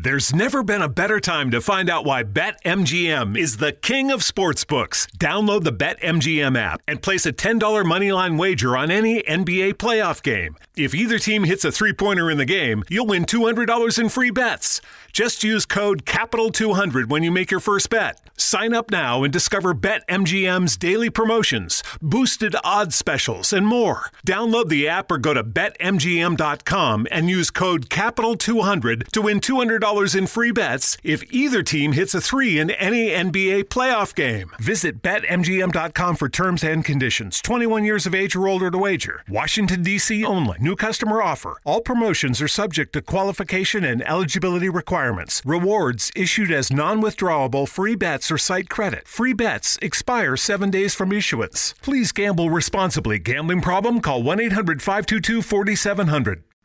There's never been a better time to find out why BetMGM is the king of sportsbooks. Download the BetMGM app and place a $10 moneyline wager on any NBA playoff game. If either team hits a three pointer in the game, you'll win $200 in free bets. Just use code CAPITAL200 when you make your first bet. Sign up now and discover BetMGM's daily promotions, boosted odds specials, and more. Download the app or go to BetMGM.com and use code CAPITAL200 to win $200 in free bets if either team hits a three in any NBA playoff game. Visit BetMGM.com for terms and conditions. 21 years of age or older to wager. Washington, D.C. only. New customer offer. All promotions are subject to qualification and eligibility requirements. Rewards issued as non withdrawable free bets or site credit. Free bets expire seven days from issuance. Please gamble responsibly. Gambling problem? Call 1 800 522 4700.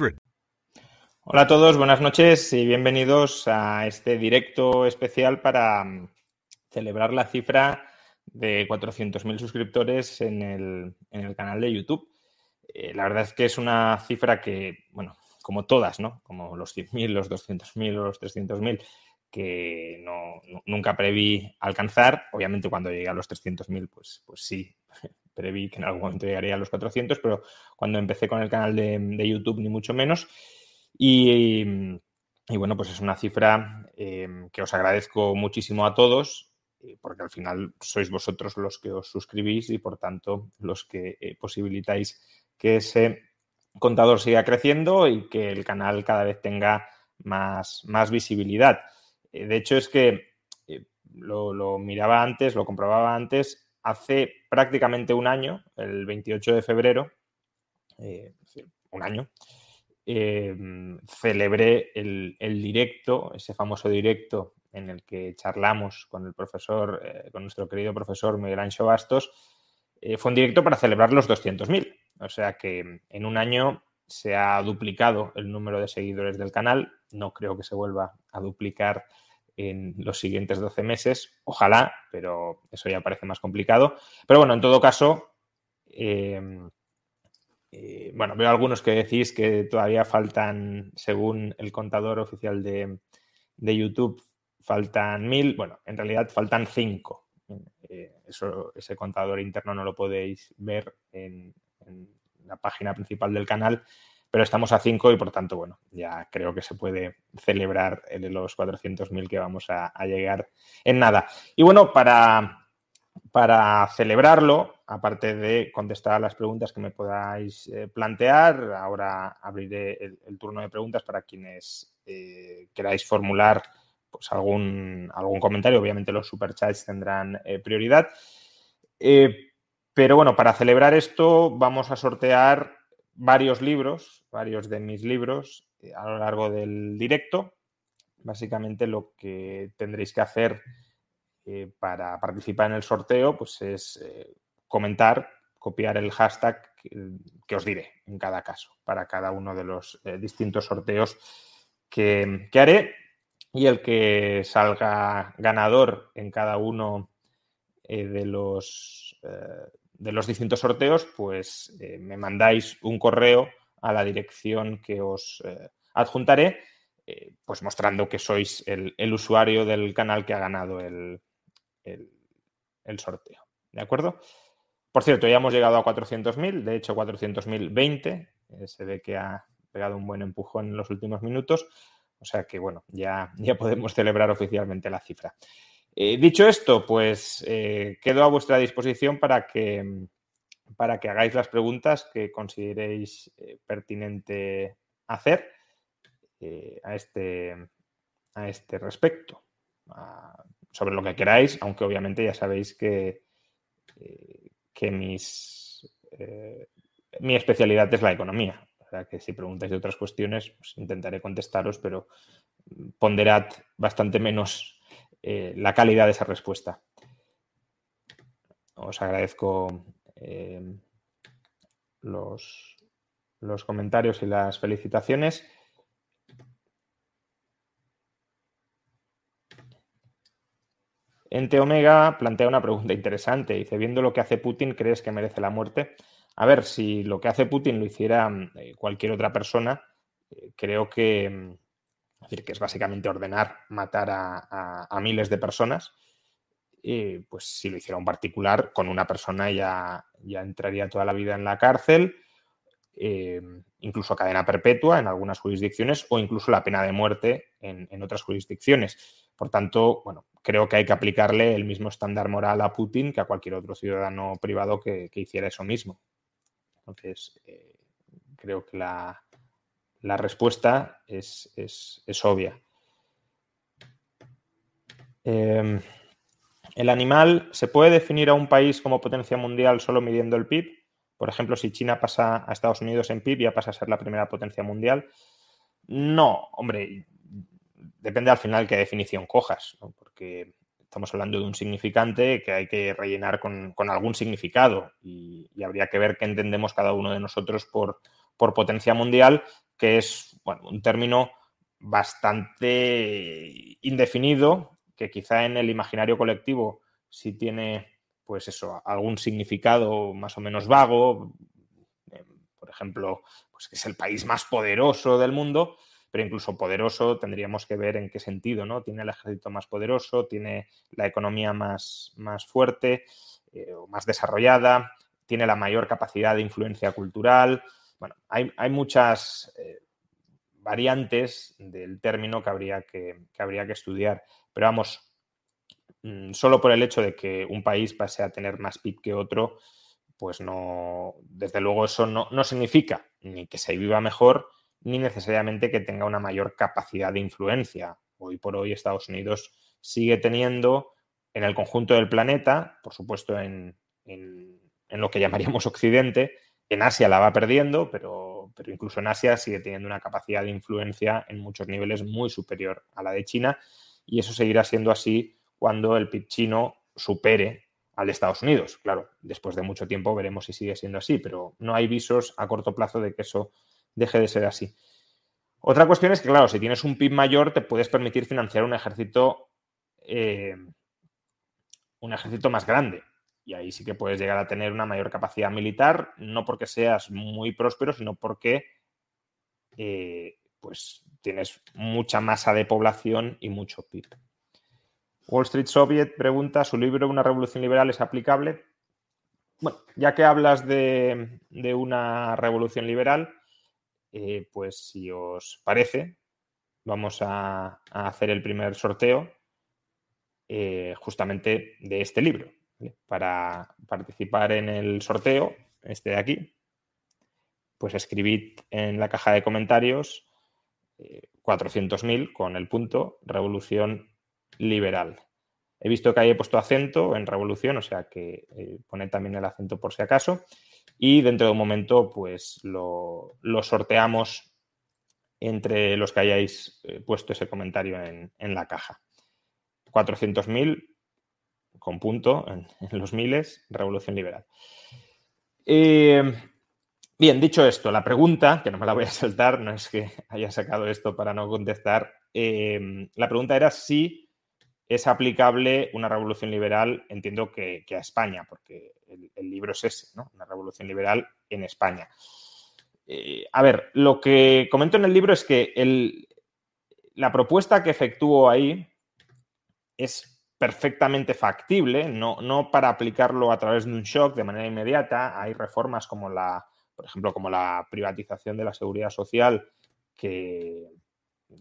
888 532 3500. Hola a todos, buenas noches y bienvenidos a este directo especial para mm, celebrar la cifra de 400.000 suscriptores en el, en el, canal de YouTube. Eh, la verdad es que es una cifra que, bueno, como todas, ¿no? Como los 100.000, los 200.000 o los 300.000, que no, nunca preví alcanzar. Obviamente cuando llegué a los 300.000, pues, pues sí, preví que en algún momento llegaría a los 400, pero cuando empecé con el canal de, YouTube ni mucho menos. Y, bueno, pues es una cifra em, que os agradezco muchísimo a todos, eh, porque al final sois vosotros los que os suscribís y por tanto los que eh, posibilitáis que ese contador siga creciendo y que el canal cada vez tenga más, más visibilidad. Eh, de hecho, es que lo, miraba antes, lo comprobaba antes, hace prácticamente un año, el 28 de febrero, un año, Em, celebré el, directo, ese famoso directo en el que charlamos con el profesor, eh, con nuestro querido profesor Miguel Ancho Bastos, eh, fue un directo para celebrar los 200.000. O sea que en un año se ha duplicado el número de seguidores del canal. No creo que se vuelva a duplicar en los siguientes 12 meses. Ojalá, pero eso ya parece más complicado. Pero bueno, en todo caso, em, eh, bueno, veo algunos que decís que todavía faltan, según el contador oficial de, YouTube, faltan mil. Bueno, en realidad faltan cinco. Eh, eso, ese contador interno no lo podéis ver en, la página principal del canal, pero estamos a cinco y por tanto, bueno, ya creo que se puede celebrar los 400.000 que vamos a, llegar en nada. Y bueno, para, para celebrarlo, aparte de contestar las preguntas que me podáis eh, plantear, ahora abriré el, turno de preguntas para quienes eh, queráis formular pues, algún, algún comentario. Obviamente los superchats tendrán eh, prioridad. pero bueno, para celebrar esto vamos a sortear varios libros, varios de mis libros a lo largo del directo. Básicamente lo que tendréis que hacer eh, para participar en el sorteo, pues es eh, comentar, copiar el hashtag que, os diré en cada caso, para cada uno de los eh, distintos sorteos que, haré. y el que salga ganador en cada uno eh, de, los, eh, de los distintos sorteos, pues eh, me mandáis un correo a la dirección que os adjuntaré, pues mostrando que sois el, usuario del canal que ha ganado el, el sorteo. ¿De acuerdo? Por cierto, ya hemos llegado a 400.000, de hecho 400.020, se ve que ha pegado un buen empujón en los últimos minutos. O sea que, bueno, ya, ya podemos celebrar oficialmente la cifra. Eh, dicho esto, pues eh, quedo a vuestra disposición para que, para que hagáis las preguntas que consideréis eh, pertinente hacer a, este, a este respecto. sobre lo que queráis, aunque obviamente ya sabéis que, que mis, mi especialidad es la economía que si preguntáis de otras cuestiones, pues intentaré contestaros, pero ponderad bastante menos eh, la calidad de esa respuesta. Os agradezco eh, los, los comentarios y las felicitaciones. Ente Omega plantea una pregunta interesante. Dice, viendo lo que hace Putin, ¿crees que merece la muerte? A ver, si lo que hace Putin lo hiciera eh, cualquier otra persona, creo que, mm, es decir, que es básicamente ordenar matar a, miles de personas. pues si lo hiciera un particular, con una persona ya, ya entraría toda la vida en la cárcel, eh, incluso cadena perpetua en algunas jurisdicciones o incluso la pena de muerte en, otras jurisdicciones. Por tanto, bueno, creo que hay que aplicarle el mismo estándar moral a Putin que a cualquier otro ciudadano privado que hiciera eso mismo. Entonces, eh, creo que la, respuesta es, obvia. Em, ¿El animal se puede definir a un país como potencia mundial solo midiendo el PIB? Por ejemplo, si China pasa a Estados Unidos en PIB, ya pasa a ser la primera potencia mundial. No, hombre, depende al final qué definición cojas, porque estamos hablando de un significante que hay que rellenar con, algún significado y, habría que ver qué entendemos cada uno de nosotros por, por potencia mundial, que es un término bastante indefinido, que quizá en el imaginario colectivo sí tiene, pues eso, algún significado más o menos vago, por ejemplo, pues que es el país más poderoso del mundo, pero incluso poderoso tendríamos que ver en qué sentido, ¿no? Tiene el ejército más poderoso, tiene la economía más, más fuerte eh, o más desarrollada, tiene la mayor capacidad de influencia cultural. Bueno, hay, muchas eh, variantes del término que habría que, habría que estudiar, pero vamos, mm, solo por el hecho de que un país pase a tener más PIB que otro, pues no, desde luego eso no, no significa ni que se viva mejor, ni necesariamente que tenga una mayor capacidad de influencia. Hoy por hoy Estados Unidos sigue teniendo en el conjunto del planeta, por supuesto en, lo que llamaríamos Occidente, en Asia la va perdiendo, pero, pero, incluso en Asia sigue teniendo una capacidad de influencia en muchos niveles muy superior a la de China y eso seguirá siendo así cuando el PIB chino supere al de Estados Unidos. Claro, después de mucho tiempo veremos si sigue siendo así, pero no hay visos a corto plazo de que eso deje de ser así. Otra cuestión es que, claro, si tienes un PIB mayor, te puedes permitir financiar un ejército, eh, un ejército más grande. Y ahí sí que puedes llegar a tener una mayor capacidad militar, no porque seas muy próspero, sino porque eh, pues tienes mucha masa de población y mucho PIB. Wall Street Soviet pregunta, ¿su libro Una revolución liberal es aplicable? Bueno, ya que hablas de una revolución liberal, eh, pues si os parece, vamos a, hacer el primer sorteo eh, justamente de este libro. Para participar en el sorteo, este de aquí, pues escribid en la caja de comentarios 400.000 eh, con el punto Revolución Liberal. He visto que ahí he puesto acento en revolución, o sea que pone también el acento por si acaso y dentro de un momento pues lo, sorteamos entre los que hayáis eh, puesto ese comentario en, la caja. 400.000 con punto en, los miles, Revolución Liberal. Eh, Bien, dicho esto, la pregunta, que no me la voy a saltar, no es que haya sacado esto para no contestar, em, la pregunta era si es aplicable una revolución liberal, entiendo que, a España, porque el, libro es ese, ¿no? Una revolución liberal en España. Eh, a ver, lo que comento en el libro es que la propuesta que efectúo ahí es perfectamente factible, no, no para aplicarlo a través de un shock de manera inmediata. Hay reformas como la, por ejemplo, como la privatización de la seguridad social que,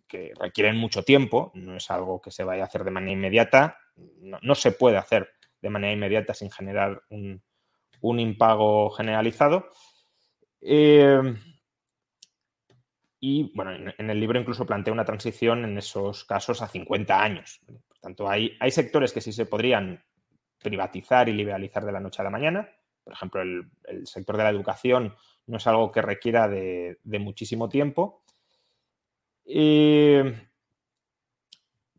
que requieren mucho tiempo, no es algo que se vaya a hacer de manera inmediata, no, se puede hacer de manera inmediata sin generar un, impago generalizado. Eh, y bueno, en, el libro incluso plantea una transición en esos casos a 50 años. Por tanto, hay, hay sectores que sí se podrían privatizar y liberalizar de la noche a la mañana. Por ejemplo, el, sector de la educación no es algo que requiera de muchísimo tiempo.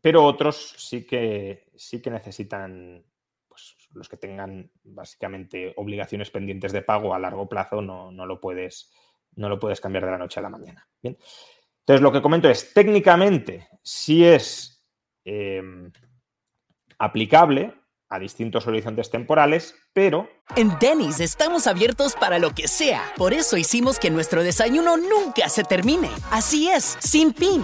Pero otros sí que, sí que necesitan, pues los que tengan básicamente obligaciones pendientes de pago a largo plazo, no, lo, puedes, no lo puedes cambiar de la noche a la mañana. Entonces, lo que comento es, técnicamente, si es em, aplicable a distintos horizontes temporales, pero... En Denny's estamos abiertos para lo que sea. Por eso hicimos que nuestro desayuno nunca se termine. Así es, sin fin.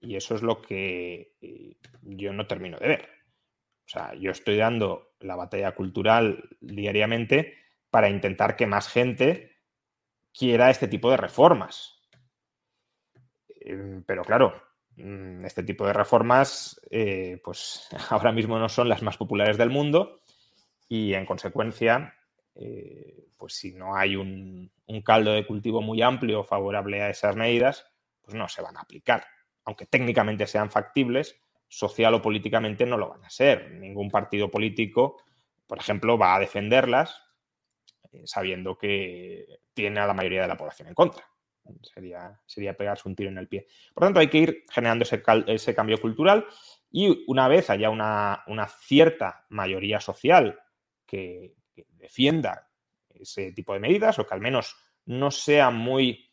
Y eso es lo que eh, yo no termino de ver. O sea, yo estoy dando la batalla cultural diariamente para intentar que más gente quiera este tipo de reformas. Em, pero claro, mm, este tipo de reformas, eh, pues ahora mismo no son las más populares del mundo y en consecuencia, eh, pues si no hay un caldo de cultivo muy amplio favorable a esas medidas, pues no se van a aplicar aunque técnicamente sean factibles, social o políticamente no lo van a ser. Ningún partido político, por ejemplo, va a defenderlas eh, sabiendo que tiene a la mayoría de la población en contra. Sería, sería pegarse un tiro en el pie. Por tanto, hay que ir generando ese, cambio cultural y una vez haya una, cierta mayoría social que, defienda ese tipo de medidas o que al menos no sea muy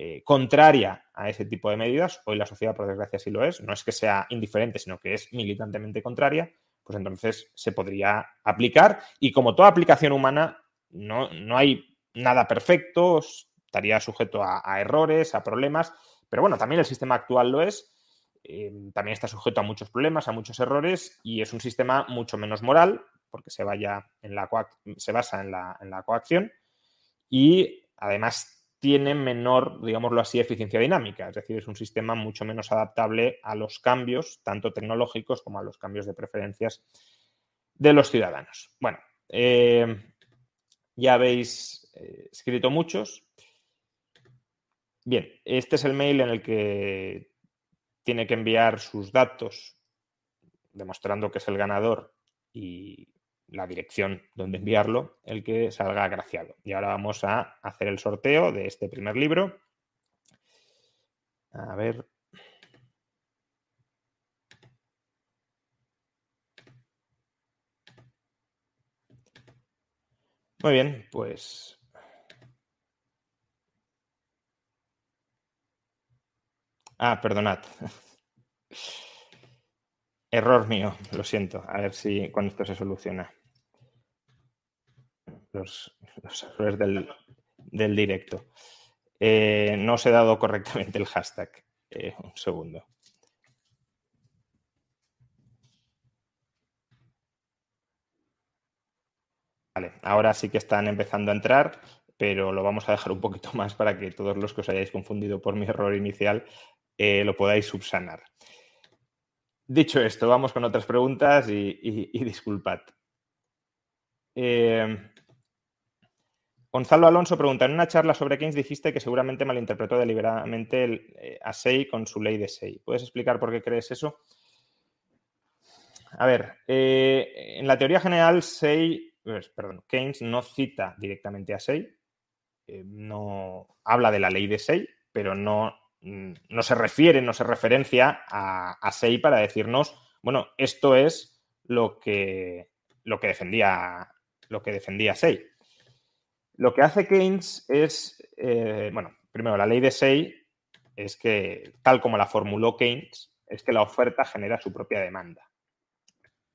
eh, contraria a ese tipo de medidas, hoy la sociedad por desgracia sí lo es, no es que sea indiferente, sino que es militantemente contraria, pues entonces se podría aplicar y como toda aplicación humana no, no hay nada perfecto, estaría sujeto a, errores, a problemas, pero bueno, también el sistema actual lo es, eh, también está sujeto a muchos problemas, a muchos errores y es un sistema mucho menos moral porque se, en la se basa en la, en la coacción y además tiene menor, digámoslo así, eficiencia dinámica. Es decir, es un sistema mucho menos adaptable a los cambios, tanto tecnológicos como a los cambios de preferencias de los ciudadanos. Bueno, eh, ya habéis eh, escrito muchos. Bien, este es el mail en el que tiene que enviar sus datos demostrando que es el ganador y la dirección donde enviarlo, el que salga agraciado. Y ahora vamos a hacer el sorteo de este primer libro. A ver. Muy bien, pues Ah, perdonad. Error mío, lo siento. A ver si cuando esto se soluciona los, errores del, directo. Eh, no os he dado correctamente el hashtag. Eh, un segundo. Vale, ahora sí que están empezando a entrar, pero lo vamos a dejar un poquito más para que todos los que os hayáis confundido por mi error inicial eh, lo podáis subsanar. Dicho esto, vamos con otras preguntas y, disculpad. Gonzalo Alonso pregunta, en una charla sobre Keynes dijiste que seguramente malinterpretó deliberadamente eh, a Say con su ley de Say. ¿Puedes explicar por qué crees eso? A ver, en la teoría general, Say, pues, perdón, Keynes no cita directamente a Say, no habla de la ley de Say, pero no Mm, no se refiere, no se referencia a, a Sei para decirnos, bueno, esto es lo que, lo que defendía lo que defendía. Lo que hace Keynes es, eh, bueno, primero la ley de Say es que, tal como la formuló Keynes, es que la oferta genera su propia demanda.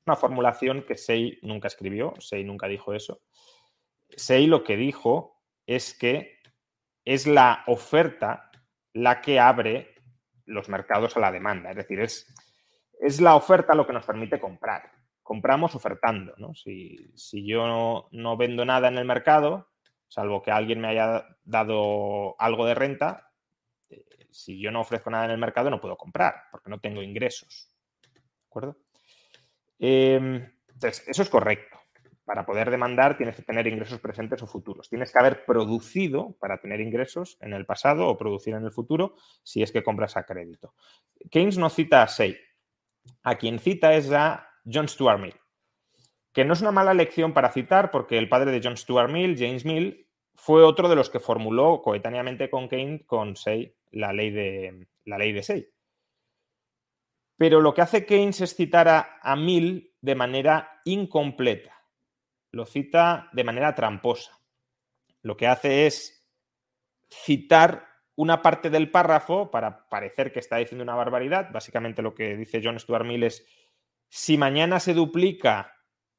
Una formulación que Say nunca escribió, Say nunca dijo eso. Say lo que dijo es que es la oferta la que abre los mercados a la demanda. Es decir, es, es la oferta lo que nos permite comprar. Compramos ofertando. ¿no? Si, yo no, vendo nada en el mercado, salvo que alguien me haya dado algo de renta, eh, si yo no ofrezco nada en el mercado, no puedo comprar, porque no tengo ingresos. ¿De acuerdo? Em, entonces, eso es correcto para poder demandar tienes que tener ingresos presentes o futuros. Tienes que haber producido para tener ingresos en el pasado o producir en el futuro si es que compras a crédito. Keynes no cita a Say. A quien cita es a John Stuart Mill, que no es una mala lección para citar porque el padre de John Stuart Mill, James Mill, fue otro de los que formuló coetáneamente con Keynes, con Say, la ley de, la ley de Say. Pero lo que hace Keynes es citar a, a Mill de manera incompleta lo cita de manera tramposa. Lo que hace es citar una parte del párrafo para parecer que está diciendo una barbaridad. Básicamente lo que dice John Stuart Mill es, si mañana se duplica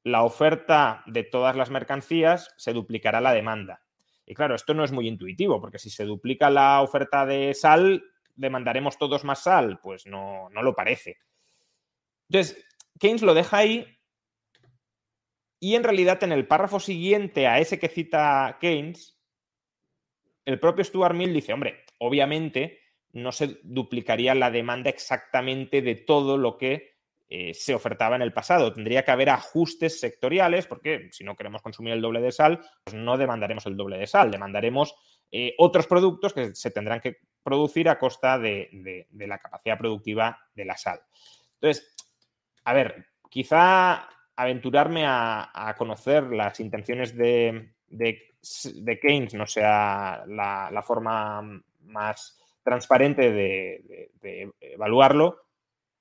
la oferta de todas las mercancías, se duplicará la demanda. Y claro, esto no es muy intuitivo, porque si se duplica la oferta de sal, demandaremos todos más sal. Pues no, no lo parece. Entonces, Keynes lo deja ahí y en realidad en el párrafo siguiente a ese que cita Keynes, el propio Stuart Mill dice, hombre, obviamente no se duplicaría la demanda exactamente de todo lo que eh, se ofertaba en el pasado. Tendría que haber ajustes sectoriales, porque si no queremos consumir el doble de sal, pues no demandaremos el doble de sal, demandaremos eh, otros productos que se tendrán que producir a costa de, de la capacidad productiva de la sal. Entonces, a ver, quizá aventurarme a, conocer las intenciones de, Keynes no sea la, forma más transparente de, evaluarlo,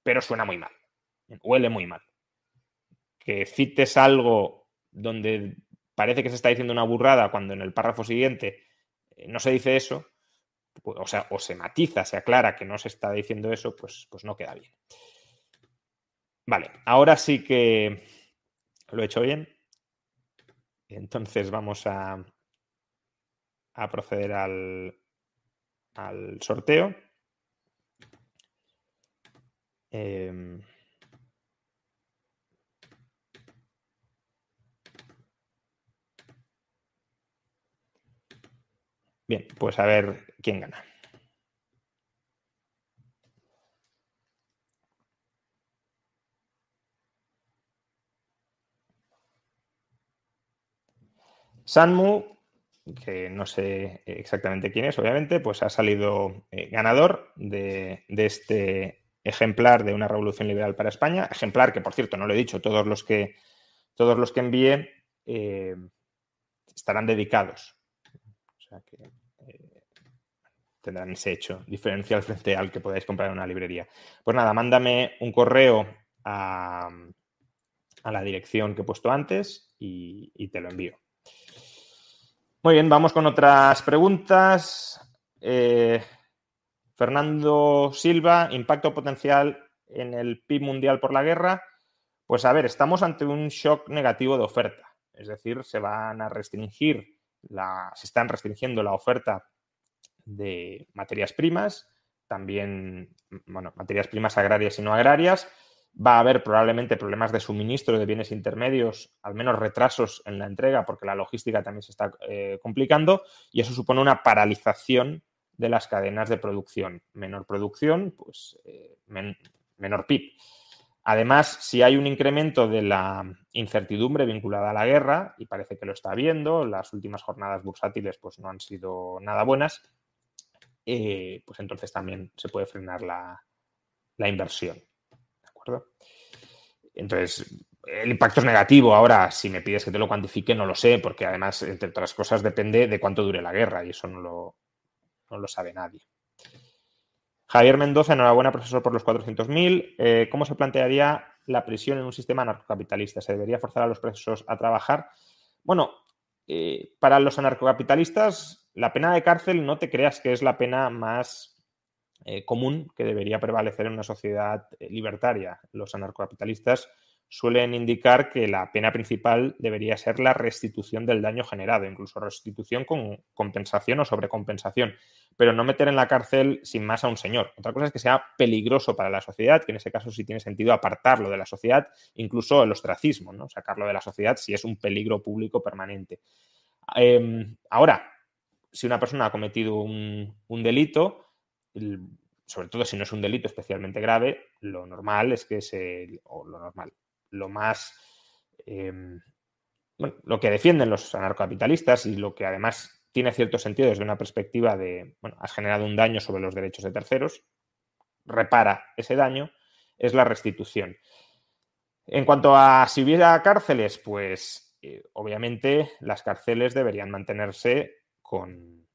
pero suena muy mal, huele muy mal. Que cites algo donde parece que se está diciendo una burrada cuando en el párrafo siguiente eh, no se dice eso, pues, o sea, o se matiza, se aclara que no se está diciendo eso, pues, pues no queda bien. Vale, ahora sí que lo he hecho bien. Entonces vamos a, proceder al, al sorteo. Em, bien, pues a ver quién gana. Sanmu, que no sé exactamente quién es, obviamente, pues ha salido eh, ganador de, este ejemplar de una revolución liberal para España. Ejemplar que, por cierto, no lo he dicho, todos los que, todos los que envíe eh, estarán dedicados. Que eh, tendrán ese hecho diferencial frente al que podáis comprar en una librería. Pues nada, mándame un correo a, la dirección que he puesto antes y te lo envío. Muy bien, vamos con otras preguntas. Eh, Fernando Silva, impacto potencial en el PIB mundial por la guerra. Pues a ver, estamos ante un shock negativo de oferta. Es decir, se van a restringir, se están restringiendo la oferta de materias primas, también, bueno, materias primas agrarias y no agrarias. Va a haber probablemente problemas de suministro de bienes intermedios, al menos retrasos en la entrega, porque la logística también se está eh, complicando, y eso supone una paralización de las cadenas de producción. Menor producción, pues eh, menor PIB. Además, si hay un incremento de la incertidumbre vinculada a la guerra, y parece que lo está habiendo, las últimas jornadas bursátiles pues, no han sido nada buenas, eh, pues entonces también se puede frenar la, inversión. ¿De acuerdo? Entonces, el impacto es negativo. Ahora, si me pides que te lo cuantifique, no lo sé, porque además, entre otras cosas, depende de cuánto dure la guerra y eso no lo, no lo sabe nadie. Javier Mendoza, enhorabuena, profesor, por los 400.000. Eh, ¿Cómo se plantearía la prisión en un sistema anarcocapitalista? ¿Se debería forzar a los presos a trabajar? Bueno, eh, para los anarcocapitalistas, la pena de cárcel no te creas que es la pena más eh, común que debería prevalecer en una sociedad libertaria. Los anarcocapitalistas suelen indicar que la pena principal debería ser la restitución del daño generado, incluso restitución con compensación o sobrecompensación, pero no meter en la cárcel sin más a un señor. Otra cosa es que sea peligroso para la sociedad, que en ese caso sí tiene sentido apartarlo de la sociedad, incluso el ostracismo, ¿no? sacarlo de la sociedad si es un peligro público permanente. Em, ahora, si una persona ha cometido un, delito, sobre todo si no es un delito especialmente grave, lo normal es que se, o lo normal, lo más, em, bueno, lo que defienden los anarcocapitalistas y lo que además tiene cierto sentido desde una perspectiva de, bueno, has generado un daño sobre los derechos de terceros, repara ese daño, es la restitución. En cuanto a si hubiera cárceles, pues eh, obviamente las cárceles deberían mantenerse con,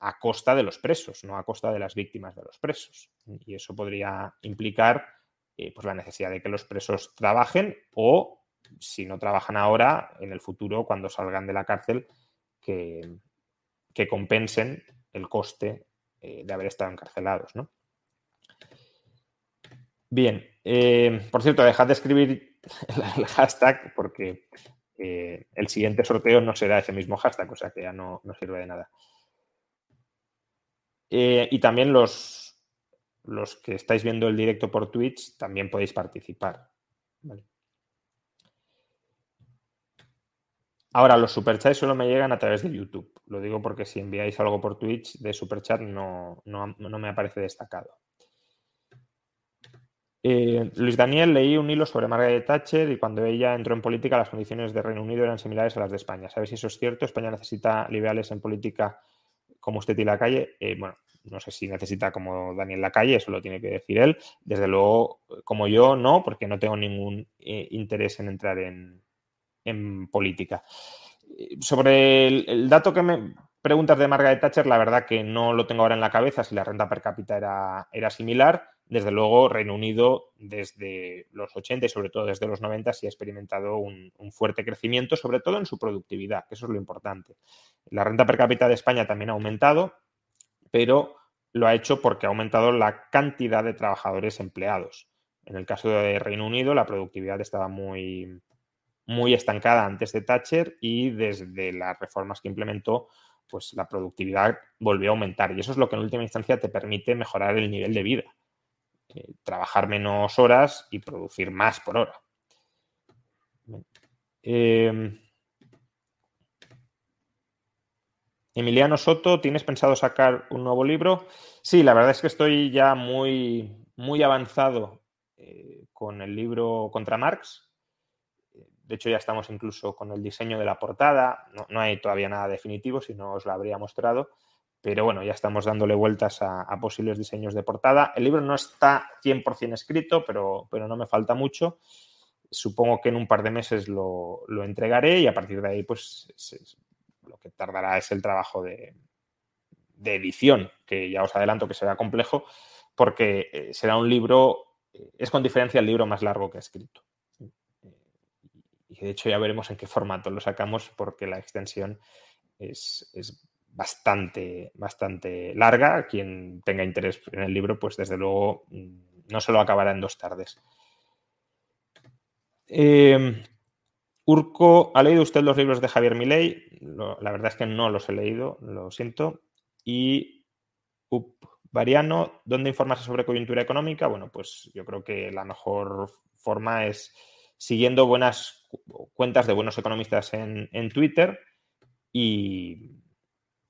a costa de los presos, no a costa de las víctimas de los presos. Y eso podría implicar eh, pues la necesidad de que los presos trabajen o, si no trabajan ahora, en el futuro, cuando salgan de la cárcel, que, que compensen el coste eh, de haber estado encarcelados. Bien, eh, por cierto, dejad de escribir el hashtag porque el siguiente sorteo no será ese mismo hashtag, o sea que ya no, no sirve de nada. y también los, los que estáis viendo el directo por Twitch también podéis participar. Ahora, los superchats solo me llegan a través de YouTube. Lo digo porque si enviáis algo por Twitch de superchat no, no, me aparece destacado. Eh, Luis Daniel, leí un hilo sobre Margaret Thatcher y cuando ella entró en política las condiciones de Reino Unido eran similares a las de España. ¿Sabes si eso es cierto? ¿España necesita liberales en política como usted y la calle? Eh, bueno, no sé si necesita como Daniel Lacalle, eso lo tiene que decir él. Desde luego, como yo, no, porque no tengo ningún eh, interés en entrar en, política. Sobre el, dato que me preguntas de Margaret Thatcher, la verdad que no lo tengo ahora en la cabeza si la renta per cápita era, era similar. Desde luego, Reino Unido desde los 80 y sobre todo desde los 90 sí ha experimentado un, un, fuerte crecimiento, sobre todo en su productividad, que eso es lo importante. La renta per cápita de España también ha aumentado, pero lo ha hecho porque ha aumentado la cantidad de trabajadores empleados. En el caso de Reino Unido, la productividad estaba muy, muy estancada antes de Thatcher y desde las reformas que implementó, pues la productividad volvió a aumentar. Y eso es lo que en última instancia te permite mejorar el nivel de vida. Eh, trabajar menos horas y producir más por hora. Emiliano Soto, ¿tienes pensado sacar un nuevo libro? Sí, la verdad es que estoy ya muy, muy avanzado eh, con el libro contra Marx. De hecho, ya estamos incluso con el diseño de la portada. No, hay todavía nada definitivo, si no os lo habría mostrado. Pero bueno, ya estamos dándole vueltas a, posibles diseños de portada. El libro no está 100% escrito, pero, pero no me falta mucho. Supongo que en un par de meses lo, lo entregaré y a partir de ahí pues lo que tardará es el trabajo de, edición, que ya os adelanto que será complejo, porque eh, será un libro, eh, es con diferencia el libro más largo que he escrito. Y de hecho ya veremos en qué formato lo sacamos, porque la extensión es, bastante, bastante larga. Quien tenga interés en el libro, pues desde luego mm, no se lo acabará en dos tardes. Eh, Urco, ¿ha leído usted los libros de Javier Milei? la verdad es que no los he leído, lo siento. Y Variano, ¿dónde informarse sobre coyuntura económica? Bueno, pues yo creo que la mejor forma es siguiendo buenas cuentas de buenos economistas en, Twitter y,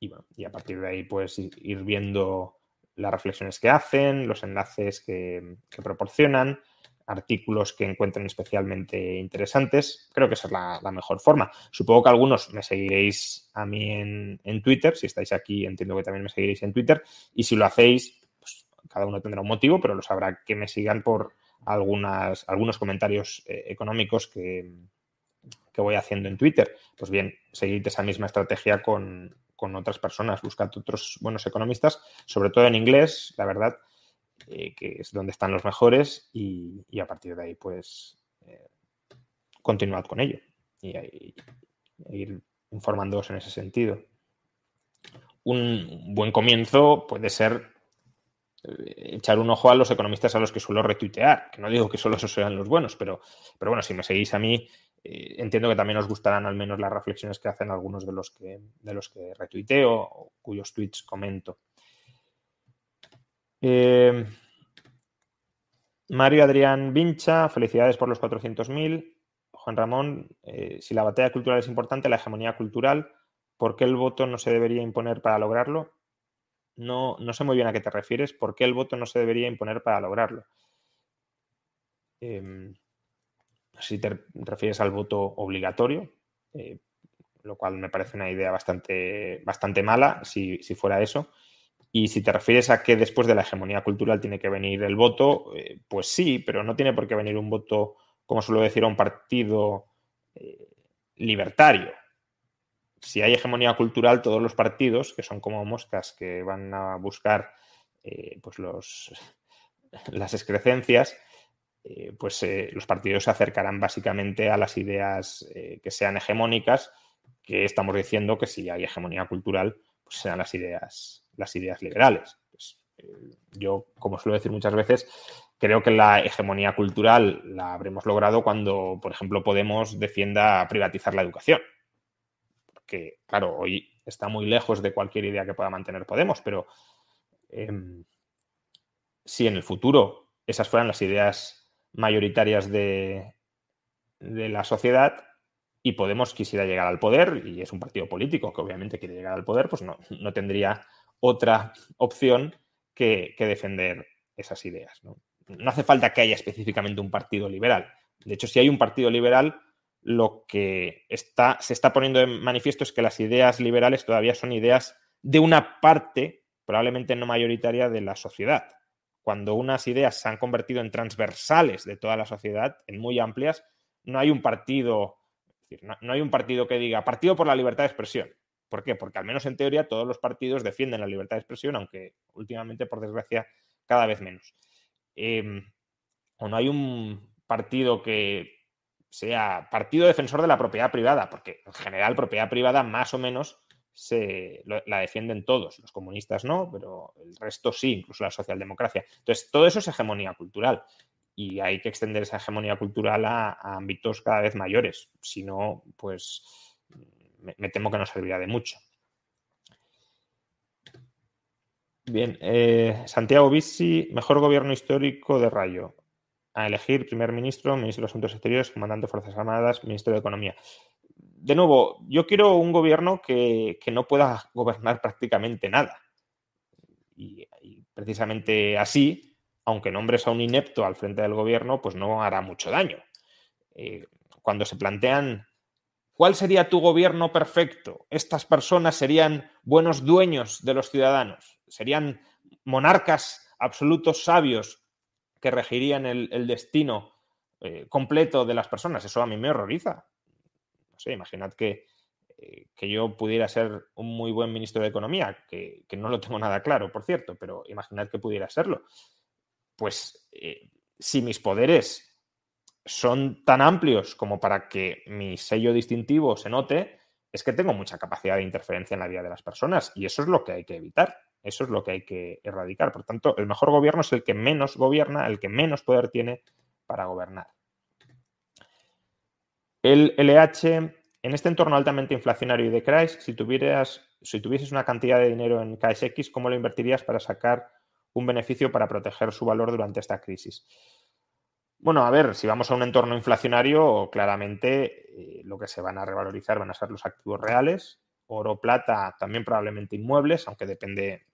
y, a partir de ahí pues ir viendo las reflexiones que hacen, los enlaces que, proporcionan, artículos que encuentren especialmente interesantes. Creo que esa es la, mejor forma. Supongo que algunos me seguiréis a mí en, Twitter. Si estáis aquí, entiendo que también me seguiréis en Twitter. Y si lo hacéis, pues cada uno tendrá un motivo, pero lo sabrá que me sigan por algunas, algunos comentarios eh, económicos que, que voy haciendo en Twitter. Pues bien, seguid esa misma estrategia con, con otras personas, buscad otros buenos economistas, sobre todo en inglés, la verdad, eh, que es donde están los mejores y, a partir de ahí, pues, eh, continuad con ello y, ir informándoos en ese sentido. Un buen comienzo puede ser eh, echar un ojo a los economistas a los que suelo retuitear, que no digo que solo esos sean los buenos, pero, pero bueno, si me seguís a mí, entiendo que también os gustarán al menos las reflexiones que hacen algunos de los que, de los que retuiteo o cuyos tweets comento. Eh, Mario Adrián Vincha, felicidades por los 400.000. Juan Ramón, eh, si la batalla cultural es importante, la hegemonía cultural, ¿por qué el voto no se debería imponer para lograrlo? No, no sé muy bien a qué te refieres. ¿Por qué el voto no se debería imponer para lograrlo? Em, si te refieres al voto obligatorio, eh, lo cual me parece una idea bastante, bastante mala si, fuera eso. Y si te refieres a que después de la hegemonía cultural tiene que venir el voto, eh, pues sí, pero no tiene por qué venir un voto, como suelo decir, a un partido eh, libertario. Si hay hegemonía cultural, todos los partidos, que son como moscas que van a buscar pues los, las excrecencias, eh, pues eh, los partidos se acercarán básicamente a las ideas eh, que sean hegemónicas, que estamos diciendo que si hay hegemonía cultural, pues sean las ideas, las ideas liberales. Pues, yo, como suelo decir muchas veces, creo que la hegemonía cultural la habremos logrado cuando, por ejemplo, Podemos defienda privatizar la educación. Porque, claro, hoy está muy lejos de cualquier idea que pueda mantener Podemos, pero em, si en el futuro esas fueran las ideas mayoritarias de, de la sociedad y Podemos quisiera llegar al poder, y es un partido político que obviamente quiere llegar al poder, pues no, tendría otra opción que, defender esas ideas. ¿no? hace falta que haya específicamente un partido liberal. De hecho, si hay un partido liberal, lo que está, se está poniendo en manifiesto es que las ideas liberales todavía son ideas de una parte, probablemente no mayoritaria, de la sociedad cuando unas ideas se han convertido en transversales de toda la sociedad, en muy amplias, no hay un partido, no, hay un partido que diga partido por la libertad de expresión. ¿Por qué? Porque al menos en teoría todos los partidos defienden la libertad de expresión, aunque últimamente, por desgracia, cada vez menos. Em, o no hay un partido que sea partido defensor de la propiedad privada, porque en general propiedad privada más o menos se, la defienden todos, los comunistas no, pero el resto sí, incluso la socialdemocracia. Entonces, todo eso es hegemonía cultural y hay que extender esa hegemonía cultural a, ámbitos cada vez mayores. Si no, pues me, temo que no servirá de mucho. Bien, eh, Santiago Bizzi, mejor gobierno histórico de Rayo. A elegir primer ministro, ministro de Asuntos Exteriores, comandante de Fuerzas Armadas, ministro de Economía de nuevo, yo quiero un gobierno que, no pueda gobernar prácticamente nada. Y, precisamente así, aunque nombres a un inepto al frente del gobierno, pues no hará mucho daño. Eh, cuando se plantean ¿Cuál sería tu gobierno perfecto? Estas personas serían buenos dueños de los ciudadanos, serían monarcas absolutos sabios que regirían el, destino eh, completo de las personas. Eso a mí me horroriza no sé, imaginad que, eh, que, yo pudiera ser un muy buen ministro de Economía, que, no lo tengo nada claro, por cierto, pero imaginad que pudiera serlo. Pues eh, si mis poderes son tan amplios como para que mi sello distintivo se note, es que tengo mucha capacidad de interferencia en la vida de las personas y eso es lo que hay que evitar, eso es lo que hay que erradicar. Por tanto, el mejor gobierno es el que menos gobierna, el que menos poder tiene para gobernar. El LH, en este entorno altamente inflacionario y de crisis, si tuvieras, si tuvieses una cantidad de dinero en KSX, ¿cómo lo invertirías para sacar un beneficio para proteger su valor durante esta crisis? Bueno, a ver, si vamos a un entorno inflacionario, claramente eh, lo que se van a revalorizar van a ser los activos reales, oro, plata, también probablemente inmuebles, aunque depende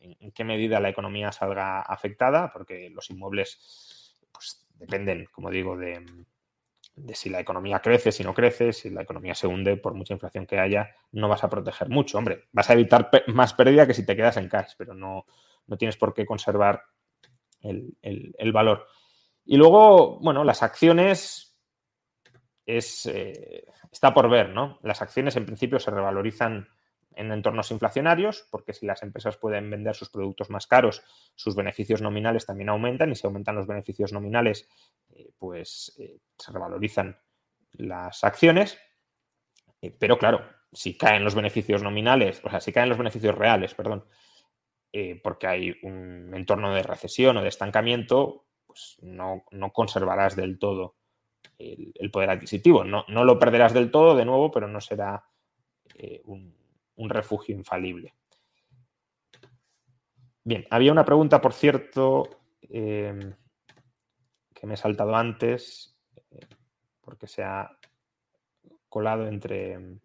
en, qué medida la economía salga afectada, porque los inmuebles pues, dependen, como digo, de, si la economía crece, si no crece, si la economía se hunde por mucha inflación que haya, no vas a proteger mucho. Hombre, vas a evitar más pérdida que si te quedas en cash, pero no, no tienes por qué conservar el valor. Y luego, bueno, las acciones es, eh, está por ver, ¿no? Las acciones en principio se revalorizan en entornos inflacionarios, porque si las empresas pueden vender sus productos más caros, sus beneficios nominales también aumentan y si aumentan los beneficios nominales, eh, pues eh, se revalorizan las acciones. pero claro, si caen los beneficios nominales, o sea, si caen los beneficios reales, perdón, porque hay un entorno de recesión o de estancamiento, pues no, conservarás del todo el, poder adquisitivo. No, lo perderás del todo, de nuevo, pero no será eh, un, refugio infalible. Bien, había una pregunta, por cierto, em, que me he saltado antes, eh, porque se ha colado entre,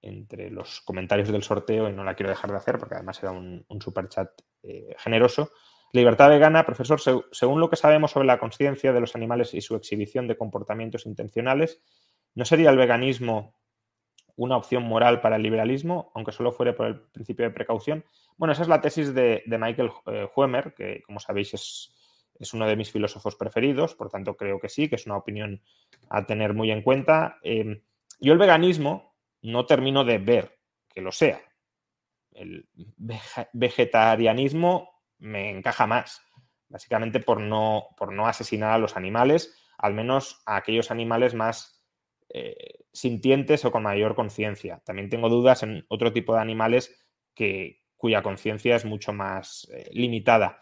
entre los comentarios del sorteo y no la quiero dejar de hacer porque además era un, un super chat eh, generoso. Libertad vegana, profesor, según lo que sabemos sobre la conciencia de los animales y su exhibición de comportamientos intencionales, ¿no sería el veganismo una opción moral para el liberalismo, aunque solo fuere por el principio de precaución? Bueno, esa es la tesis de, Michael eh, Huemer, que como sabéis es, uno de mis filósofos preferidos, por tanto creo que sí, que es una opinión a tener muy en cuenta. Em, yo el veganismo no termino de ver que lo sea. El vegetarianismo me encaja más, básicamente por no, por no asesinar a los animales, al menos a aquellos animales más eh, sintientes o con mayor conciencia. También tengo dudas en otro tipo de animales que, cuya conciencia es mucho más eh, limitada.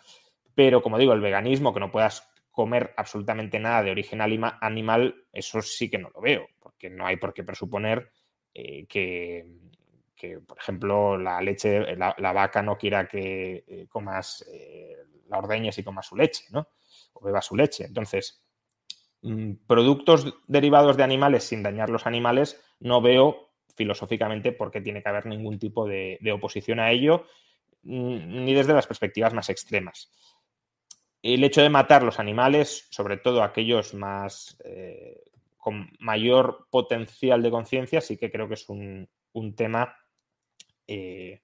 Pero como digo, el veganismo, que no puedas comer absolutamente nada de origen animal, eso sí que no lo veo, porque no hay por qué presuponer eh, que, por ejemplo, la leche, la, vaca no quiera que eh, comas, eh, la ordeñes y comas su leche, ¿no? O bebas su leche. Entonces, mm, productos derivados de animales sin dañar los animales, no veo filosóficamente por qué tiene que haber ningún tipo de, oposición a ello, mm, ni desde las perspectivas más extremas. El hecho de matar los animales, sobre todo aquellos más eh, con mayor potencial de conciencia, sí que creo que es un tema eh,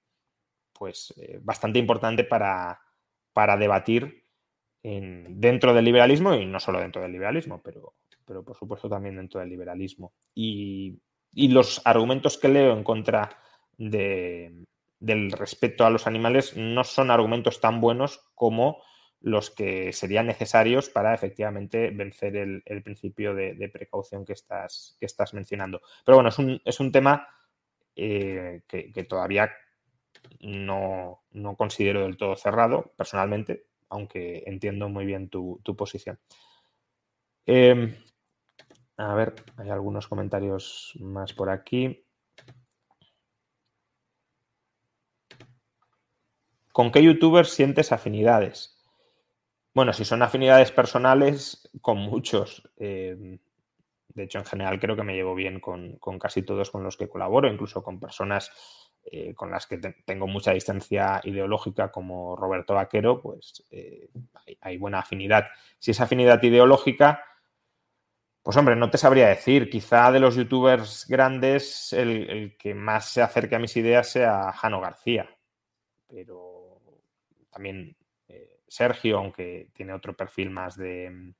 pues eh, bastante importante para, debatir dentro del liberalismo y no solo dentro del liberalismo, pero, pero por supuesto también dentro del liberalismo. Y, los argumentos que leo en contra del respeto a los animales no son argumentos tan buenos como los que serían necesarios para efectivamente vencer el, principio de, precaución que estás, que estás mencionando. Pero bueno, es un, es un tema eh, que, todavía no, considero del todo cerrado, personalmente, aunque entiendo muy bien tu, posición. Em, a ver, hay algunos comentarios más por aquí. ¿Con qué youtubers sientes afinidades? Bueno, si son afinidades personales, con muchos. Em, de hecho, en general creo que me llevo bien con, casi todos con los que colaboro, incluso con personas eh, con las que tengo mucha distancia ideológica como Roberto Vaquero, pues eh, hay, buena afinidad. Si es afinidad ideológica, pues hombre, no te sabría decir. Quizá de los youtubers grandes el, que más se acerque a mis ideas sea Jano García. Pero también eh, Sergio, aunque tiene otro perfil más de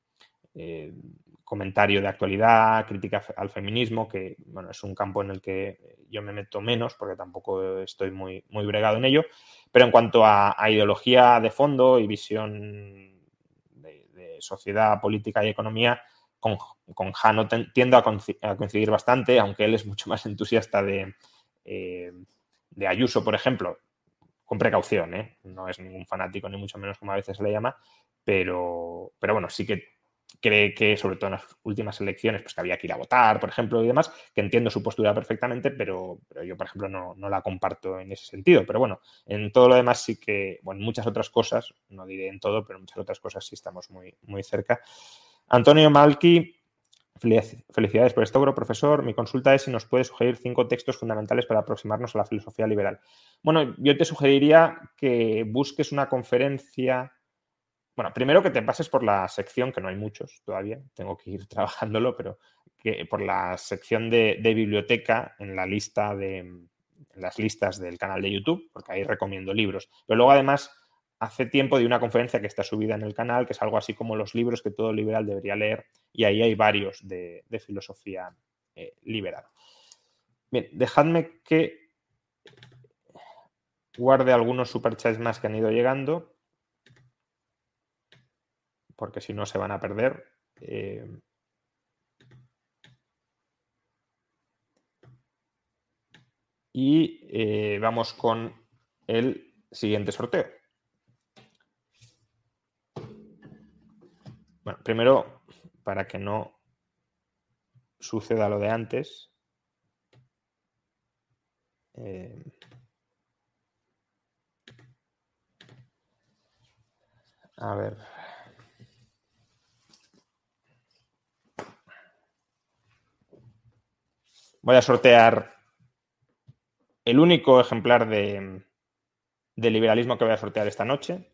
comentario de actualidad, crítica al feminismo, que bueno, es un campo en el que yo me meto menos porque tampoco estoy muy, muy bregado en ello. Pero en cuanto a, ideología de fondo y visión de, sociedad, política y economía, con, con Jano tiendo a, coincidir bastante, aunque él es mucho más entusiasta de, eh, de Ayuso, por ejemplo, con precaución, ¿eh? no es ningún fanático, ni mucho menos como a veces le llama, pero, pero bueno, sí que cree que, sobre todo en las últimas elecciones, pues que había que ir a votar, por ejemplo, y demás, que entiendo su postura perfectamente, pero, yo, por ejemplo, no, no, la comparto en ese sentido. Pero bueno, en todo lo demás sí que, bueno, muchas otras cosas, no diré en todo, pero en muchas otras cosas sí estamos muy, muy cerca. Antonio Malki, felicidades por esto, profesor. Mi consulta es si nos puede sugerir cinco textos fundamentales para aproximarnos a la filosofía liberal. Bueno, yo te sugeriría que busques una conferencia bueno, primero que te pases por la sección, que no hay muchos todavía, tengo que ir trabajándolo, pero por la sección de, biblioteca en la lista de las listas del canal de YouTube, porque ahí recomiendo libros. Pero luego además hace tiempo de una conferencia que está subida en el canal, que es algo así como los libros que todo liberal debería leer, y ahí hay varios de, filosofía eh, liberal. Bien, dejadme que guarde algunos superchats más que han ido llegando porque si no se van a perder. Eh, y eh, vamos con el siguiente sorteo. Bueno, primero, para que no suceda lo de antes. Eh, a ver. Voy a sortear el único ejemplar de, liberalismo que voy a sortear esta noche.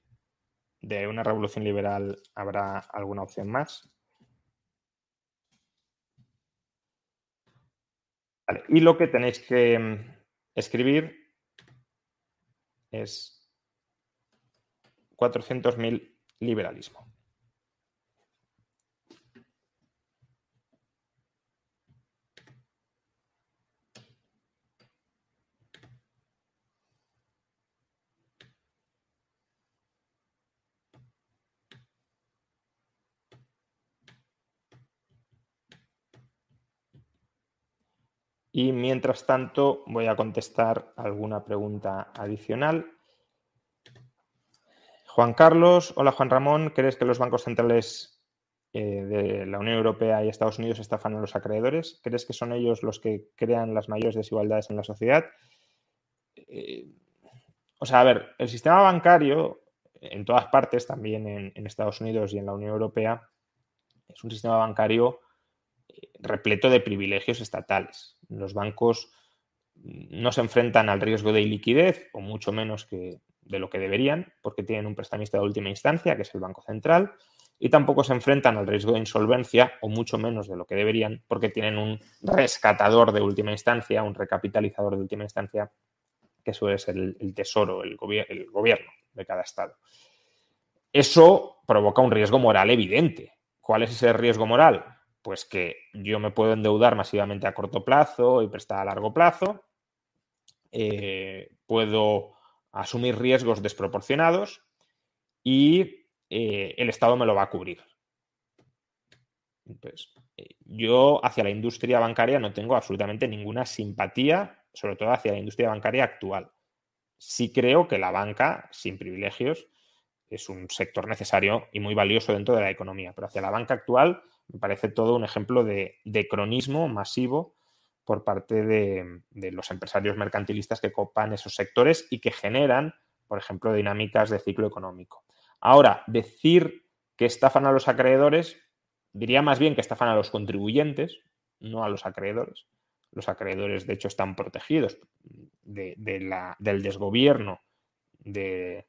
De una revolución liberal habrá alguna opción más. y lo que tenéis que mm, escribir es 400.000 liberalismo. Y mientras tanto voy a contestar alguna pregunta adicional. Juan Carlos, hola Juan Ramón, ¿crees que los bancos centrales eh, de la Unión Europea y Estados Unidos estafan a los acreedores? ¿Crees que son ellos los que crean las mayores desigualdades en la sociedad? Eh, o sea, a ver, el sistema bancario en todas partes, también en Estados Unidos y en la Unión Europea, es un sistema bancario repleto de privilegios estatales. Los bancos no se enfrentan al riesgo de iliquidez, o mucho menos que de lo que deberían, porque tienen un prestamista de última instancia, que es el Banco Central, y tampoco se enfrentan al riesgo de insolvencia, o mucho menos de lo que deberían, porque tienen un rescatador de última instancia, un recapitalizador de última instancia, que suele ser el, tesoro, el, el gobierno de cada Estado. Eso provoca un riesgo moral evidente. ¿Cuál es ese riesgo moral? Pues que yo me puedo endeudar masivamente a corto plazo y prestar a largo plazo, eh, puedo asumir riesgos desproporcionados y eh, el Estado me lo va a cubrir. Eh, yo hacia la industria bancaria no tengo absolutamente ninguna simpatía, sobre todo hacia la industria bancaria actual. Sí creo que la banca, sin privilegios, es un sector necesario y muy valioso dentro de la economía, pero hacia la banca actual me parece todo un ejemplo de, cronismo masivo por parte de, los empresarios mercantilistas que copan esos sectores y que generan, por ejemplo, dinámicas de ciclo económico. Ahora, decir que estafan a los acreedores, diría más bien que estafan a los contribuyentes, no a los acreedores. Los acreedores, de hecho, están protegidos del desgobierno de,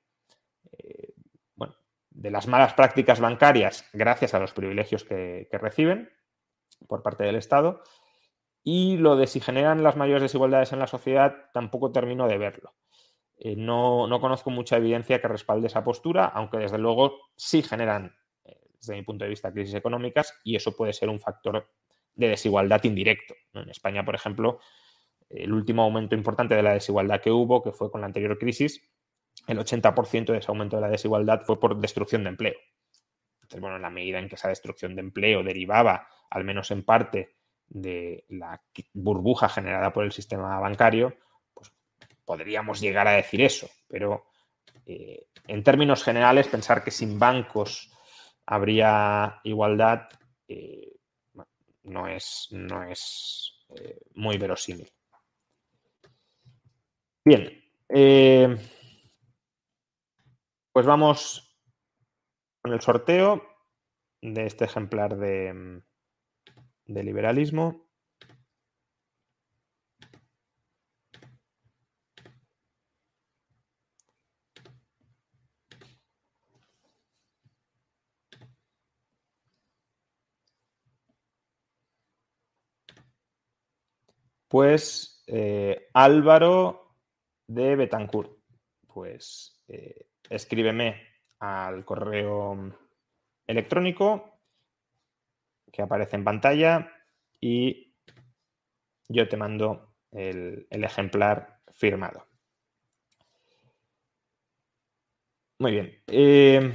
eh, de las malas prácticas bancarias gracias a los privilegios que, reciben por parte del Estado. Y lo de si generan las mayores desigualdades en la sociedad, tampoco termino de verlo. Eh, no, conozco mucha evidencia que respalde esa postura, aunque desde luego sí generan, eh, desde mi punto de vista, crisis económicas y eso puede ser un factor de desigualdad indirecto. En España, por ejemplo, el último aumento importante de la desigualdad que hubo, que fue con la anterior crisis, el 80% de ese aumento de la desigualdad fue por destrucción de empleo. Entonces, bueno, en la medida en que esa destrucción de empleo derivaba, al menos en parte, de la burbuja generada por el sistema bancario, pues podríamos llegar a decir eso. Pero eh, en términos generales, pensar que sin bancos habría igualdad, eh, no es, no es eh, muy verosímil. Bien, pues vamos con el sorteo de este ejemplar de, de liberalismo. Pues eh, Álvaro de Betancourt. Pues eh, escríbeme al correo electrónico que aparece en pantalla y yo te mando el, ejemplar firmado. Muy bien. Eh,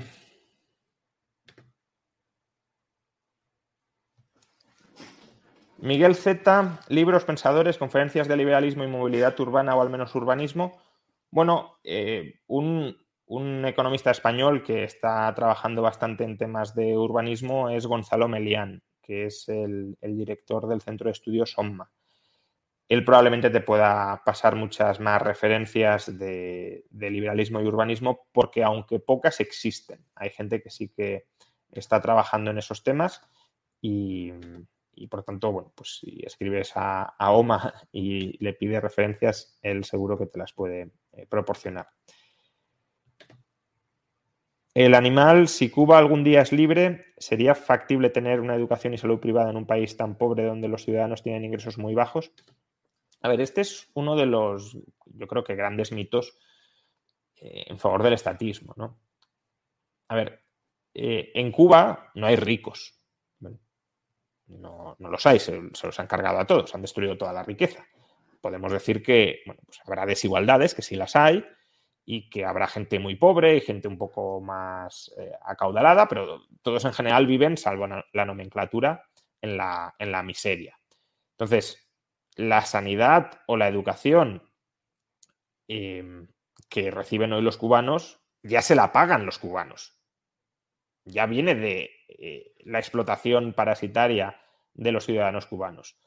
Miguel Z, libros, pensadores, conferencias de liberalismo y movilidad urbana o al menos urbanismo. Bueno, eh, un, un, economista español que está trabajando bastante en temas de urbanismo es Gonzalo Melián, que es el, director del Centro de Estudios OMMA. Él probablemente te pueda pasar muchas más referencias de, liberalismo y urbanismo porque aunque pocas existen, hay gente que sí que está trabajando en esos temas y, por tanto, bueno, pues si escribes a, a, OMA y le pides referencias, él seguro que te las puede eh, proporcionar. El animal, si Cuba algún día es libre, ¿sería factible tener una educación y salud privada en un país tan pobre donde los ciudadanos tienen ingresos muy bajos? A ver, este es uno de los, yo creo que grandes mitos eh, en favor del estatismo, ¿no? A ver, eh, en Cuba no hay ricos, no, no los hay, se, se, los han cargado a todos, han destruido toda la riqueza. Podemos decir que bueno, pues habrá desigualdades, que sí las hay, y que habrá gente muy pobre y gente un poco más eh, acaudalada, pero todos en general viven, salvo la nomenclatura, en la, en la miseria. Entonces, la sanidad o la educación eh, que reciben hoy los cubanos ya se la pagan los cubanos. Ya viene de eh, la explotación parasitaria de los ciudadanos cubanos.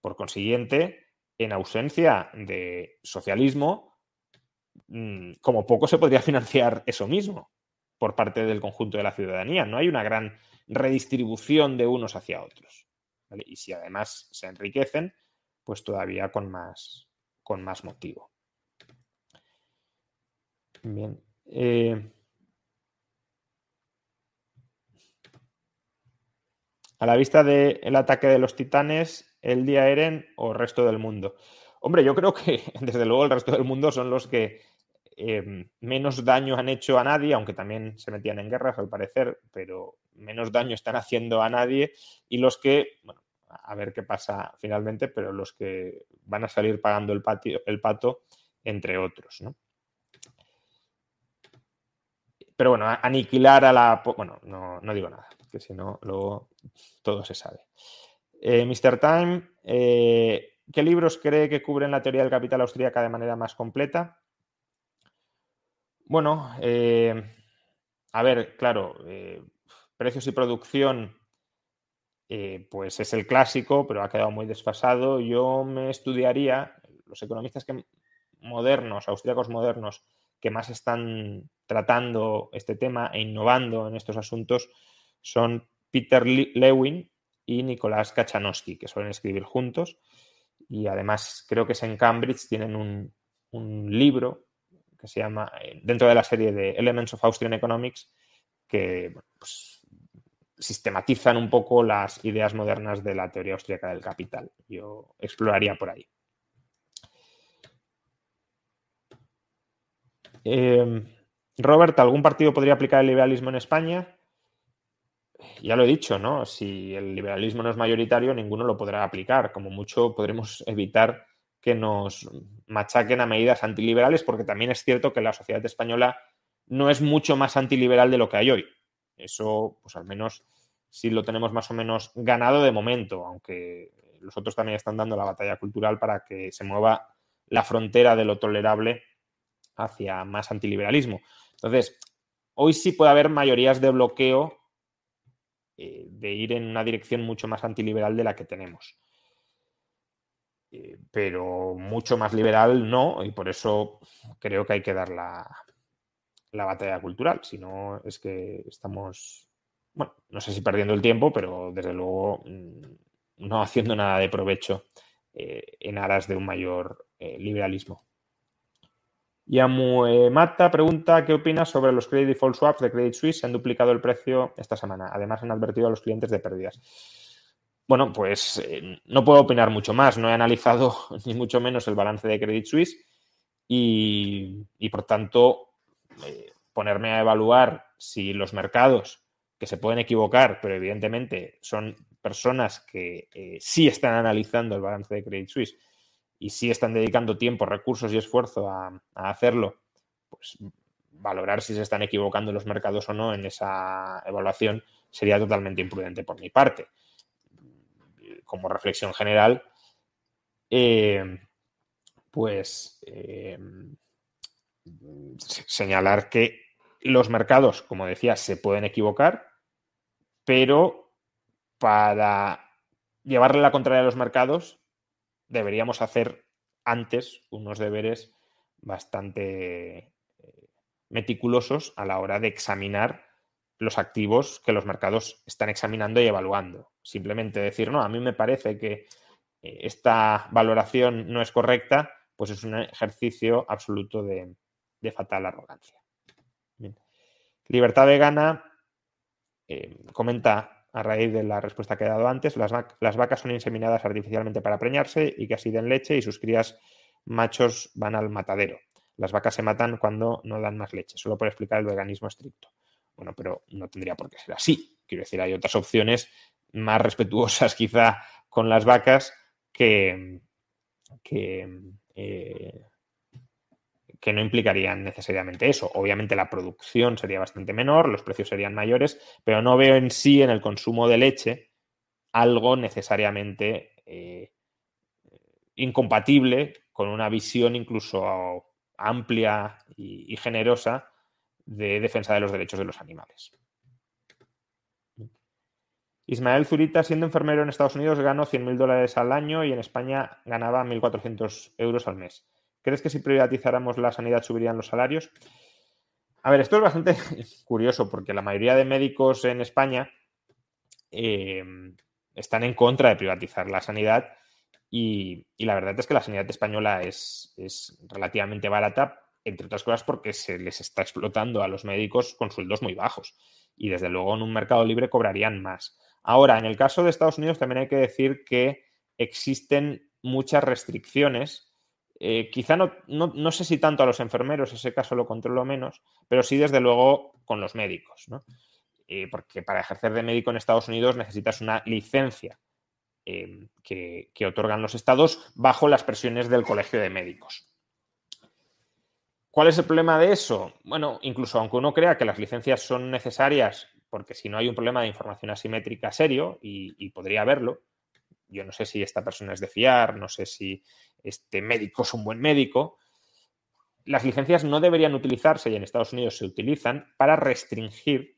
Por consiguiente, en ausencia de socialismo, como poco se podría financiar eso mismo por parte del conjunto de la ciudadanía. No hay una gran redistribución de unos hacia otros. Y si además se enriquecen, pues todavía con más, con más motivo. Bien. Eh, a la vista del de ataque de los titanes, el día Eren o resto del mundo. Hombre, yo creo que desde luego el resto del mundo son los que eh, menos daño han hecho a nadie, aunque también se metían en guerras al parecer, pero menos daño están haciendo a nadie y los que, bueno, a ver qué pasa finalmente, pero los que van a salir pagando el, patio, el pato, entre otros, ¿no? Pero bueno, aniquilar a la... Bueno, no, no digo nada que si no, luego todo se sabe. Eh, Mr. Time, eh, ¿qué libros cree que cubren la teoría del capital austríaca de manera más completa? Bueno, eh, a ver, claro, eh, precios y producción, eh, pues es el clásico, pero ha quedado muy desfasado. Yo me estudiaría, los economistas que, modernos, austríacos modernos, que más están tratando este tema e innovando en estos asuntos, son Peter Lewin y Nicolás Kachanowski, que suelen escribir juntos. Y además creo que es en Cambridge, tienen un, un libro que se llama, eh, dentro de la serie de Elements of Austrian Economics, que pues, sistematizan un poco las ideas modernas de la teoría austríaca del capital. Yo exploraría por ahí. Eh, Robert, ¿algún partido podría aplicar el liberalismo en España? Ya lo he dicho, ¿no? Si el liberalismo no es mayoritario, ninguno lo podrá aplicar. Como mucho podremos evitar que nos machaquen a medidas antiliberales, porque también es cierto que la sociedad española no es mucho más antiliberal de lo que hay hoy. Eso, pues al menos sí lo tenemos más o menos ganado de momento, aunque los otros también están dando la batalla cultural para que se mueva la frontera de lo tolerable hacia más antiliberalismo. Entonces, hoy sí puede haber mayorías de bloqueo eh, de ir en una dirección mucho más antiliberal de la que tenemos. pero mucho más liberal no, y por eso creo que hay que dar la, la batalla cultural. Si no, es que estamos, bueno, no sé si perdiendo el tiempo, pero desde luego mm, no haciendo nada de provecho en aras de un mayor liberalismo. Yamu Mata pregunta qué opinas sobre los credit default swaps de Credit Suisse. Se han duplicado el precio esta semana. Además, han advertido a los clientes de pérdidas. Bueno, pues eh, no puedo opinar mucho más. No he analizado ni mucho menos el balance de Credit Suisse y, por tanto, eh, ponerme a evaluar si los mercados, que se pueden equivocar, pero evidentemente son personas que eh, sí están analizando el balance de Credit Suisse y si están dedicando tiempo, recursos y esfuerzo a, hacerlo, pues valorar si se están equivocando los mercados o no en esa evaluación sería totalmente imprudente por mi parte. Como reflexión general, eh, pues eh, señalar que los mercados, como decía, se pueden equivocar, pero para llevarle la contraria a los mercados deberíamos hacer antes unos deberes bastante eh, meticulosos a la hora de examinar los activos que los mercados están examinando y evaluando. Simplemente decir, no, a mí me parece que eh, esta valoración no es correcta, pues es un ejercicio absoluto de, fatal arrogancia. Libertad vegana eh, comenta a raíz de la respuesta que he dado antes, las, vacas son inseminadas artificialmente para preñarse y que así den leche y sus crías machos van al matadero. Las vacas se matan cuando no dan más leche, solo por explicar el veganismo estricto. Bueno, pero no tendría por qué ser así. Quiero decir, hay otras opciones más respetuosas quizá con las vacas que, que eh, que no implicarían necesariamente eso. Obviamente la producción sería bastante menor, los precios serían mayores, pero no veo en sí en el consumo de leche algo necesariamente eh, incompatible con una visión incluso amplia y, generosa de defensa de los derechos de los animales. Ismael Zurita, siendo enfermero en Estados Unidos, ganó 100.000 dólares al año y en España ganaba 1.400 euros al mes. ¿Crees que si privatizáramos la sanidad subirían los salarios? A ver, esto es bastante curioso porque la mayoría de médicos en España em, están en contra de privatizar la sanidad y, la verdad es que la sanidad española es, es, relativamente barata, entre otras cosas porque se les está explotando a los médicos con sueldos muy bajos y desde luego en un mercado libre cobrarían más. Ahora, en el caso de Estados Unidos también hay que decir que existen muchas restricciones eh, quizá no, no, sé si tanto a los enfermeros, ese caso lo controlo menos, pero sí desde luego con los médicos, eh, porque para ejercer de médico en Estados Unidos necesitas una licencia em, que, otorgan los estados bajo las presiones del Colegio de Médicos. ¿Cuál es el problema de eso? Bueno, incluso aunque uno crea que las licencias son necesarias, porque si no hay un problema de información asimétrica serio, y podría haberlo, yo no sé si esta persona es de fiar, no sé si este médico es un buen médico. Las licencias no deberían utilizarse, y en Estados Unidos se utilizan, para restringir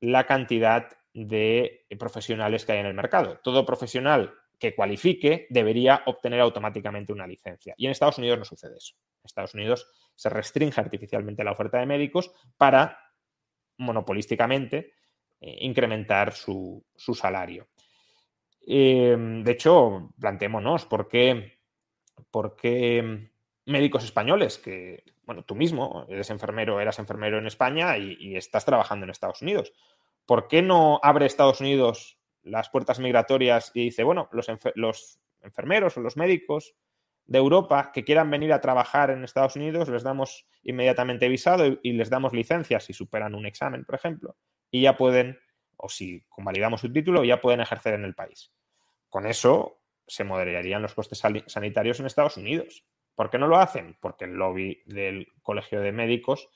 la cantidad de profesionales que hay en el mercado. Todo profesional que cualifique debería obtener automáticamente una licencia. Y en Estados Unidos no sucede eso. En Estados Unidos se restringe artificialmente la oferta de médicos para, monopolísticamente, eh, incrementar su, salario. Eh, de hecho, planteémonos por qué ¿por qué médicos españoles que, bueno, tú mismo eres enfermero, eras enfermero en España y, estás trabajando en Estados Unidos? ¿Por qué no abre Estados Unidos las puertas migratorias y dice, bueno, los, enfermeros o los médicos de Europa que quieran venir a trabajar en Estados Unidos, les damos inmediatamente visado y, y, les damos licencias si superan un examen, por ejemplo, y ya pueden, o si convalidamos su título, ya pueden ejercer en el país. Con eso se moderarían los costes sanitarios en Estados Unidos. ¿Por qué no lo hacen? Porque el lobby del Colegio de Médicos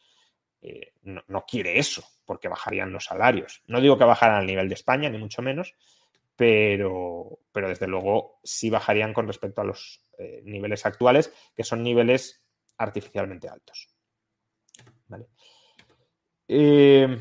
eh, no, quiere eso, porque bajarían los salarios. No digo que bajaran al nivel de España, ni mucho menos, pero, pero desde luego sí bajarían con respecto a los eh, niveles actuales, que son niveles artificialmente altos. Vale. Eh,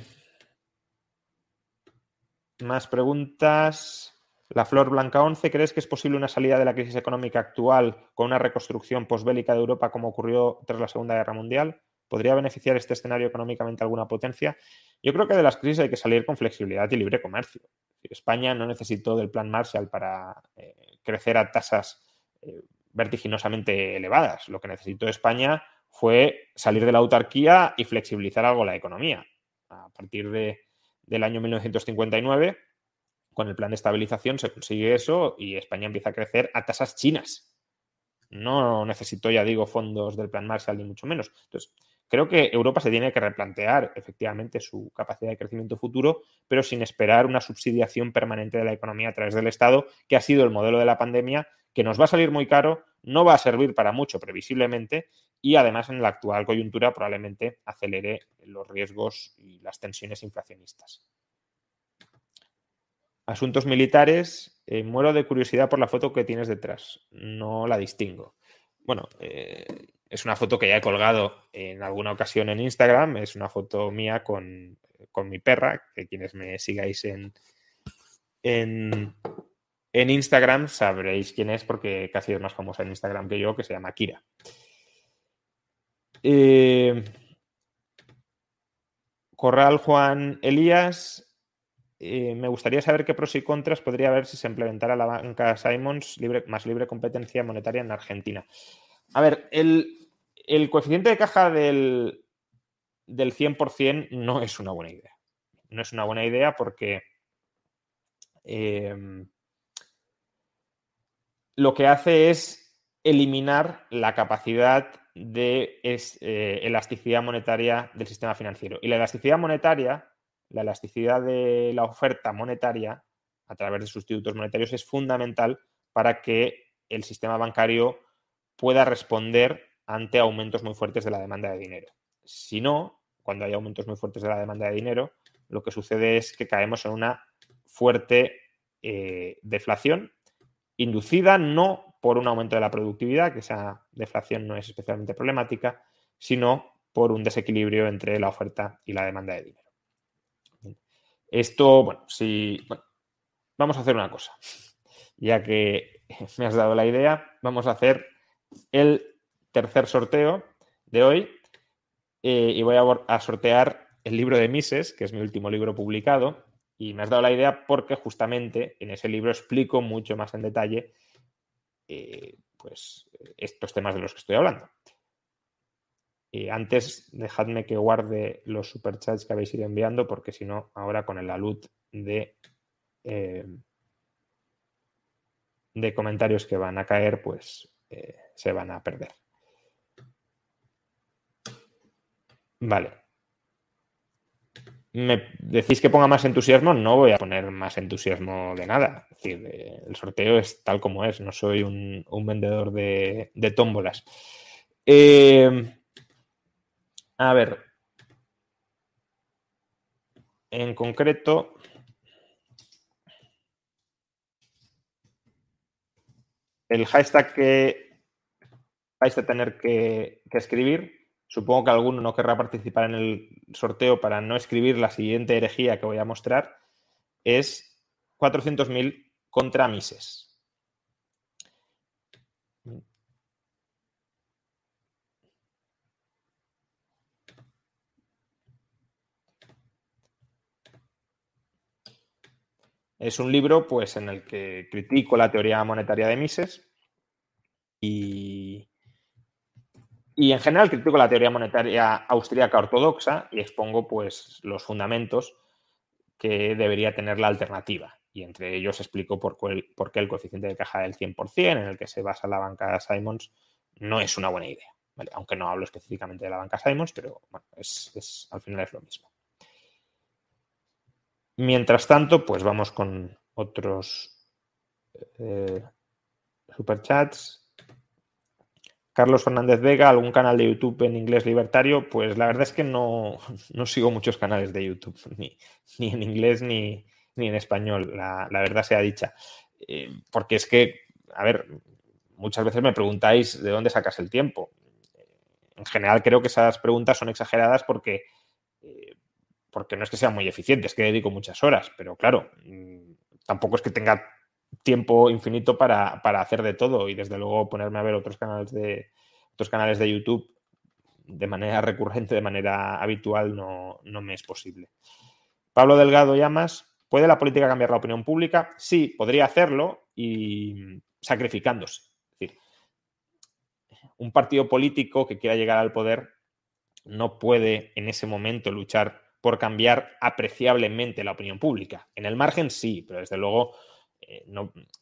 Más preguntas. La Flor Blanca 11, ¿crees que es posible una salida de la crisis económica actual con una reconstrucción posbélica de Europa como ocurrió tras la Segunda Guerra Mundial? ¿Podría beneficiar este escenario económicamente a alguna potencia? Yo creo que de las crisis hay que salir con flexibilidad y libre comercio. España no necesitó del plan Marshall para eh, crecer a tasas eh, vertiginosamente elevadas. Lo que necesitó España fue salir de la autarquía y flexibilizar algo la economía. A partir de, del año 1959 con el plan de estabilización se consigue eso y España empieza a crecer a tasas chinas. No necesito, ya digo, fondos del plan Marshall ni mucho menos. Entonces, creo que Europa se tiene que replantear efectivamente su capacidad de crecimiento futuro, pero sin esperar una subsidiación permanente de la economía a través del Estado, que ha sido el modelo de la pandemia, que nos va a salir muy caro, no va a servir para mucho previsiblemente y además en la actual coyuntura probablemente acelere los riesgos y las tensiones inflacionistas. Asuntos militares. Eh, muero de curiosidad por la foto que tienes detrás. No la distingo. Bueno, eh, es una foto que ya he colgado en alguna ocasión en Instagram. Es una foto mía con, mi perra, que quienes me sigáis en, en, Instagram sabréis quién es porque casi es más famosa en Instagram que yo, que se llama Kira. Eh, Corral Juan Elías eh, me gustaría saber qué pros y contras podría haber si se implementara la banca Simons más libre competencia monetaria en Argentina. A ver, el, coeficiente de caja del, del 100% no es una buena idea. No es una buena idea porque em, lo que hace es eliminar la capacidad de eh, elasticidad monetaria del sistema financiero. Y la elasticidad monetaria la elasticidad de la oferta monetaria a través de sustitutos monetarios es fundamental para que el sistema bancario pueda responder ante aumentos muy fuertes de la demanda de dinero. Si no, cuando hay aumentos muy fuertes de la demanda de dinero, lo que sucede es que caemos en una fuerte eh, deflación inducida no por un aumento de la productividad, que esa deflación no es especialmente problemática, sino por un desequilibrio entre la oferta y la demanda de dinero. Esto, bueno, si. vamos a hacer una cosa. Ya que me has dado la idea, vamos a hacer el tercer sorteo de hoy. Eh, y voy a, sortear el libro de Mises, que es mi último libro publicado. Y me has dado la idea porque justamente en ese libro explico mucho más en detalle eh, pues, estos temas de los que estoy hablando. Y antes, dejadme que guarde los superchats que habéis ido enviando, porque si no, ahora con el alud de, eh, de comentarios que van a caer, pues eh, se van a perder. Vale. ¿Me decís que ponga más entusiasmo? No voy a poner más entusiasmo de nada. Es decir, el sorteo es tal como es, no soy un, vendedor de, de tómbolas. Eh, a ver. En concreto. El hashtag que vais a tener que, escribir. Supongo que alguno no querrá participar en el sorteo para no escribir la siguiente herejía que voy a mostrar. Es 400.000 contra Mises. Es un libro pues, en el que critico la teoría monetaria de Mises y, y en general critico la teoría monetaria austríaca ortodoxa y expongo pues, los fundamentos que debería tener la alternativa. Y entre ellos explico por, qué el coeficiente de caja del 100% en el que se basa la banca Simons no es una buena idea. Aunque no hablo específicamente de la banca Simons, pero bueno, es, al final es lo mismo. Mientras tanto, pues vamos con otros eh, superchats. Carlos Fernández Vega, ¿algún canal de YouTube en inglés libertario? Pues la verdad es que no, sigo muchos canales de YouTube, ni, en inglés ni, en español, la, verdad sea dicha. Eh, porque es que, a ver, muchas veces me preguntáis de dónde sacas el tiempo. En general creo que esas preguntas son exageradas porque porque no es que sea muy eficiente, es que dedico muchas horas, pero claro, mm, tampoco es que tenga tiempo infinito para, hacer de todo y desde luego ponerme a ver otros canales de otros canales de YouTube de manera recurrente, de manera habitual, no, no me es posible. Pablo Delgado Llamas, ¿puede la política cambiar la opinión pública? Sí, podría hacerlo y sacrificándose. Es decir, un partido político que quiera llegar al poder no puede en ese momento luchar por cambiar apreciablemente la opinión pública. En el margen sí, pero desde luego, eh,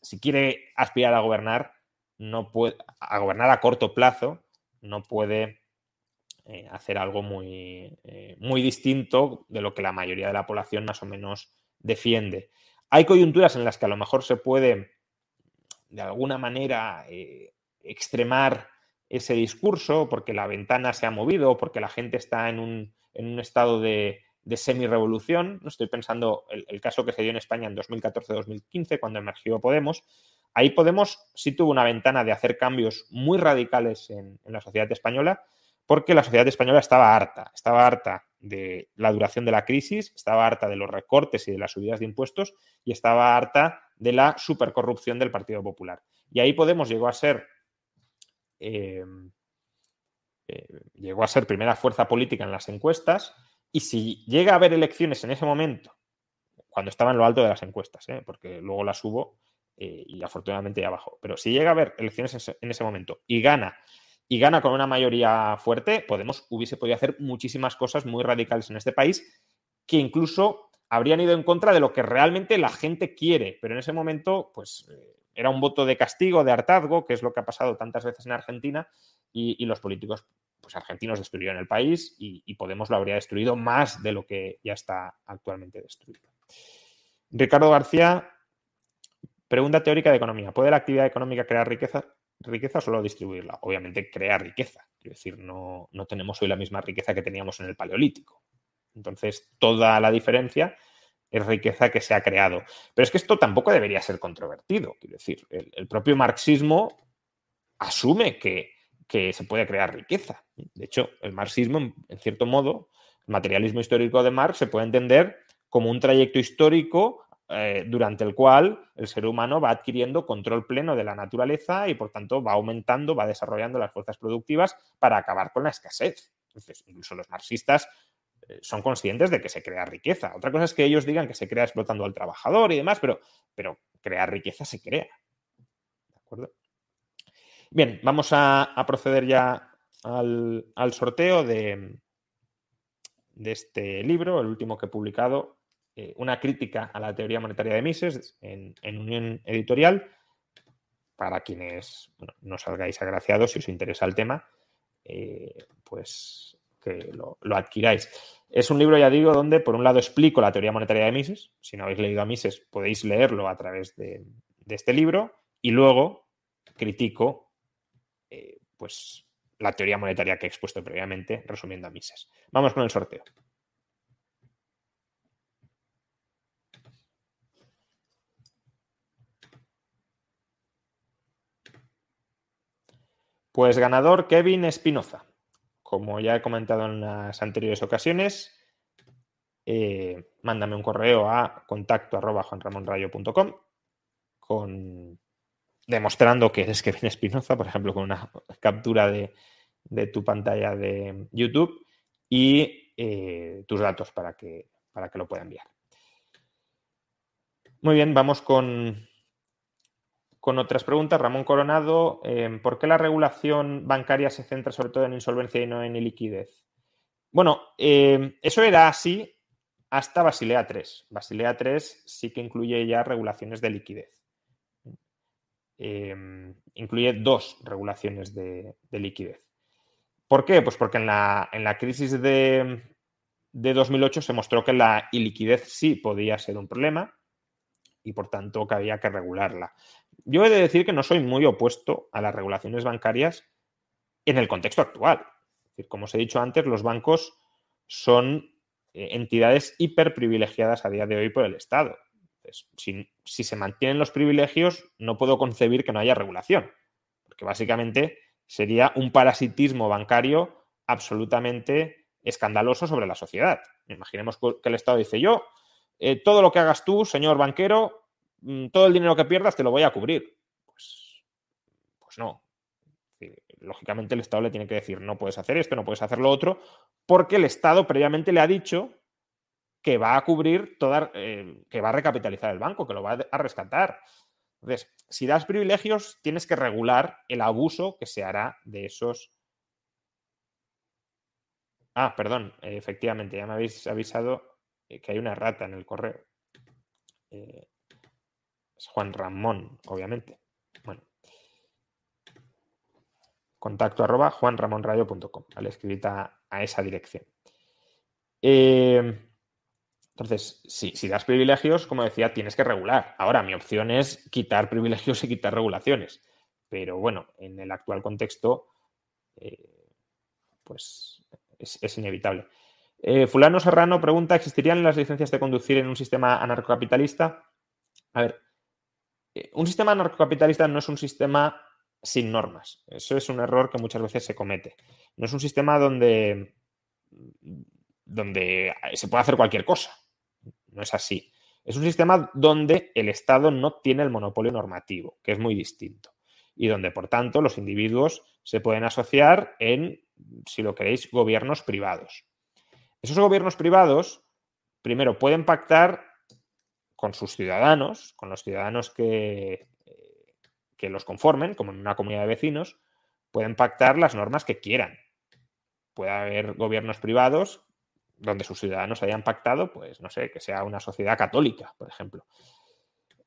si quiere aspirar a gobernar, no puede, a gobernar a corto plazo, no puede eh, hacer algo muy, eh, muy distinto de lo que la mayoría de la población más o menos defiende. Hay coyunturas en las que a lo mejor se puede, de alguna manera, extremar ese discurso porque la ventana se ha movido, porque la gente está en un, en un estado de, de semi-revolución. Estoy pensando el, el, caso que se dio en España en 2014-2015, cuando emergió Podemos. Ahí Podemos sí tuvo una ventana de hacer cambios muy radicales en, la sociedad española, porque la sociedad española estaba harta, estaba harta de la duración de la crisis, estaba harta de los recortes y de las subidas de impuestos y estaba harta de la supercorrupción del Partido Popular. Y ahí Podemos llegó a ser eh, eh, llegó a ser primera fuerza política en las encuestas y si llega a haber elecciones en ese momento, cuando estaba en lo alto de las encuestas, ¿eh? porque luego las hubo eh, y afortunadamente ya bajó, pero si llega a haber elecciones en ese momento y gana, y gana con una mayoría fuerte, Podemos hubiese podido hacer muchísimas cosas muy radicales en este país que incluso habrían ido en contra de lo que realmente la gente quiere, pero en ese momento, pues eh, era un voto de castigo, de hartazgo, que es lo que ha pasado tantas veces en Argentina, y, y los políticos pues argentinos destruyeron el país y, Podemos lo habría destruido más de lo que ya está actualmente destruido. Ricardo García, pregunta teórica de economía. ¿Puede la actividad económica crear riqueza, riqueza o solo distribuirla? Obviamente crea riqueza. Quiero decir, no, no tenemos hoy la misma riqueza que teníamos en el Paleolítico. Entonces, toda la diferencia es riqueza que se ha creado. Pero es que esto tampoco debería ser controvertido. Quiero decir, el propio marxismo asume que que se puede crear riqueza. De hecho, el marxismo, en cierto modo, el materialismo histórico de Marx se puede entender como un trayecto histórico eh, durante el cual el ser humano va adquiriendo control pleno de la naturaleza y, por tanto, va aumentando, va desarrollando las fuerzas productivas para acabar con la escasez. Entonces, incluso los marxistas eh, son conscientes de que se crea riqueza. Otra cosa es que ellos digan que se crea explotando al trabajador y demás, pero, pero crear riqueza se crea. ¿De acuerdo? Bien, vamos a, proceder ya al, sorteo de, de, este libro, el último que he publicado, eh, una crítica a la teoría monetaria de Mises en, Unión Editorial. Para quienes no salgáis agraciados, si os interesa el tema, eh, pues que lo, adquiráis. Es un libro, ya digo, donde por un lado explico la teoría monetaria de Mises. Si no habéis leído a Mises, podéis leerlo a través de, este libro. Y luego critico pues la teoría monetaria que he expuesto previamente, resumiendo a Mises. Vamos con el sorteo. Pues ganador Kevin Espinoza. Como ya he comentado en las anteriores ocasiones, eh, mándame un correo a contacto arroba con demostrando que eres Kevin Espinoza, por ejemplo, con una captura de, tu pantalla de YouTube y eh, tus datos para que, para que lo pueda enviar. Muy bien, vamos con, con otras preguntas. Ramón Coronado, em, ¿por qué la regulación bancaria se centra sobre todo en insolvencia y no en liquidez? Bueno, em, eso era así hasta Basilea 3. Basilea 3 sí que incluye ya regulaciones de liquidez. Em, incluye dos regulaciones de, liquidez. ¿Por qué? Pues porque en la, en la crisis de, 2008 se mostró que la iliquidez sí podía ser un problema y por tanto que había que regularla. Yo he de decir que no soy muy opuesto a las regulaciones bancarias en el contexto actual. como os he dicho antes, los bancos son eh, entidades hiperprivilegiadas a día de hoy por el Estado si, se mantienen los privilegios, no puedo concebir que no haya regulación, porque básicamente sería un parasitismo bancario absolutamente escandaloso sobre la sociedad. Imaginemos que el Estado dice, yo, eh, todo lo que hagas tú, señor banquero, mm, todo el dinero que pierdas te lo voy a cubrir. Pues, pues no. Lógicamente el Estado le tiene que decir, no puedes hacer esto, no puedes hacer lo otro, porque el Estado previamente le ha dicho que va a cubrir toda, eh, que va a recapitalizar el banco, que lo va a rescatar. Entonces, si das privilegios, tienes que regular el abuso que se hará de esos. Ah, perdón, efectivamente, ya me habéis avisado eh, que hay una rata en el correo. Eh, es Juan Ramón, obviamente. Bueno. Contacto arroba juanramonradio.com, ¿vale? Escrita a esa dirección. Eh, entonces, si, das privilegios, como decía, tienes que regular. Ahora, mi opción es quitar privilegios y quitar regulaciones. Pero bueno, en el actual contexto, eh, pues es, inevitable. Eh, Fulano Serrano pregunta, ¿existirían las licencias de conducir en un sistema anarcocapitalista? A ver, eh, un sistema anarcocapitalista no es un sistema sin normas. Eso es un error que muchas veces se comete. No es un sistema donde, donde se puede hacer cualquier cosa. No es así. Es un sistema donde el Estado no tiene el monopolio normativo, que es muy distinto. Y donde, por tanto, los individuos se pueden asociar en, si lo queréis, gobiernos privados. Esos gobiernos privados, primero, pueden pactar con sus ciudadanos, con los ciudadanos que, que los conformen, como en una comunidad de vecinos, pueden pactar las normas que quieran. Puede haber gobiernos privados donde sus ciudadanos hayan pactado, pues no sé, que sea una sociedad católica, por ejemplo.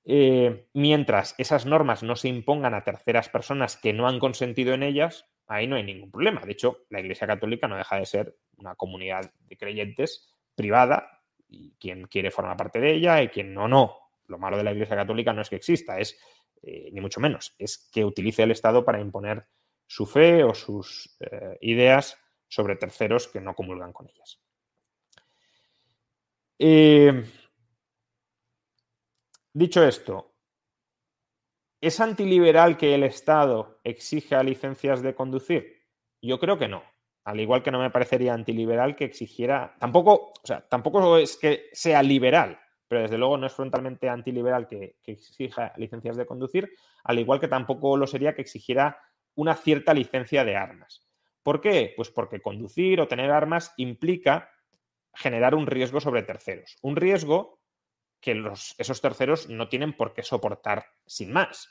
Eh, mientras esas normas no se impongan a terceras personas que no han consentido en ellas, ahí no hay ningún problema. De hecho, la Iglesia Católica no deja de ser una comunidad de creyentes privada y quien quiere formar parte de ella y quien no, no. Lo malo de la Iglesia Católica no es que exista, es eh, ni mucho menos, es que utilice el Estado para imponer su fe o sus eh, ideas sobre terceros que no comulgan con ellas. Eh, dicho esto, ¿es antiliberal que el Estado exija licencias de conducir? Yo creo que no. Al igual que no me parecería antiliberal que exigiera. Tampoco, o sea, tampoco es que sea liberal, pero desde luego no es frontalmente antiliberal que, que exija licencias de conducir, al igual que tampoco lo sería que exigiera una cierta licencia de armas. ¿Por qué? Pues porque conducir o tener armas implica generar un riesgo sobre terceros. Un riesgo que los, esos terceros no tienen por qué soportar sin más.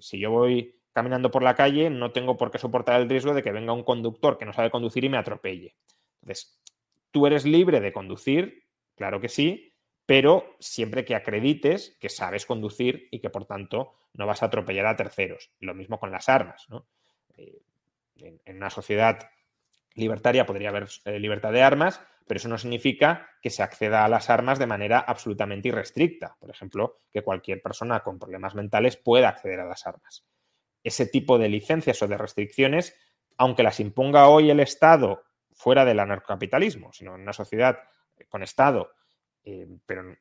si yo voy caminando por la calle, no tengo por qué soportar el riesgo de que venga un conductor que no sabe conducir y me atropelle. Entonces, tú eres libre de conducir, claro que sí, pero siempre que acredites que sabes conducir y que por tanto no vas a atropellar a terceros. Lo mismo con las armas. Eh, en, una sociedad libertaria podría haber eh, libertad de armas, pero eso no significa que se acceda a las armas de manera absolutamente irrestricta. Por ejemplo, que cualquier persona con problemas mentales pueda acceder a las armas. Ese tipo de licencias o de restricciones, aunque las imponga hoy el Estado fuera del anarcocapitalismo, sino en una sociedad con Estado, eh, pero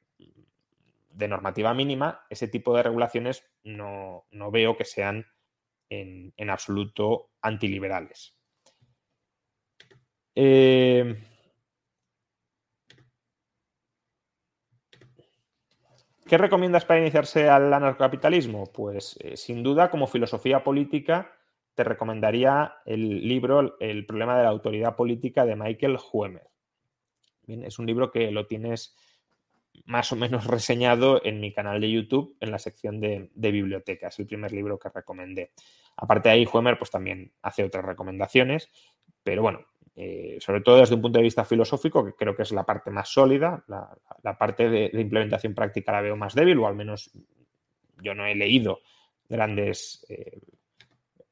de normativa mínima, ese tipo de regulaciones no, veo que sean en, en absoluto antiliberales. Eh, ¿Qué recomiendas para iniciarse al anarcocapitalismo? Pues eh, sin duda, como filosofía política, te recomendaría el libro El problema de la autoridad política de Michael Huemer. Bien, es un libro que lo tienes más o menos reseñado en mi canal de YouTube en la sección de, de bibliotecas, el primer libro que recomendé. Aparte de ahí, Huemer pues también hace otras recomendaciones, pero bueno, eh, sobre todo desde un punto de vista filosófico, que creo que es la parte más sólida, la, parte de, implementación práctica la veo más débil, o al menos yo no he leído grandes, eh,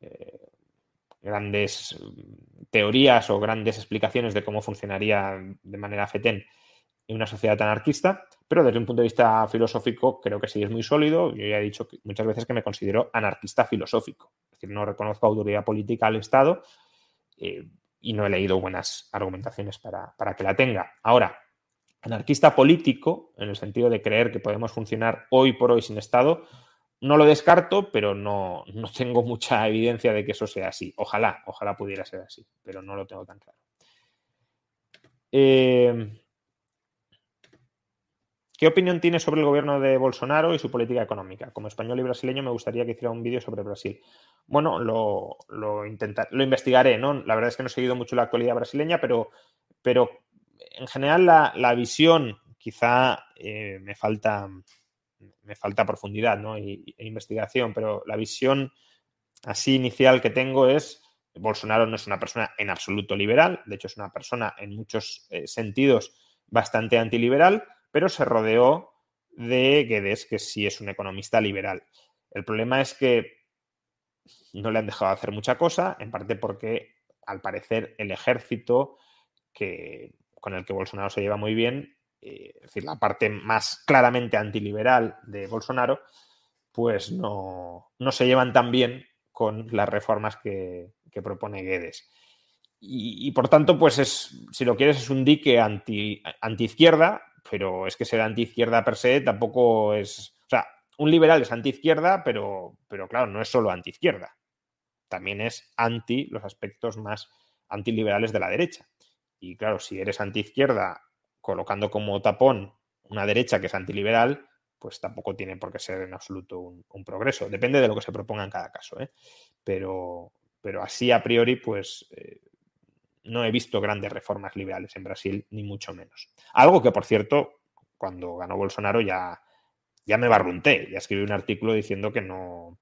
eh, grandes teorías o grandes explicaciones de cómo funcionaría de manera FETEN en una sociedad anarquista, pero desde un punto de vista filosófico creo que sí es muy sólido. Yo ya he dicho muchas veces que me considero anarquista filosófico, es decir, no reconozco autoridad política al Estado y no he leído buenas argumentaciones para, que la tenga. Ahora, anarquista político, en el sentido de creer que podemos funcionar hoy por hoy sin Estado, no lo descarto, pero no, no tengo mucha evidencia de que eso sea así. Ojalá, ojalá pudiera ser así, pero no lo tengo tan claro. Eh, ¿Qué opinión tiene sobre el gobierno de Bolsonaro y su política económica? Como español y brasileño me gustaría que hiciera un vídeo sobre Brasil. Bueno, lo, lo, investigaré, ¿no? La verdad es que no he seguido mucho la actualidad brasileña, pero, pero en general la, visión quizá eh, me falta me falta profundidad ¿no? e investigación, pero la visión así inicial que tengo es Bolsonaro no es una persona en absoluto liberal, de hecho es una persona en muchos eh, sentidos bastante antiliberal, pero se rodeó de Guedes, que sí es un economista liberal. El problema es que no le han dejado hacer mucha cosa, en parte porque al parecer el ejército que, con el que Bolsonaro se lleva muy bien, eh, es decir, la parte más claramente antiliberal de Bolsonaro, pues no, no se llevan tan bien con las reformas que, propone Guedes. Y, por tanto, pues es, si lo quieres, es un dique anti, izquierda, pero es que ser anti-izquierda per se tampoco es. O sea, un liberal es anti-izquierda, pero, pero claro, no es solo anti-izquierda. También es anti los aspectos más antiliberales de la derecha. Y claro, si eres anti-izquierda colocando como tapón una derecha que es antiliberal, pues tampoco tiene por qué ser en absoluto un, progreso. Depende de lo que se proponga en cada caso. ¿eh? Pero, pero así a priori, pues eh, no he visto grandes reformas liberales en Brasil, ni mucho menos. Algo que, por cierto, cuando ganó Bolsonaro ya, ya me barrunté, ya escribí un artículo diciendo que no,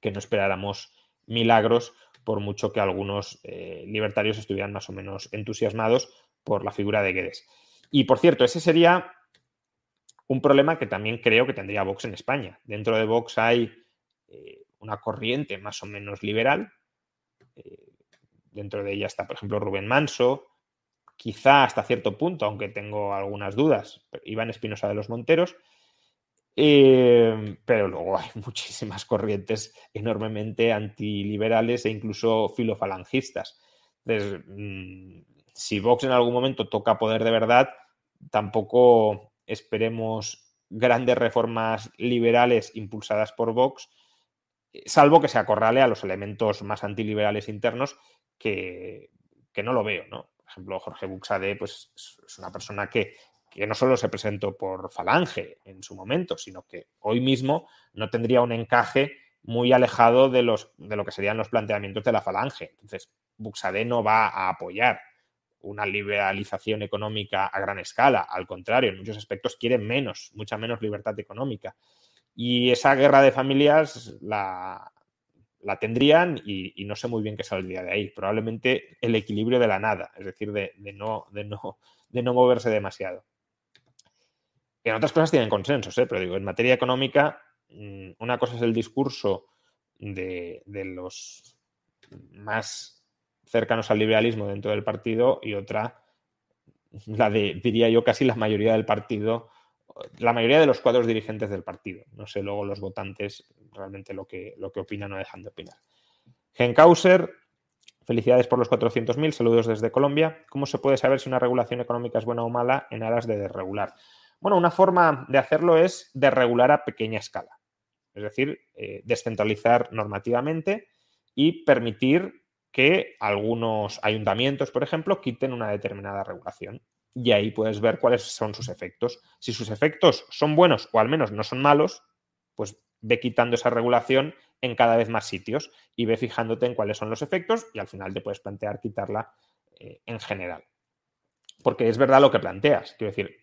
que no esperáramos milagros por mucho que algunos eh, libertarios estuvieran más o menos entusiasmados por la figura de Guedes. Y por cierto, ese sería un problema que también creo que tendría Vox en España. Dentro de Vox hay eh, una corriente más o menos liberal. Eh, dentro de ella está, por ejemplo, Rubén Manso, quizá hasta cierto punto, aunque tengo algunas dudas, Iván Espinosa de los Monteros. Eh, pero luego hay muchísimas corrientes enormemente antiliberales e incluso filofalangistas. Entonces, mm, si Vox en algún momento toca poder de verdad, tampoco esperemos grandes reformas liberales impulsadas por Vox, eh, salvo que se acorrale a los elementos más antiliberales internos que, no lo veo, ¿no? Por ejemplo, Jorge Buxade pues, es una persona que, que no solo se presentó por Falange en su momento, sino que hoy mismo no tendría un encaje muy alejado de, los, de lo que serían los planteamientos de la Falange. Entonces, Buxade no va a apoyar una liberalización económica a gran escala. Al contrario, en muchos aspectos quieren menos, mucha menos libertad económica. Y esa guerra de familias la, la tendrían y, no sé muy bien qué saldría de ahí. Probablemente el equilibrio de la nada, es decir, de, no, de, no, de no moverse demasiado. En otras cosas tienen consensos, ¿eh? pero digo, en materia económica, mm, una cosa es el discurso de, de los más cercanos al liberalismo dentro del partido y otra, la de, diría yo, casi la mayoría del partido, la mayoría de los cuadros dirigentes del partido. No sé luego los votantes realmente lo que, lo que opinan o dejan de opinar. Genkauser, felicidades por los 400.000, saludos desde Colombia. ¿Cómo se puede saber si una regulación económica es buena o mala en aras de desregular? Bueno, una forma de hacerlo es desregular a pequeña escala, es decir, eh, descentralizar normativamente y permitir que algunos ayuntamientos, por ejemplo, quiten una determinada regulación. Y ahí puedes ver cuáles son sus efectos. Si sus efectos son buenos o al menos no son malos, pues ve quitando esa regulación en cada vez más sitios y ve fijándote en cuáles son los efectos y al final te puedes plantear quitarla eh, en general. Porque es verdad lo que planteas. Quiero decir,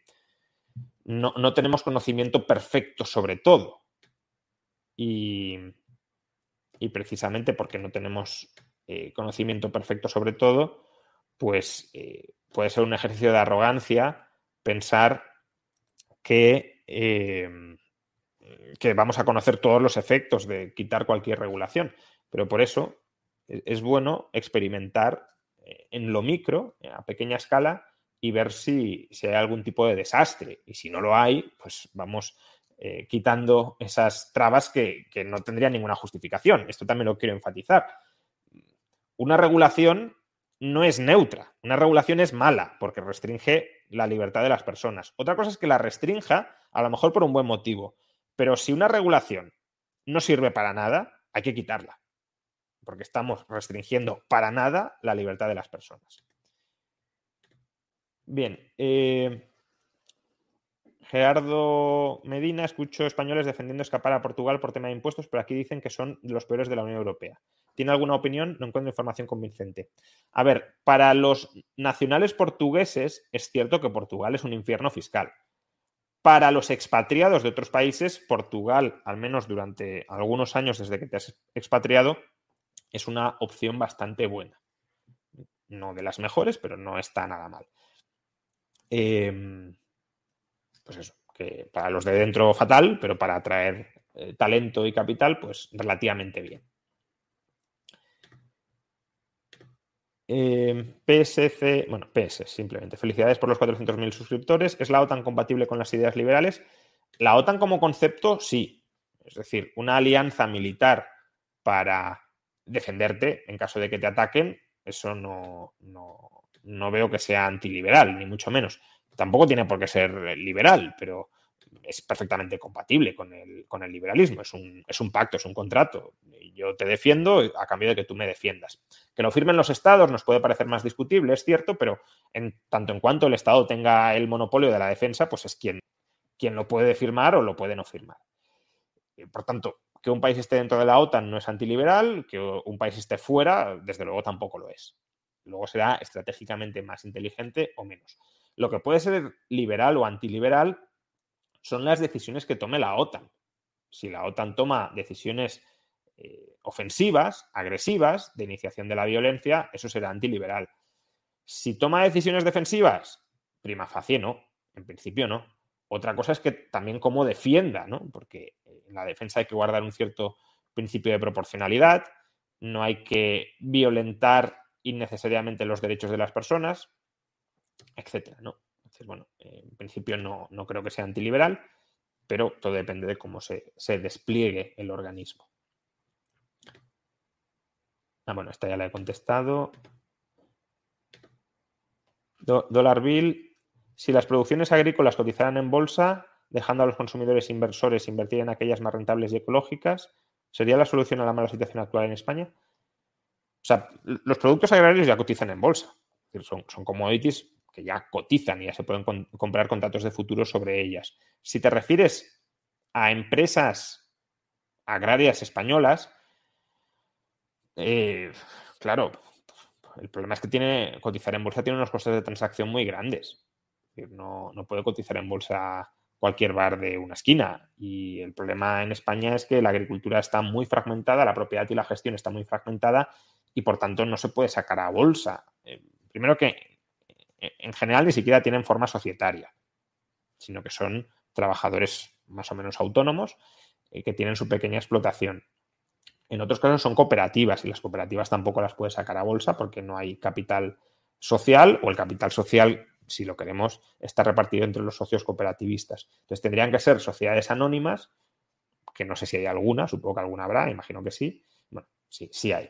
no, no tenemos conocimiento perfecto sobre todo. Y, y precisamente porque no tenemos eh, conocimiento perfecto sobre todo, pues eh, puede ser un ejercicio de arrogancia pensar que, em, que vamos a conocer todos los efectos de quitar cualquier regulación. Pero por eso e, es bueno experimentar eh, en lo micro, a pequeña escala, y ver si, hay algún tipo de desastre. Y si no lo hay, pues vamos quitando esas trabas que, que, no tendrían ninguna justificación. Esto también lo quiero enfatizar una regulación no es neutra, una regulación es mala porque restringe la libertad de las personas. Otra cosa es que la restrinja, a lo mejor por un buen motivo, pero si una regulación no sirve para nada, hay que quitarla, porque estamos restringiendo para nada la libertad de las personas. Bien. Eh, Gerardo Medina, escucho españoles defendiendo escapar a Portugal por tema de impuestos, pero aquí dicen que son los peores de la Unión Europea. ¿Tiene alguna opinión? No encuentro información convincente. A ver, para los nacionales portugueses es cierto que Portugal es un infierno fiscal. Para los expatriados de otros países, Portugal, al menos durante algunos años desde que te has expatriado, es una opción bastante buena. No de las mejores, pero no está nada mal. Em, pues eso, que para los de dentro fatal, pero para atraer eh, talento y capital, pues relativamente bien. Em, PSC, bueno, PS simplemente. Felicidades por los 400.000 suscriptores. ¿Es la OTAN compatible con las ideas liberales? La OTAN como concepto, sí. Es decir, una alianza militar para defenderte en caso de que te ataquen, eso no, no, veo que sea antiliberal, ni mucho menos. Tampoco tiene por qué ser liberal, pero es perfectamente compatible con el, con el liberalismo. Es un, es un, pacto, es un contrato. Yo te defiendo a cambio de que tú me defiendas. Que lo firmen los estados nos puede parecer más discutible, es cierto, pero en tanto en cuanto el Estado tenga el monopolio de la defensa, pues es quien, quien lo puede firmar o lo puede no firmar. Por tanto, que un país esté dentro de la OTAN no es antiliberal, que un país esté fuera, desde luego tampoco lo es. Luego será estratégicamente más inteligente o menos. Lo que puede ser liberal o antiliberal son las decisiones que tome la OTAN. Si la OTAN toma decisiones eh, ofensivas, agresivas, de iniciación de la violencia, eso será antiliberal. Si toma decisiones defensivas, prima facie no, en principio no. Otra cosa es que también cómo defienda, ¿no? Porque en la defensa hay que guardar un cierto principio de proporcionalidad, no hay que violentar innecesariamente los derechos de las personas, etcétera, ¿no? Entonces, bueno, en principio no, creo que sea antiliberal, pero todo depende de cómo se, despliegue el organismo. Ah, bueno, esta ya la he contestado. dólar bill si las producciones agrícolas cotizaran en bolsa, dejando a los consumidores inversores invertir en aquellas más rentables y ecológicas, ¿sería la solución a la mala situación actual en España? O sea, los productos agrarios ya cotizan en bolsa. Son, son commodities que ya cotizan y ya se pueden comprar contratos de futuro sobre ellas. Si te refieres a empresas agrarias españolas, eh, claro, el problema es que tiene, cotizar en bolsa tiene unos costes de transacción muy grandes no, puede cotizar en bolsa cualquier bar de una esquina. Y el problema en España es que la agricultura está muy fragmentada, la propiedad y la gestión está muy fragmentada y por tanto no se puede sacar a bolsa. Eh, primero que en general ni siquiera tienen forma societaria, sino que son trabajadores más o menos autónomos eh, que tienen su pequeña explotación. En otros casos son cooperativas y las cooperativas tampoco las puede sacar a bolsa porque no hay capital social o el capital social si lo queremos, está repartido entre los socios cooperativistas. Entonces tendrían que ser sociedades anónimas, que no sé si hay alguna, supongo que alguna habrá, imagino que sí. Bueno, sí, sí hay.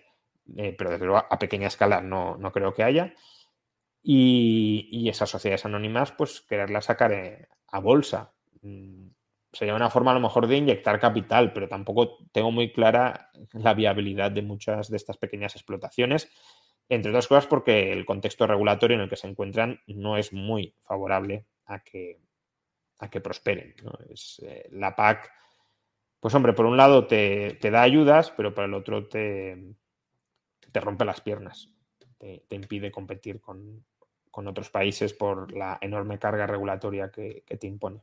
Eh, pero desde luego a pequeña escala no, no creo que haya. Y, esas sociedades anónimas, pues quererlas sacar eh, a bolsa. Mm, sería una forma a lo mejor de inyectar capital, pero tampoco tengo muy clara la viabilidad de muchas de estas pequeñas explotaciones entre otras cosas porque el contexto regulatorio en el que se encuentran no es muy favorable a que, a que prosperen. Es, eh, la PAC, pues hombre, por un lado te, da ayudas, pero por el otro te, te rompe las piernas, te, impide competir con, otros países por la enorme carga regulatoria que, te impone.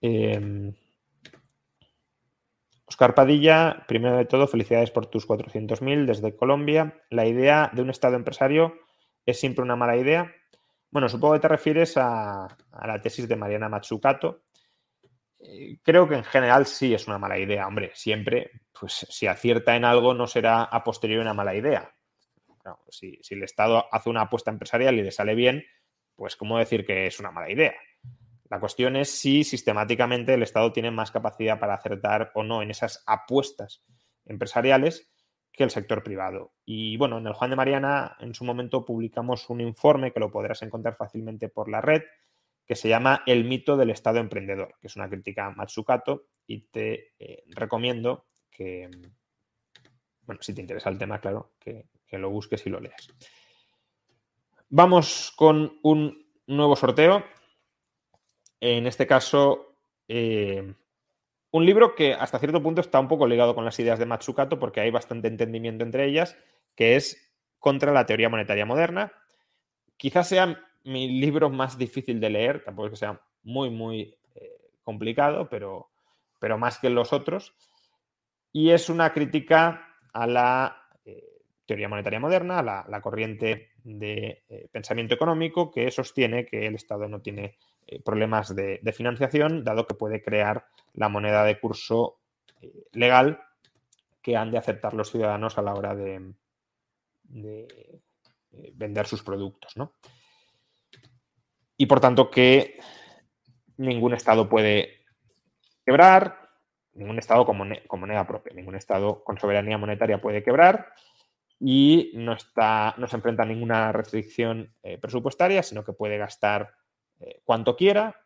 Em, Oscar Padilla, primero de todo, felicidades por tus 400.000 desde Colombia. La idea de un Estado empresario es siempre una mala idea. Bueno, supongo que te refieres a, la tesis de Mariana Matsukato. Eh, creo que en general sí es una mala idea. Hombre, siempre, pues si acierta en algo, no será a posteriori una mala idea. Si, si el Estado hace una apuesta empresarial y le sale bien, pues ¿cómo decir que es una mala idea? La cuestión es si sistemáticamente el Estado tiene más capacidad para acertar o no en esas apuestas empresariales que el sector privado. Y bueno, en el Juan de Mariana en su momento publicamos un informe que lo podrás encontrar fácilmente por la red, que se llama El mito del Estado emprendedor, que es una crítica a Matsukato y te eh, recomiendo que, bueno, si te interesa el tema, claro, que, que lo busques y lo leas. Vamos con un nuevo sorteo. En este caso, eh, un libro que hasta cierto punto está un poco ligado con las ideas de Matsukato porque hay bastante entendimiento entre ellas, que es Contra la teoría monetaria moderna. Quizás sea mi libro más difícil de leer, tampoco es que sea muy, muy eh, complicado, pero, pero más que los otros. Y es una crítica a la teoría monetaria moderna, la, corriente de eh, pensamiento económico que sostiene que el Estado no tiene problemas de, financiación, dado que puede crear la moneda de curso legal que han de aceptar los ciudadanos a la hora de, de vender sus productos. ¿no? y por tanto que ningún Estado puede quebrar, ningún Estado con, moneda propia, ningún Estado con soberanía monetaria puede quebrar y no, está, no se enfrenta a ninguna restricción eh, presupuestaria, sino que puede gastar eh, cuanto quiera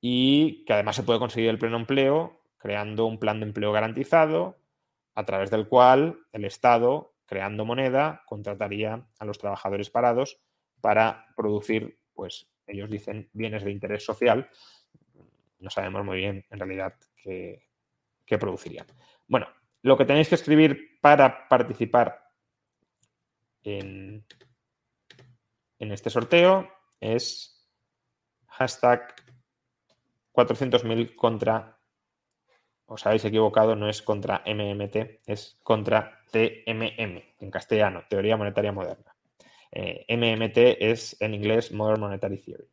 y que además se puede conseguir el pleno empleo creando un plan de empleo garantizado a través del cual el Estado, creando moneda, contrataría a los trabajadores parados para producir pues ellos dicen bienes de interés social, no sabemos muy bien en realidad qué, producirían. Bueno, lo que tenéis que escribir para participar en, este sorteo es hashtag 400.000 contra, os habéis equivocado, no es contra MMT, es contra TMM en castellano, Teoría Monetaria Moderna. Eh, MMT es en inglés Modern Monetary Theory.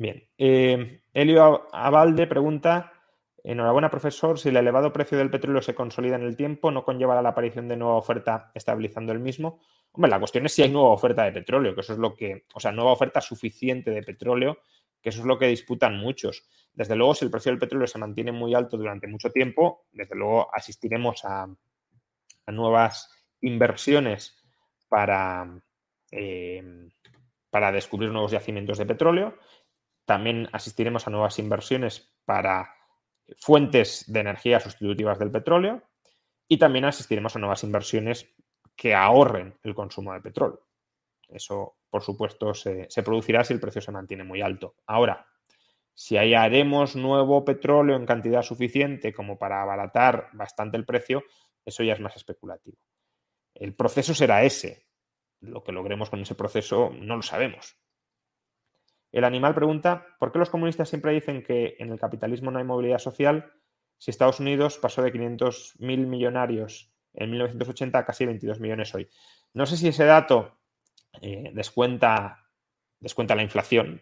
Bien. Eh, Elio Abalde pregunta: Enhorabuena, profesor. Si el elevado precio del petróleo se consolida en el tiempo, ¿no conllevará la aparición de nueva oferta estabilizando el mismo? Hombre, la cuestión es si hay nueva oferta de petróleo, que eso es lo que. O sea, nueva oferta suficiente de petróleo, que eso es lo que disputan muchos. Desde luego, si el precio del petróleo se mantiene muy alto durante mucho tiempo, desde luego asistiremos a, nuevas inversiones para, eh, para descubrir nuevos yacimientos de petróleo. También asistiremos a nuevas inversiones para fuentes de energía sustitutivas del petróleo y también asistiremos a nuevas inversiones que ahorren el consumo de petróleo. Eso, por supuesto, se, producirá si el precio se mantiene muy alto. Ahora, si hallaremos nuevo petróleo en cantidad suficiente como para abaratar bastante el precio, eso ya es más especulativo. El proceso será ese. Lo que logremos con ese proceso no lo sabemos. El animal pregunta, ¿por qué los comunistas siempre dicen que en el capitalismo no hay movilidad social si Estados Unidos pasó de 500.000 millonarios en 1980 a casi 22 millones hoy? No sé si ese dato eh, descuenta, descuenta la inflación,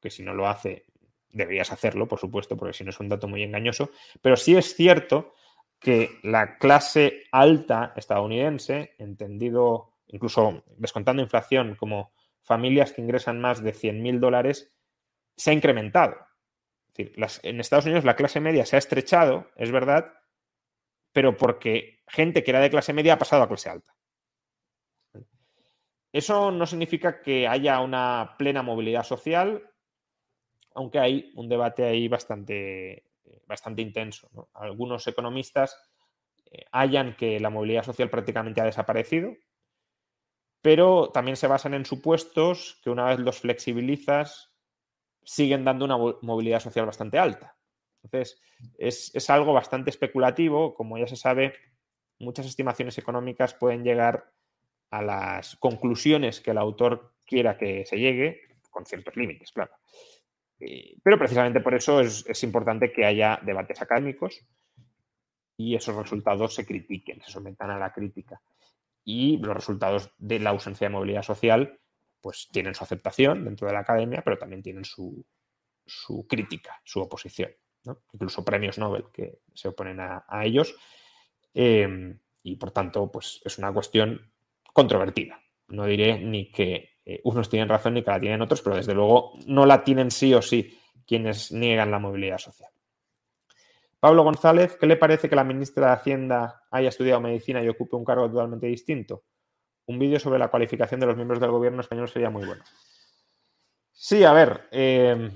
que si no lo hace, deberías hacerlo, por supuesto, porque si no es un dato muy engañoso, pero sí es cierto que la clase alta estadounidense, entendido incluso descontando inflación como familias que ingresan más de 100.000 dólares, se ha incrementado. Es decir, en Estados Unidos la clase media se ha estrechado, es verdad, pero porque gente que era de clase media ha pasado a clase alta. Eso no significa que haya una plena movilidad social, aunque hay un debate ahí bastante bastante intenso. Algunos economistas eh, hallan que la movilidad social prácticamente ha desaparecido, pero también se basan en supuestos que una vez los flexibilizas siguen dando una movilidad social bastante alta. Entonces, es, algo bastante especulativo. Como ya se sabe, muchas estimaciones económicas pueden llegar a las conclusiones que el autor quiera que se llegue, con ciertos límites, claro. Pero precisamente por eso es, importante que haya debates académicos y esos resultados se critiquen, se sometan a la crítica. Y los resultados de la ausencia de movilidad social pues tienen su aceptación dentro de la academia, pero también tienen su, crítica, su oposición. Incluso premios Nobel que se oponen a, ellos. Eh, y por tanto, pues es una cuestión controvertida. No diré ni que eh, unos tienen razón y que la tienen otros, pero desde luego no la tienen sí o sí quienes niegan la movilidad social. Pablo González, ¿qué le parece que la ministra de Hacienda haya estudiado medicina y ocupe un cargo totalmente distinto? Un vídeo sobre la cualificación de los miembros del gobierno español sería muy bueno. Sí, a ver. Eh,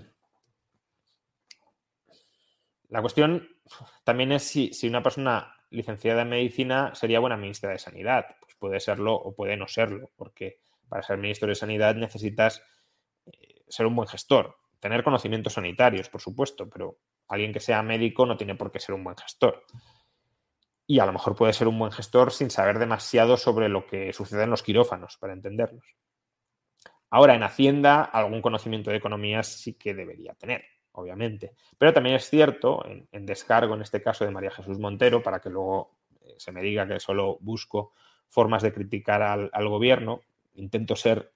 la cuestión también es si, una persona licenciada en medicina sería buena ministra de Sanidad. Pues puede serlo o puede no serlo, porque para ser ministro de Sanidad necesitas eh, ser un buen gestor, tener conocimientos sanitarios, por supuesto, pero alguien que sea médico no tiene por qué ser un buen gestor. Y a lo mejor puede ser un buen gestor sin saber demasiado sobre lo que sucede en los quirófanos, para entendernos. Ahora, en Hacienda, algún conocimiento de economía sí que debería tener, obviamente. Pero también es cierto, en, descargo en este caso de María Jesús Montero, para que luego eh, se me diga que solo busco formas de criticar al, al gobierno, intento ser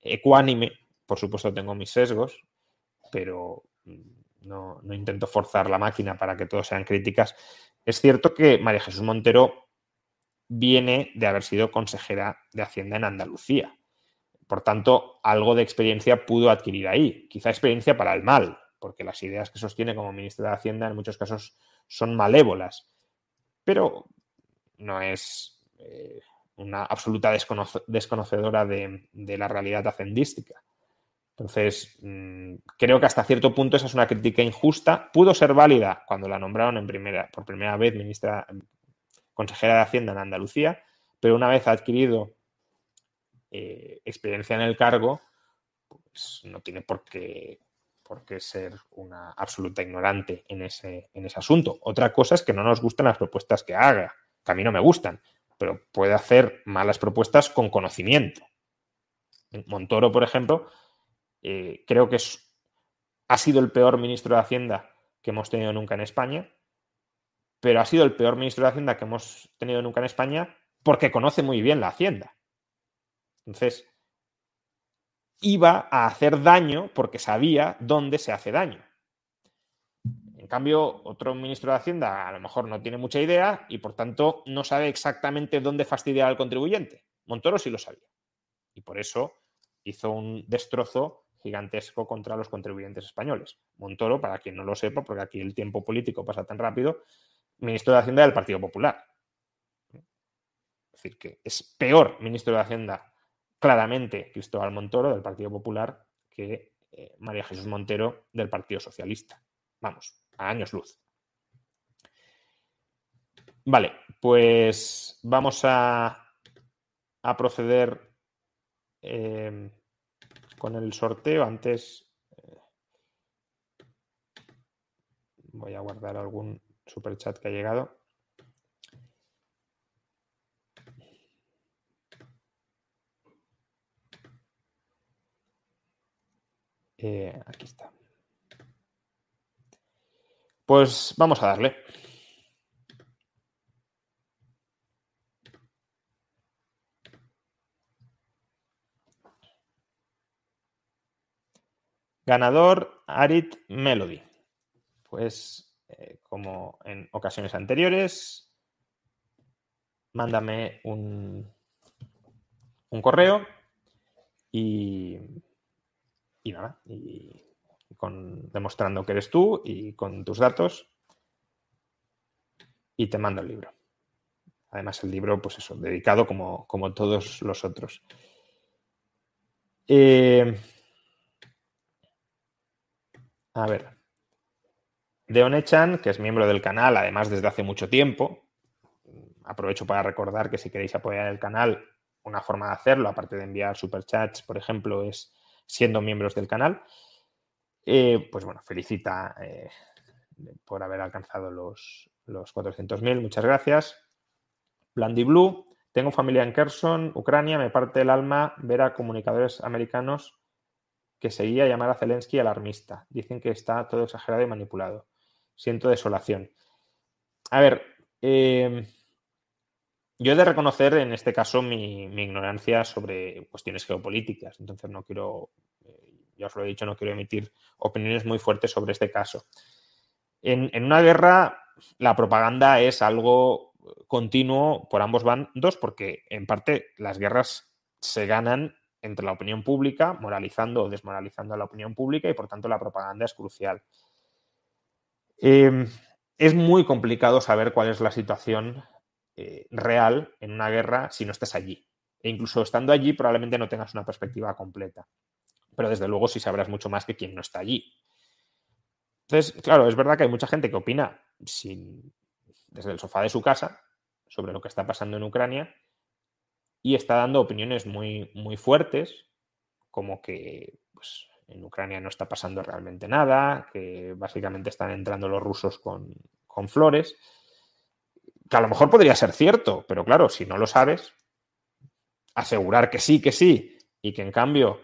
ecuánime, por supuesto tengo mis sesgos, pero mm, no, intento forzar la máquina para que todos sean críticas. Es cierto que María Jesús Montero viene de haber sido consejera de Hacienda en Andalucía. Por tanto, algo de experiencia pudo adquirir ahí. Quizá experiencia para el mal, porque las ideas que sostiene como ministra de Hacienda en muchos casos son malévolas. Pero no es eh, una absoluta desconocedora de, la realidad hacendística. Entonces, mm, creo que hasta cierto punto esa es una crítica injusta. Pudo ser válida cuando la nombraron en primera, por primera vez ministra, consejera de Hacienda en Andalucía, pero una vez adquirido eh, experiencia en el cargo, pues no tiene por qué, por qué ser una absoluta ignorante en ese, en ese asunto. Otra cosa es que no nos gustan las propuestas que haga, que a mí no me gustan, pero puede hacer malas propuestas con conocimiento. Montoro, por ejemplo, eh, creo que es, ha sido el peor ministro de Hacienda que hemos tenido nunca en España, pero ha sido el peor ministro de Hacienda que hemos tenido nunca en España porque conoce muy bien la Hacienda. Entonces, iba a hacer daño porque sabía dónde se hace daño. En cambio, otro ministro de Hacienda a lo mejor no tiene mucha idea y por tanto no sabe exactamente dónde fastidiar al contribuyente. Montoro sí lo sabía. Y por eso hizo un destrozo gigantesco contra los contribuyentes españoles. Montoro, para quien no lo sepa, porque aquí el tiempo político pasa tan rápido, ministro de Hacienda del Partido Popular. Es decir, que es peor ministro de Hacienda claramente Cristóbal Montoro del Partido Popular que eh, María Jesús Montero del Partido Socialista. Vamos, a años luz. Vale, pues vamos a, proceder em, con el sorteo. Antes eh, voy a guardar algún superchat que ha llegado. Eh, aquí está. Pues vamos a darle. Ganador, Arit Melody. Pues eh, como en ocasiones anteriores, mándame un, un correo y, y nada, y demostrando que eres tú y con tus datos y te mando el libro. Además, el libro, pues eso, dedicado como, como todos los otros. Eh, a ver. Deonechan, que es miembro del canal, además desde hace mucho tiempo. Aprovecho para recordar que si queréis apoyar el canal, una forma de hacerlo, aparte de enviar superchats, por ejemplo, es siendo miembros del canal. Eh, pues bueno, felicita eh, por haber alcanzado los, los 400.000. Muchas gracias. Blandy Blue. Tengo familia en Kherson, Ucrania. Me parte el alma ver a comunicadores americanos que seguía llamar a Zelensky alarmista. Dicen que está todo exagerado y manipulado. Siento desolación. A ver, eh, yo he de reconocer en este caso mi, mi, ignorancia sobre cuestiones geopolíticas. Entonces no quiero ya os lo he dicho, no quiero emitir opiniones muy fuertes sobre este caso. En, una guerra, la propaganda es algo continuo por ambos bandos porque, en parte, las guerras se ganan entre la opinión pública, moralizando o desmoralizando a la opinión pública y, por tanto, la propaganda es crucial. Em, es muy complicado saber cuál es la situación eh, real en una guerra si no estás allí. E incluso estando allí probablemente no tengas una perspectiva completa pero desde luego sí sabrás mucho más que quien no está allí. Entonces, claro, es verdad que hay mucha gente que opina sin, desde el sofá de su casa sobre lo que está pasando en Ucrania y está dando opiniones muy, muy fuertes, como que pues, en Ucrania no está pasando realmente nada, que básicamente están entrando los rusos con, con flores, que a lo mejor podría ser cierto, pero claro, si no lo sabes, asegurar que sí, que sí, y que en cambio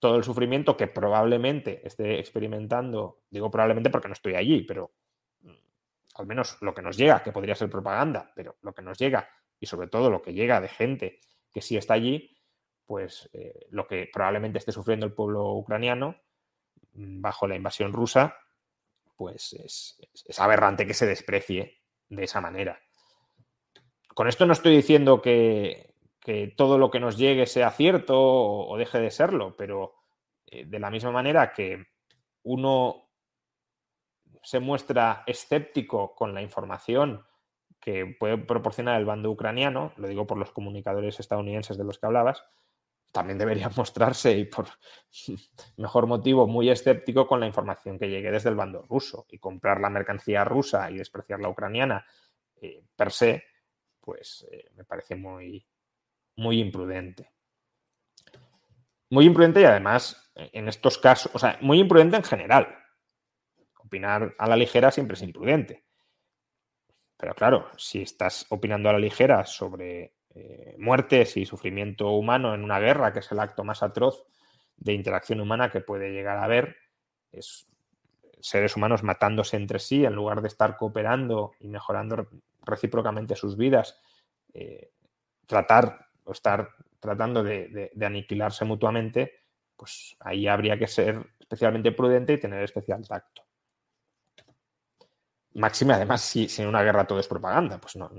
todo el sufrimiento que probablemente esté experimentando, digo probablemente porque no estoy allí, pero mm, al menos lo que nos llega, que podría ser propaganda, pero lo que nos llega y sobre todo lo que llega de gente que sí está allí, pues eh, lo que probablemente esté sufriendo el pueblo ucraniano mm, bajo la invasión rusa, pues es, aberrante que se desprecie de esa manera. Con esto no estoy diciendo que, que todo lo que nos llegue sea cierto o, deje de serlo, pero eh, de la misma manera que uno se muestra escéptico con la información que puede proporcionar el bando ucraniano, lo digo por los comunicadores estadounidenses de los que hablabas, también debería mostrarse, y por mejor motivo, muy escéptico con la información que llegue desde el bando ruso. Y comprar la mercancía rusa y despreciar la ucraniana eh, per se, pues eh, me parece muy, muy imprudente. Muy imprudente y además, en estos casos, o sea, muy imprudente en general. Opinar a la ligera siempre es imprudente. Pero claro, si estás opinando a la ligera sobre eh, muertes y sufrimiento humano en una guerra, que es el acto más atroz de interacción humana que puede llegar a haber, es seres humanos matándose entre sí en lugar de estar cooperando y mejorando recíprocamente sus vidas, eh, tratar o estar tratando de, aniquilarse mutuamente, pues ahí habría que ser especialmente prudente y tener especial tacto. Máxime, además, si, en una guerra todo es propaganda, pues no,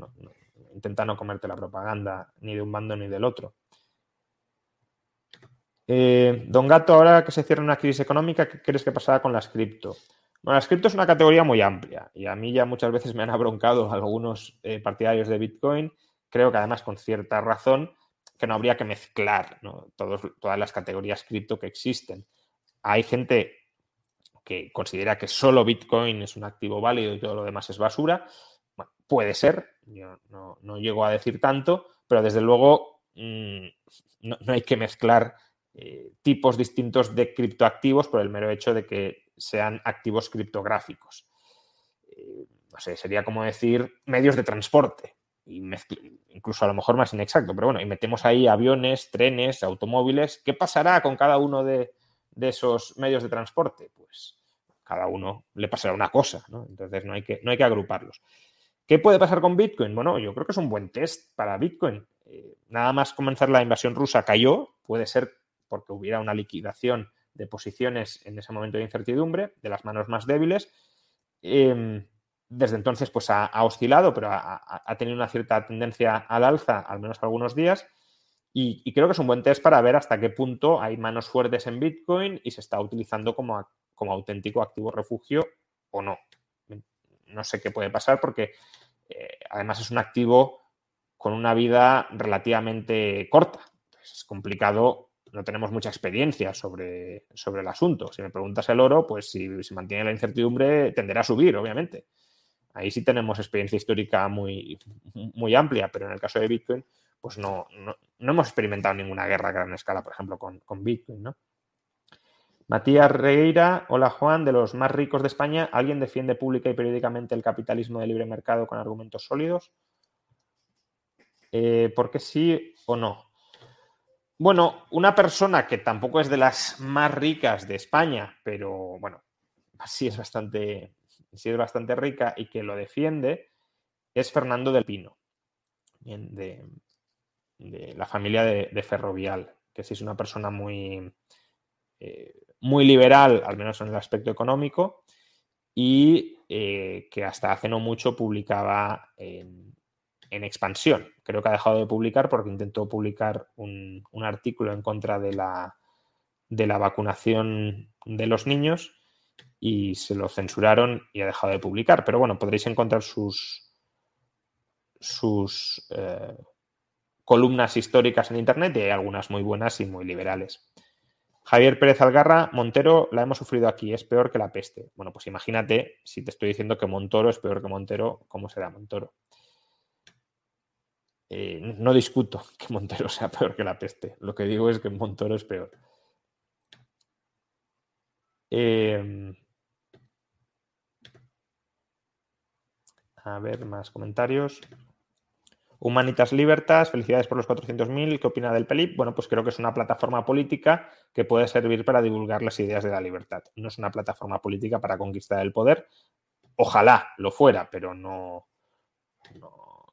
intenta no comerte la propaganda ni de un bando ni del otro. Eh, don Gato, ahora que se cierra una crisis económica, ¿qué crees que pasará con las cripto? Bueno, las cripto es una categoría muy amplia y a mí ya muchas veces me han abroncado algunos eh, partidarios de Bitcoin, creo que además con cierta razón, que no habría que mezclar todas las categorías cripto que existen. Hay gente que considera que solo Bitcoin es un activo válido y todo lo demás es basura. puede ser, yo no, llego a decir tanto, pero desde luego mm, no, hay que mezclar eh, tipos distintos de criptoactivos por el mero hecho de que sean activos criptográficos. Eh, no sé, sería como decir medios de transporte incluso a lo mejor más inexacto, pero bueno, y metemos ahí aviones, trenes, automóviles, ¿qué pasará con cada uno de, esos medios de transporte? Pues cada uno le pasará una cosa, ¿no? Entonces no hay que, no hay que agruparlos. ¿Qué puede pasar con Bitcoin? Bueno, yo creo que es un buen test para Bitcoin. Eh, nada más comenzar la invasión rusa cayó, puede ser porque hubiera una liquidación de posiciones en ese momento de incertidumbre, de las manos más débiles. Em, desde entonces pues ha, oscilado, pero ha, tenido una cierta tendencia al alza, al menos algunos días. Y, creo que es un buen test para ver hasta qué punto hay manos fuertes en Bitcoin y se está utilizando como, como auténtico activo refugio o no. No sé qué puede pasar porque eh, además es un activo con una vida relativamente corta. Es complicado, no tenemos mucha experiencia sobre, sobre el asunto. Si me preguntas el oro, pues si se mantiene la incertidumbre, tenderá a subir, obviamente. Ahí sí tenemos experiencia histórica muy, muy amplia, pero en el caso de Bitcoin, pues no, no, hemos experimentado ninguna guerra a gran escala, por ejemplo, con, Bitcoin, ¿no? Matías Regueira, hola Juan, de los más ricos de España, ¿alguien defiende pública y periódicamente el capitalismo de libre mercado con argumentos sólidos? Eh, ¿Por qué sí o no? Bueno, una persona que tampoco es de las más ricas de España, pero bueno, sí es bastante, sí es bastante rica y que lo defiende, es Fernando del Pino, de, la familia de, Ferrovial, que sí es una persona muy, eh, muy liberal, al menos en el aspecto económico, y eh, que hasta hace no mucho publicaba en, expansión. Creo que ha dejado de publicar porque intentó publicar un, un artículo en contra de la, de la vacunación de los niños y se lo censuraron y ha dejado de publicar. Pero bueno, podréis encontrar sus, sus eh, columnas históricas en Internet y hay algunas muy buenas y muy liberales. Javier Pérez Algarra, Montero la hemos sufrido aquí, es peor que la peste. Bueno, pues imagínate si te estoy diciendo que Montoro es peor que Montero, ¿cómo será Montoro? Eh, no discuto que Montero sea peor que la peste. Lo que digo es que Montoro es peor. Em, a ver, más comentarios. Humanitas Libertas, felicidades por los 400.000. ¿Qué opina del PELIP? Bueno, pues creo que es una plataforma política que puede servir para divulgar las ideas de la libertad. No es una plataforma política para conquistar el poder. Ojalá lo fuera, pero no,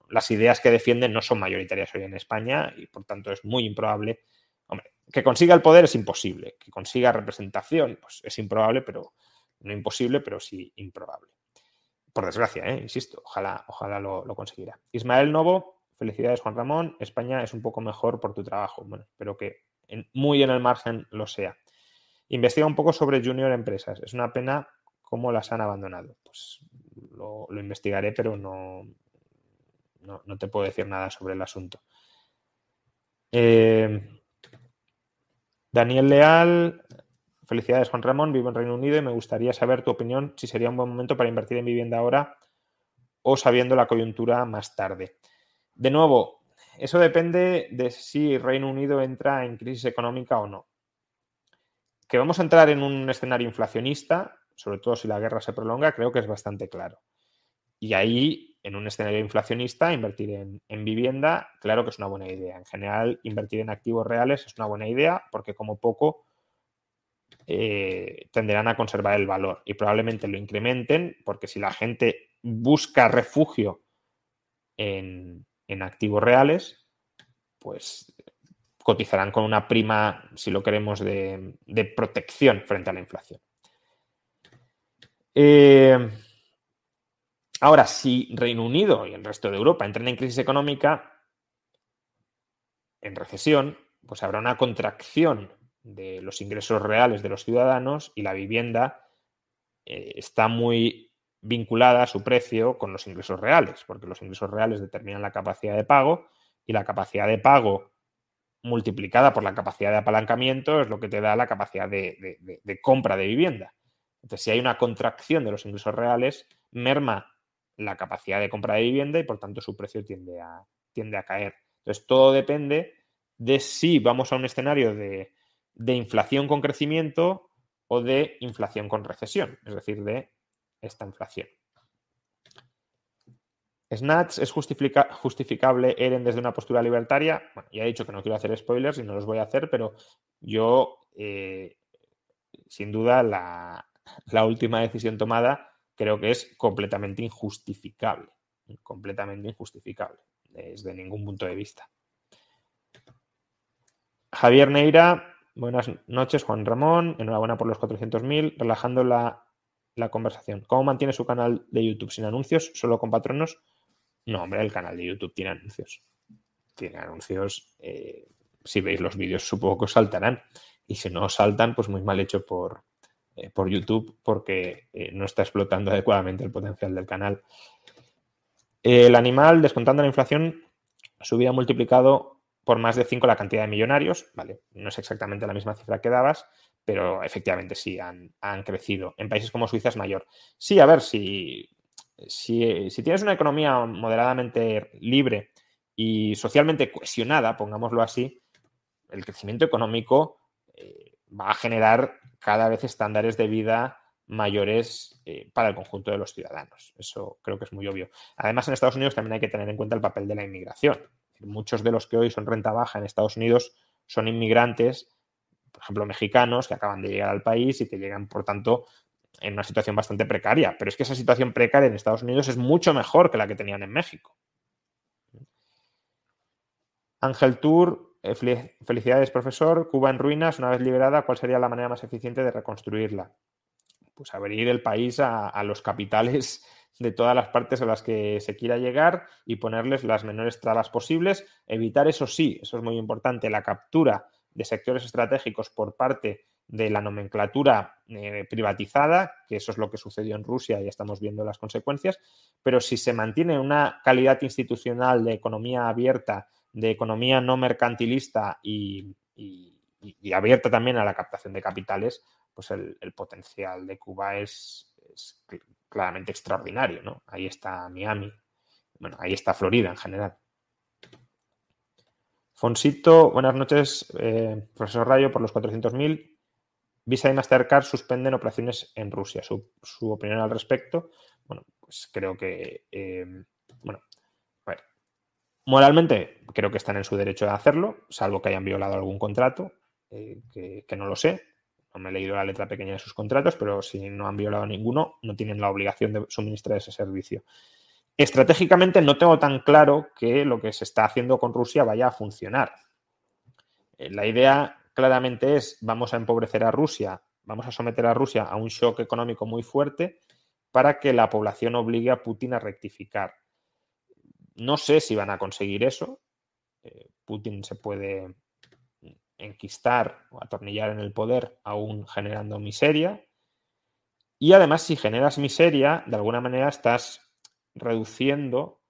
las ideas que defienden no son mayoritarias hoy en España y por tanto es muy improbable. Hombre, que consiga el poder es imposible. Que consiga representación, pues es improbable, pero no imposible, pero sí improbable. Por desgracia, ¿eh? insisto, ojalá, ojalá lo, lo conseguirá. Ismael Novo, Felicidades, Juan Ramón. España es un poco mejor por tu trabajo. Bueno, espero que muy en el margen lo sea. Investiga un poco sobre Junior Empresas. Es una pena cómo las han abandonado. Pues lo, investigaré, pero no, no, te puedo decir nada sobre el asunto. Eh, Daniel Leal, felicidades Juan Ramón, vivo en Reino Unido y me gustaría saber tu opinión si sería un buen momento para invertir en vivienda ahora o sabiendo la coyuntura más tarde. De nuevo, eso depende de si Reino Unido entra en crisis económica o no. Que vamos a entrar en un escenario inflacionista, sobre todo si la guerra se prolonga, creo que es bastante claro. Y ahí, en un escenario inflacionista, invertir en, vivienda, claro que es una buena idea. En general, invertir en activos reales es una buena idea porque como poco eh, tenderán a conservar el valor y probablemente lo incrementen porque si la gente busca refugio en, en activos reales, pues cotizarán con una prima, si lo queremos, de, protección frente a la inflación. Eh, ahora, si Reino Unido y el resto de Europa entran en crisis económica, en recesión, pues habrá una contracción de los ingresos reales de los ciudadanos y la vivienda eh, está muy vinculada a su precio con los ingresos reales, porque los ingresos reales determinan la capacidad de pago y la capacidad de pago multiplicada por la capacidad de apalancamiento es lo que te da la capacidad de, compra de vivienda. Entonces, si hay una contracción de los ingresos reales, merma la capacidad de compra de vivienda y por tanto su precio tiende a, tiende a caer. Entonces, todo depende de si vamos a un escenario de, de inflación con crecimiento o de inflación con recesión, es decir, de esta inflación. Snatch es justificable Eren desde una postura libertaria. Bueno, ya he dicho que no quiero hacer spoilers y no los voy a hacer, pero yo, eh, sin duda, la, la, última decisión tomada creo que es completamente injustificable. Completamente injustificable, desde ningún punto de vista. Javier Neira, buenas noches, Juan Ramón. Enhorabuena por los 400.000. Relajando la la conversación. ¿Cómo mantiene su canal de YouTube sin anuncios, solo con patronos? No, hombre, el canal de YouTube tiene anuncios. Tiene anuncios. Eh, si veis los vídeos, supongo que os saltarán. Y si no saltan, pues muy mal hecho por, eh, por YouTube, porque eh, no está explotando adecuadamente el potencial del canal. El animal, descontando la inflación, su vida multiplicado por más de 5 la cantidad de millonarios. Vale, no es exactamente la misma cifra que dabas, pero efectivamente sí han, crecido. En países como Suiza es mayor. Sí, a ver, si, si, tienes una economía moderadamente libre y socialmente cohesionada, pongámoslo así, el crecimiento económico eh, va a generar cada vez estándares de vida mayores eh, para el conjunto de los ciudadanos. Eso creo que es muy obvio. Además, en Estados Unidos también hay que tener en cuenta el papel de la inmigración. Muchos de los que hoy son renta baja en Estados Unidos son inmigrantes por ejemplo, mexicanos que acaban de llegar al país y que llegan, por tanto, en una situación bastante precaria. Pero es que esa situación precaria en Estados Unidos es mucho mejor que la que tenían en México. Ángel Tour, eh, felicidades, profesor. Cuba en ruinas, una vez liberada, ¿cuál sería la manera más eficiente de reconstruirla? Pues abrir el país a, a los capitales de todas las partes a las que se quiera llegar y ponerles las menores trabas posibles. Evitar, eso sí, eso es muy importante, la captura de sectores estratégicos por parte de la nomenclatura eh, privatizada, que eso es lo que sucedió en Rusia y estamos viendo las consecuencias, pero si se mantiene una calidad institucional de economía abierta, de economía no mercantilista y, y, abierta también a la captación de capitales, pues el, potencial de Cuba es, claramente extraordinario, ¿no? Ahí está Miami, bueno, ahí está Florida en general. Fonsito, buenas noches, eh, profesor Rayo, por los 400.000. Visa y Mastercard suspenden operaciones en Rusia. Su, opinión al respecto, bueno, pues creo que, eh, bueno, a ver, moralmente creo que están en su derecho de hacerlo, salvo que hayan violado algún contrato, eh, que, no lo sé. No me he leído la letra pequeña de sus contratos, pero si no han violado ninguno, no tienen la obligación de suministrar ese servicio. Estratégicamente no tengo tan claro que lo que se está haciendo con Rusia vaya a funcionar. Eh, la idea claramente es vamos a empobrecer a Rusia, vamos a someter a Rusia a un shock económico muy fuerte para que la población obligue a Putin a rectificar. No sé si van a conseguir eso. Eh, Putin se puede enquistar o atornillar en el poder aún generando miseria. Y además, si generas miseria, de alguna manera estás reduciendo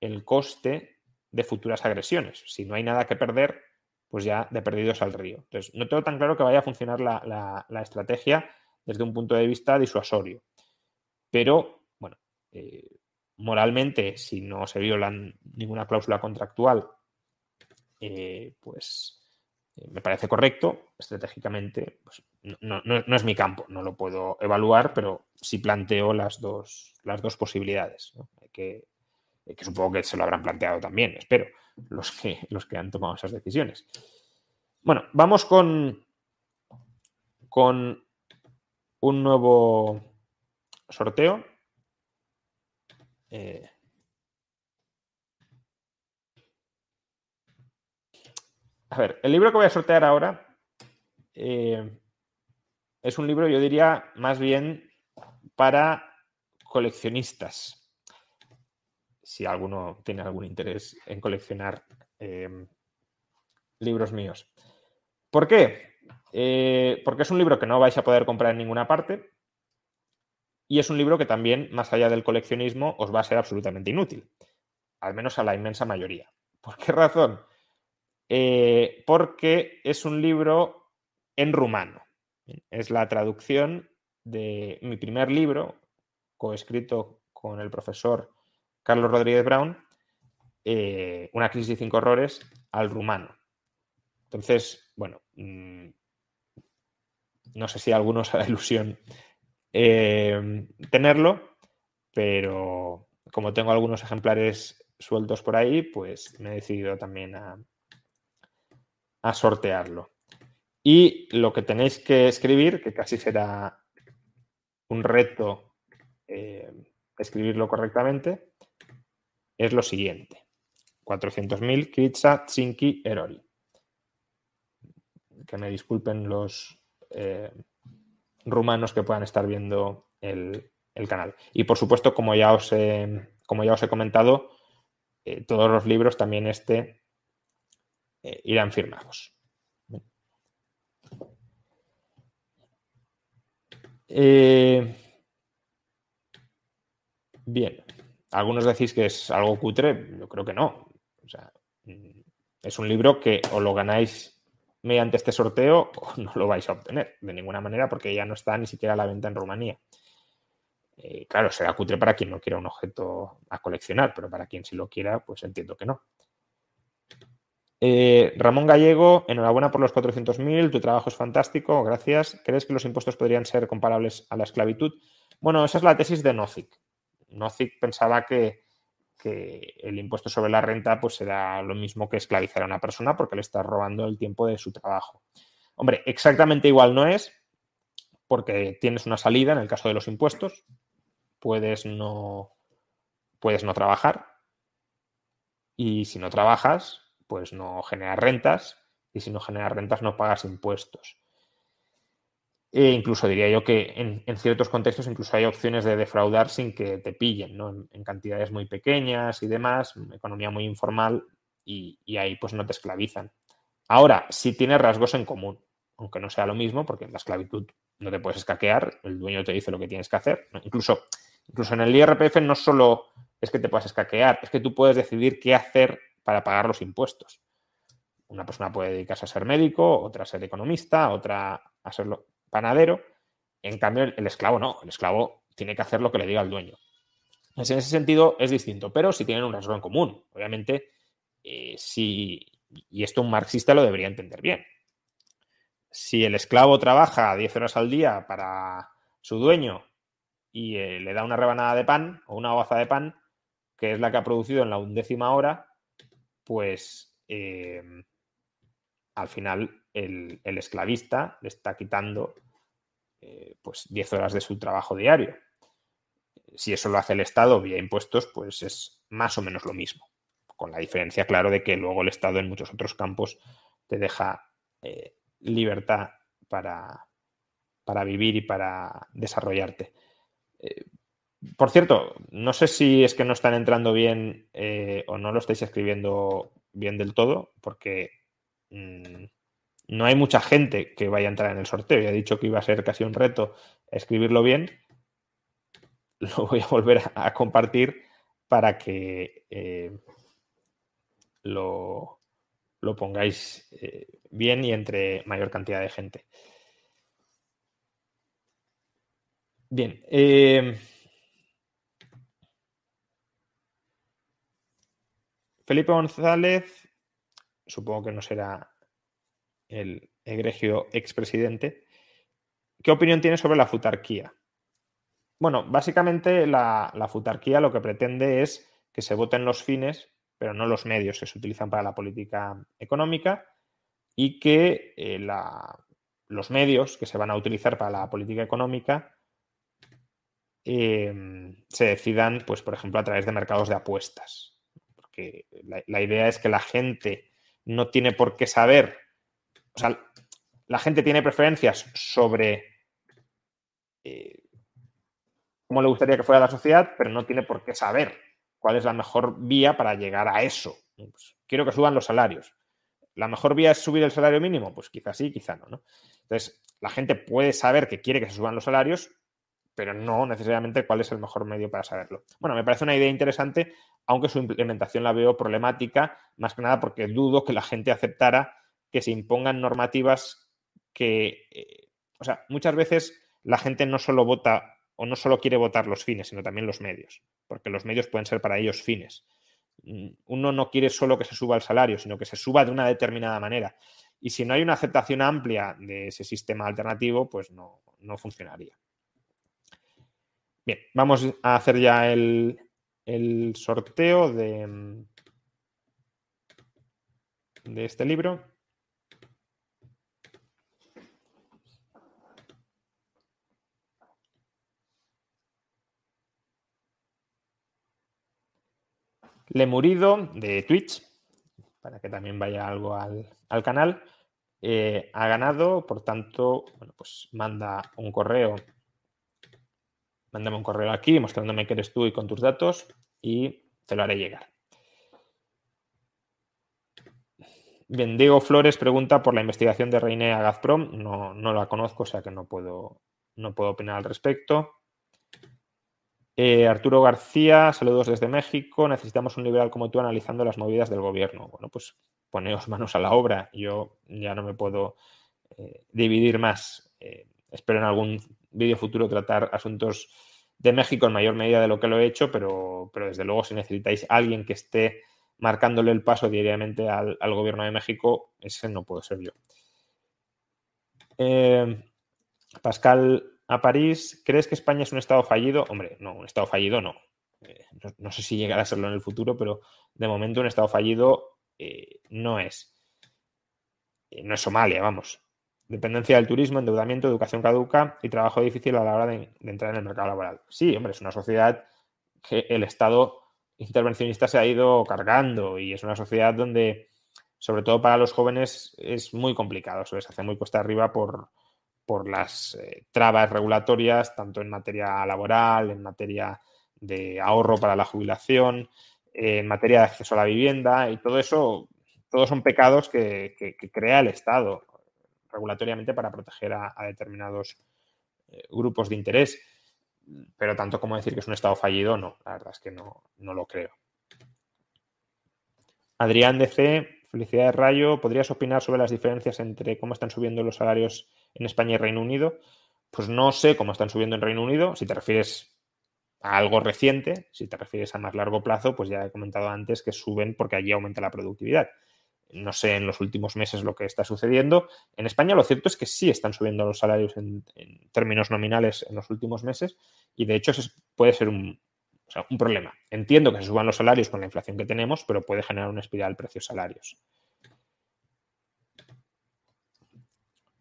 el coste de futuras agresiones. Si no hay nada que perder, pues ya de perdidos al río. Entonces, no tengo tan claro que vaya a funcionar la, estrategia desde un punto de vista disuasorio. Pero, bueno, eh, moralmente, si no se viola ninguna cláusula contractual, eh, pues eh, me parece correcto. Estratégicamente, pues, no, es mi campo, no lo puedo evaluar, pero sí planteo las dos, las dos posibilidades. que, que supongo que se lo habrán planteado también, espero los que, los que han tomado esas decisiones. Bueno, vamos con, con un nuevo sorteo. Eh, a ver, el libro que voy a sortear ahora eh, es un libro, yo diría, más bien para coleccionistas si alguno tiene algún interés en coleccionar em, libros míos. ¿Por qué? Eh, porque es un libro que no vais a poder comprar en ninguna parte y es un libro que también, más allá del coleccionismo, os va a ser absolutamente inútil, al menos a la inmensa mayoría. ¿Por qué razón? Eh, porque es un libro en rumano. Es la traducción de mi primer libro, coescrito con el profesor Carlos Rodríguez Brown, eh, Una crisis de cinco horrores al rumano. Entonces, bueno, mm, no sé si a algunos hará ilusión eh, tenerlo, pero como tengo algunos ejemplares sueltos por ahí, pues me he decidido también a, sortearlo. Y lo que tenéis que escribir, que casi será un reto eh, escribirlo correctamente, es lo siguiente. 400.000 Kritsa Tsinki Erori. Que me disculpen los eh, rumanos que puedan estar viendo el, canal. Y por supuesto, como ya os he, como ya os he comentado, eh, todos los libros, también este, eh, irán firmados. Bien. Algunos decís que es algo cutre, yo creo que no. O sea, mm, es un libro que o lo ganáis mediante este sorteo o no lo vais a obtener de ninguna manera porque ya no está ni siquiera a la venta en Rumanía. Eh, claro, será cutre para quien no quiera un objeto a coleccionar, pero para quien sí lo quiera, pues entiendo que no. Eh, Ramón Gallego, enhorabuena por los 400.000, tu trabajo es fantástico, gracias. ¿Crees que los impuestos podrían ser comparables a la esclavitud? Bueno, esa es la tesis de Nozick. Nozick pensaba que, el impuesto sobre la renta pues será lo mismo que esclavizar a una persona porque le está robando el tiempo de su trabajo. Hombre, exactamente igual no es, porque tienes una salida en el caso de los impuestos, puedes no, puedes no trabajar y si no trabajas, pues no generas rentas y si no generas rentas no pagas impuestos. E incluso diría yo que en, ciertos contextos incluso hay opciones de defraudar sin que te pillen, ¿no? En, cantidades muy pequeñas y demás, economía muy informal y, ahí pues no te esclavizan. Ahora, sí tiene rasgos en común, aunque no sea lo mismo, porque en la esclavitud no te puedes escaquear, el dueño te dice lo que tienes que hacer. Incluso, incluso en el IRPF no solo es que te puedas escaquear, es que tú puedes decidir qué hacer para pagar los impuestos. una persona puede dedicarse a ser médico, otra a ser economista, otra a ser panadero. En cambio, el, esclavo no, el esclavo tiene que hacer lo que le diga el dueño. en ese sentido es distinto, pero si tienen un rasgo en común. Obviamente, eh, si, y esto un marxista lo debería entender bien. Si el esclavo trabaja 10 horas al día para su dueño y eh, le da una rebanada de pan o una hogaza de pan, que es la que ha producido en la undécima hora, pues eh, al final el, esclavista le está quitando eh, pues 10 horas de su trabajo diario. Si eso lo hace el Estado vía impuestos, pues es más o menos lo mismo, con la diferencia, claro, de que luego el Estado en muchos otros campos te deja libertad para, para vivir y para desarrollarte. Eh, por cierto, no sé si es que no están entrando bien eh, o no lo estáis escribiendo bien del todo, porque mm, no hay mucha gente que vaya a entrar en el sorteo. Ya he dicho que iba a ser casi un reto escribirlo bien. Lo voy a volver a, compartir para que eh, lo, lo, pongáis bien y entre mayor cantidad de gente. Bien. Eh, Felipe González, supongo que no será el egregio expresidente. ¿Qué opinión tiene sobre la futarquía? Bueno, básicamente la, futarquía lo que pretende es que se voten los fines, pero no los medios que se utilizan para la política económica, y que eh, los medios que se van a utilizar para la política económica Em, se decidan, pues, por ejemplo, a través de mercados de apuestas. La, idea es que la gente no tiene por qué saber, o sea, la gente tiene preferencias sobre eh, cómo le gustaría que fuera la sociedad, pero no tiene por qué saber cuál es la mejor vía para llegar a eso. Pues, quiero que suban los salarios. ¿La mejor vía es subir el salario mínimo? Pues quizás sí, quizá no, no. Entonces, la gente puede saber que quiere que se suban los salarios, pero no necesariamente cuál es el mejor medio para saberlo. Bueno, me parece una idea interesante, aunque su implementación la veo problemática, más que nada porque dudo que la gente aceptara que se impongan normativas que, eh, o sea, muchas veces la gente no solo vota o no solo quiere votar los fines, sino también los medios, porque los medios pueden ser para ellos fines. Mm, uno no quiere solo que se suba el salario, sino que se suba de una determinada manera. Y si no hay una aceptación amplia de ese sistema alternativo, pues no, no funcionaría. Bien, vamos a hacer ya el, sorteo de, de este libro. Lemurido de Twitch, para que también vaya algo al, canal, eh, ha ganado, por tanto, bueno, pues manda un correo mándame un correo aquí mostrándome que eres tú y con tus datos y te lo haré llegar. Bien, Diego Flores pregunta por la investigación de Reine a Gazprom. No, no la conozco, o sea que no puedo, no puedo opinar al respecto. Eh, Arturo García, saludos desde México. Necesitamos un liberal como tú analizando las movidas del gobierno. Bueno, pues poneos manos a la obra. Yo ya no me puedo eh, dividir más. Eh, espero en algún vídeo futuro tratar asuntos de México en mayor medida de lo que lo he hecho, pero, pero desde luego si necesitáis alguien que esté marcándole el paso diariamente al, gobierno de México, ese no puedo ser yo. Eh, Pascal a París, ¿crees que España es un Estado fallido? Hombre, no, un Estado fallido no. Eh, no, sé si llegará a serlo en el futuro, pero de momento un Estado fallido eh, no es. no es Somalia, vamos dependencia del turismo, endeudamiento, educación caduca y trabajo difícil a la hora de, entrar en el mercado laboral. Sí, hombre, es una sociedad que el Estado intervencionista se ha ido cargando y es una sociedad donde, sobre todo para los jóvenes, es muy complicado, se les hace muy cuesta arriba por, por las eh, trabas regulatorias, tanto en materia laboral, en materia de ahorro para la jubilación, en materia de acceso a la vivienda y todo eso, todos son pecados que crea el Estado regulatoriamente para proteger a, determinados eh, grupos de interés. Pero tanto como decir que es un Estado fallido, no, la verdad es que no, no lo creo. Adrián DC, Felicidades, Rayo. ¿Podrías opinar sobre las diferencias entre cómo están subiendo los salarios en España y Reino Unido? Pues no sé cómo están subiendo en Reino Unido. Si te refieres a algo reciente, si te refieres a más largo plazo, pues ya he comentado antes que suben porque allí aumenta la productividad. No sé en los últimos meses lo que está sucediendo. En España lo cierto es que sí están subiendo los salarios en, términos nominales en los últimos meses y de hecho puede ser un, problema. Entiendo que se suban los salarios con la inflación que tenemos, pero puede generar una espiral precios-salarios.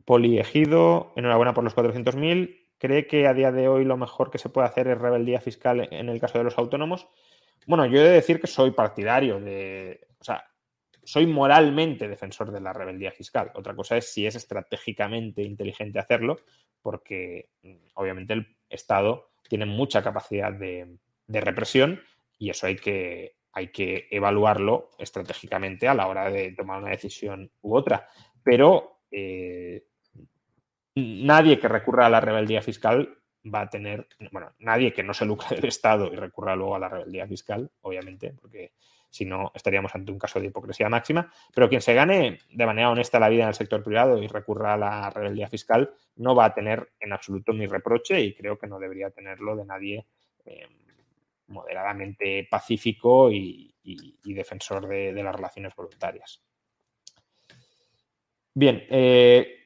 Poliegido, enhorabuena por los 400.000. ¿Cree que a día de hoy lo mejor que se puede hacer es rebeldía fiscal en el caso de los autónomos? Bueno, yo he de decir que soy partidario de, o sea, soy moralmente defensor de la rebeldía fiscal. Otra cosa es si es estratégicamente inteligente hacerlo, porque mm, obviamente el Estado tiene mucha capacidad de, represión y eso hay que, hay que evaluarlo estratégicamente a la hora de tomar una decisión u otra. Pero eh, nadie que recurra a la rebeldía fiscal va a tener, bueno, nadie que no se lucre del Estado y recurra luego a la rebeldía fiscal, obviamente, porque si no estaríamos ante un caso de hipocresía máxima, pero quien se gane de manera honesta la vida en el sector privado y recurra a la rebeldía fiscal no va a tener en absoluto mi reproche y creo que no debería tenerlo de nadie eh, moderadamente pacífico y, defensor de, las relaciones voluntarias. Bien, eh,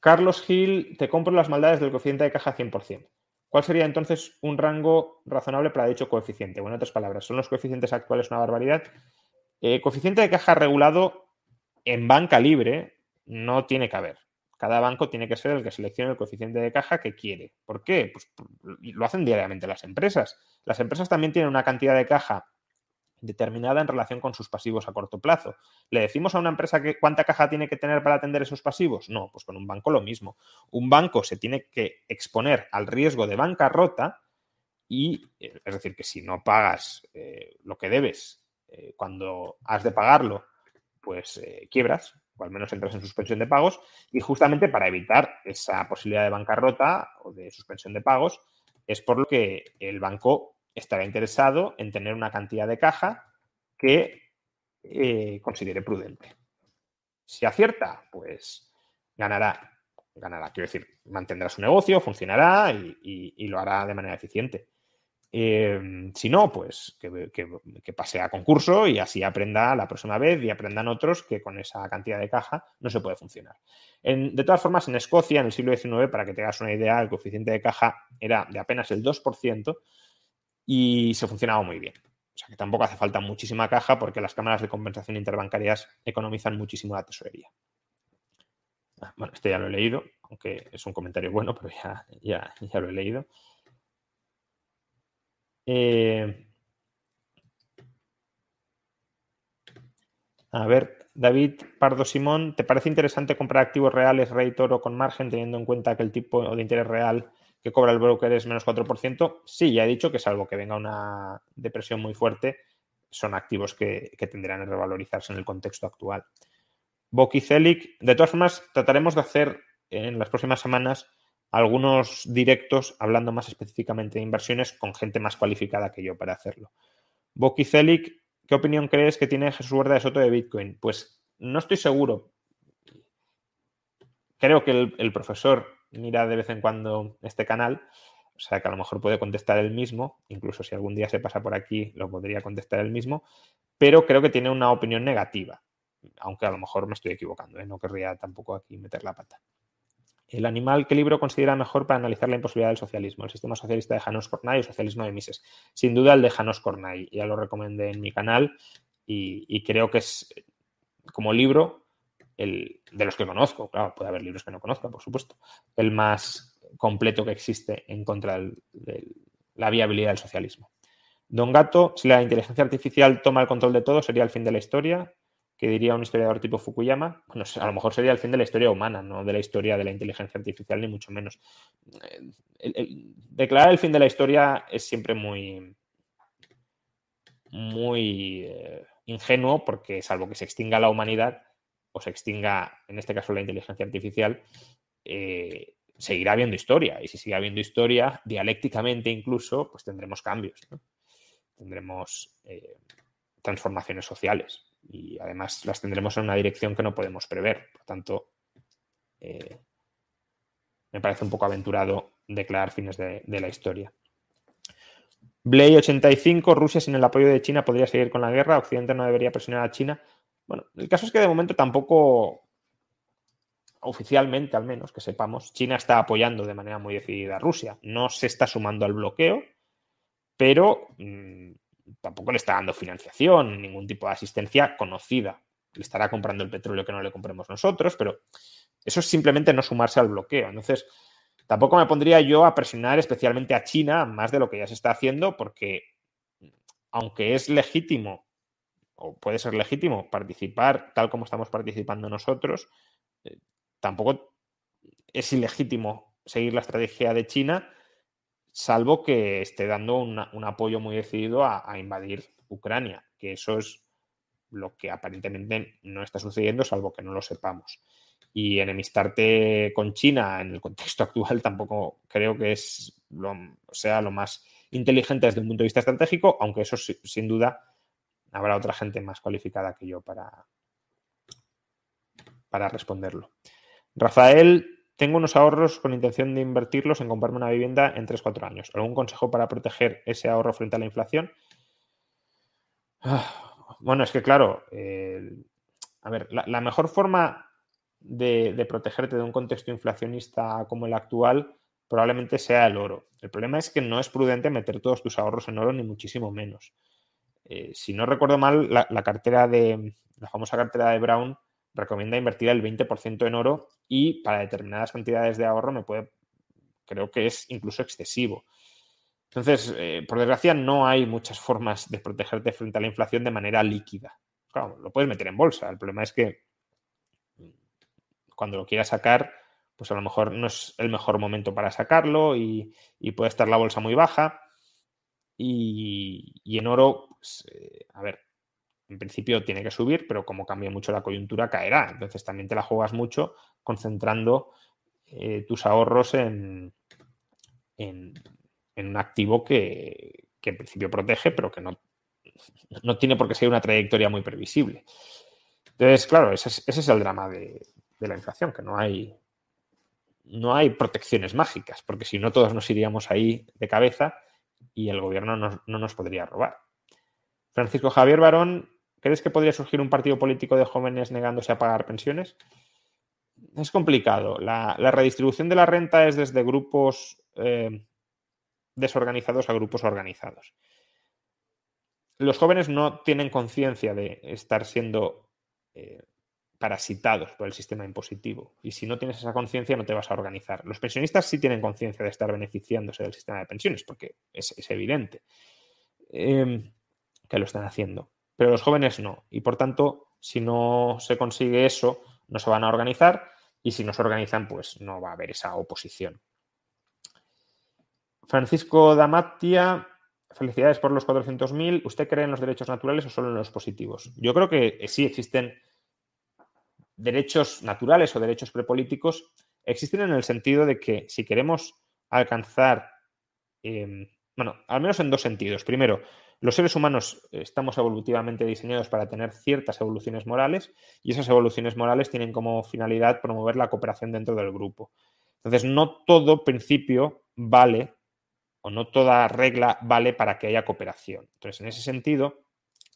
Carlos Gil, te compro las maldades del coeficiente de caja 100%. ¿Cuál sería entonces un rango razonable para dicho coeficiente? Bueno, en otras palabras, ¿son los coeficientes actuales una barbaridad? Eh, coeficiente de caja regulado en banca libre no tiene que haber. Cada banco tiene que ser el que seleccione el coeficiente de caja que quiere. ¿Por qué? Pues lo hacen diariamente las empresas. Las empresas también tienen una cantidad de caja determinada en relación con sus pasivos a corto plazo. ¿Le decimos a una empresa que cuánta caja tiene que tener para atender esos pasivos? No, pues con un banco lo mismo. Un banco se tiene que exponer al riesgo de bancarrota y, eh, es decir, que si no pagas eh, lo que debes eh, cuando has de pagarlo, pues quiebras, o al menos entras en suspensión de pagos, y justamente para evitar esa posibilidad de bancarrota o de suspensión de pagos, es por lo que el banco estará interesado en tener una cantidad de caja que eh, considere prudente. Si acierta, pues ganará, ganará, quiero decir, mantendrá su negocio, funcionará y lo hará de manera eficiente. Em, si no, pues que, pase a concurso y así aprenda la próxima vez y aprendan otros que con esa cantidad de caja no se puede funcionar. de todas formas, en Escocia, en el siglo XIX, para que te hagas una idea, el coeficiente de caja era de apenas el 2% y se funcionaba muy bien. O sea que tampoco hace falta muchísima caja porque las cámaras de compensación interbancarias economizan muchísimo la tesorería. Ah, bueno, este ya lo he leído, aunque es un comentario bueno, pero ya, ya, ya lo he leído. Eh, a ver, David Pardo Simón, ¿te parece interesante comprar activos reales, rey toro con margen, teniendo en cuenta que el tipo de interés real que cobra el broker es menos 4%? Sí, ya he dicho que salvo que venga una depresión muy fuerte, son activos que, que tendrán a revalorizarse en el contexto actual. Boki Celic, de todas formas, trataremos de hacer en las próximas semanas algunos directos hablando más específicamente de inversiones con gente más cualificada que yo para hacerlo. Boki Celic, ¿qué opinión crees que tiene Jesús Huerta de Soto de Bitcoin? Pues no estoy seguro. Creo que el, profesor mira de vez en cuando este canal, o sea que a lo mejor puede contestar él mismo, incluso si algún día se pasa por aquí lo podría contestar él mismo, pero creo que tiene una opinión negativa, aunque a lo mejor me estoy equivocando, ¿eh? no querría tampoco aquí meter la pata. El animal, ¿qué libro considera mejor para analizar la imposibilidad del socialismo? El sistema socialista de Janos Kornay o el socialismo de Mises. Sin duda el de Janos Kornay. Ya lo recomendé en mi canal y, creo que es como libro de los que conozco. Claro, puede haber libros que no conozca, por supuesto. El más completo que existe en contra de la viabilidad del socialismo. Don Gato, si la inteligencia artificial toma el control de todo, sería el fin de la historia que diría un historiador tipo Fukuyama, bueno, a lo mejor sería el fin de la historia humana, no de la historia de la inteligencia artificial, ni mucho menos. declarar el fin de la historia es siempre muy, muy eh, ingenuo porque salvo que se extinga la humanidad o se extinga, en este caso, la inteligencia artificial, eh, seguirá habiendo historia. Y si sigue habiendo historia, dialécticamente incluso, pues tendremos cambios. Tendremos eh, transformaciones sociales y además las tendremos en una dirección que no podemos prever. Por tanto, eh, me parece un poco aventurado declarar fines de, la historia. Blay 85, Rusia sin el apoyo de China podría seguir con la guerra, Occidente no debería presionar a China. Bueno, el caso es que de momento tampoco, oficialmente al menos, que sepamos, China está apoyando de manera muy decidida a Rusia. No se está sumando al bloqueo, pero mm, tampoco le está dando financiación, ningún tipo de asistencia conocida. Le estará comprando el petróleo que no le compremos nosotros, pero eso es simplemente no sumarse al bloqueo. Entonces, tampoco me pondría yo a presionar especialmente a China más de lo que ya se está haciendo, porque aunque es legítimo, o puede ser legítimo, participar tal como estamos participando nosotros, eh, tampoco es ilegítimo seguir la estrategia de China salvo que esté dando un apoyo muy decidido a, invadir Ucrania, que eso es lo que aparentemente no está sucediendo, salvo que no lo sepamos. Y enemistarte con China en el contexto actual tampoco creo que es sea lo más inteligente desde un punto de vista estratégico, aunque eso sin duda habrá otra gente más cualificada que yo para, para responderlo. Rafael tengo unos ahorros con intención de invertirlos en comprarme una vivienda en 3-4 años. ¿Algún consejo para proteger ese ahorro frente a la inflación? Ah, bueno, es que claro, a ver, la, mejor forma de, protegerte de un contexto inflacionista como el actual probablemente sea el oro. El problema es que no es prudente meter todos tus ahorros en oro, ni muchísimo menos. Eh, si no recuerdo mal, la cartera de, la famosa cartera de Brown recomienda invertir el 20% en oro y para determinadas cantidades de ahorro me puede, creo que es incluso excesivo. Entonces, eh, por desgracia, no hay muchas formas de protegerte frente a la inflación de manera líquida. Claro, lo puedes meter en bolsa. El problema es que cuando lo quieras sacar, pues a lo mejor no es el mejor momento para sacarlo y, puede estar la bolsa muy baja. Y, en oro, eh, a ver, en principio tiene que subir, pero como cambia mucho la coyuntura, caerá. Entonces también te la juegas mucho concentrando eh, tus ahorros en, un activo que, en principio protege, pero que no, tiene por qué ser una trayectoria muy previsible. Entonces, claro, ese es, el drama de, la inflación, que no hay, no hay protecciones mágicas, porque si no todos nos iríamos ahí de cabeza y el gobierno no, no nos podría robar. Francisco Javier Barón ¿Crees que podría surgir un partido político de jóvenes negándose a pagar pensiones? Es complicado. La, redistribución de la renta es desde grupos eh, desorganizados a grupos organizados. Los jóvenes no tienen conciencia de estar siendo eh, parasitados por el sistema impositivo. Y si no tienes esa conciencia, no te vas a organizar. Los pensionistas sí tienen conciencia de estar beneficiándose del sistema de pensiones, porque es, evidente eh, que lo están haciendo pero los jóvenes no. Y por tanto, si no se consigue eso, no se van a organizar y si no se organizan, pues no va a haber esa oposición. Francisco Damatia, felicidades por los 400.000. ¿Usted cree en los derechos naturales o solo en los positivos? Yo creo que sí existen derechos naturales o derechos prepolíticos. Existen en el sentido de que si queremos alcanzar, em, bueno, al menos en dos sentidos. Primero, los seres humanos estamos evolutivamente diseñados para tener ciertas evoluciones morales y esas evoluciones morales tienen como finalidad promover la cooperación dentro del grupo. Entonces, no todo principio vale o no toda regla vale para que haya cooperación. Entonces, en ese sentido,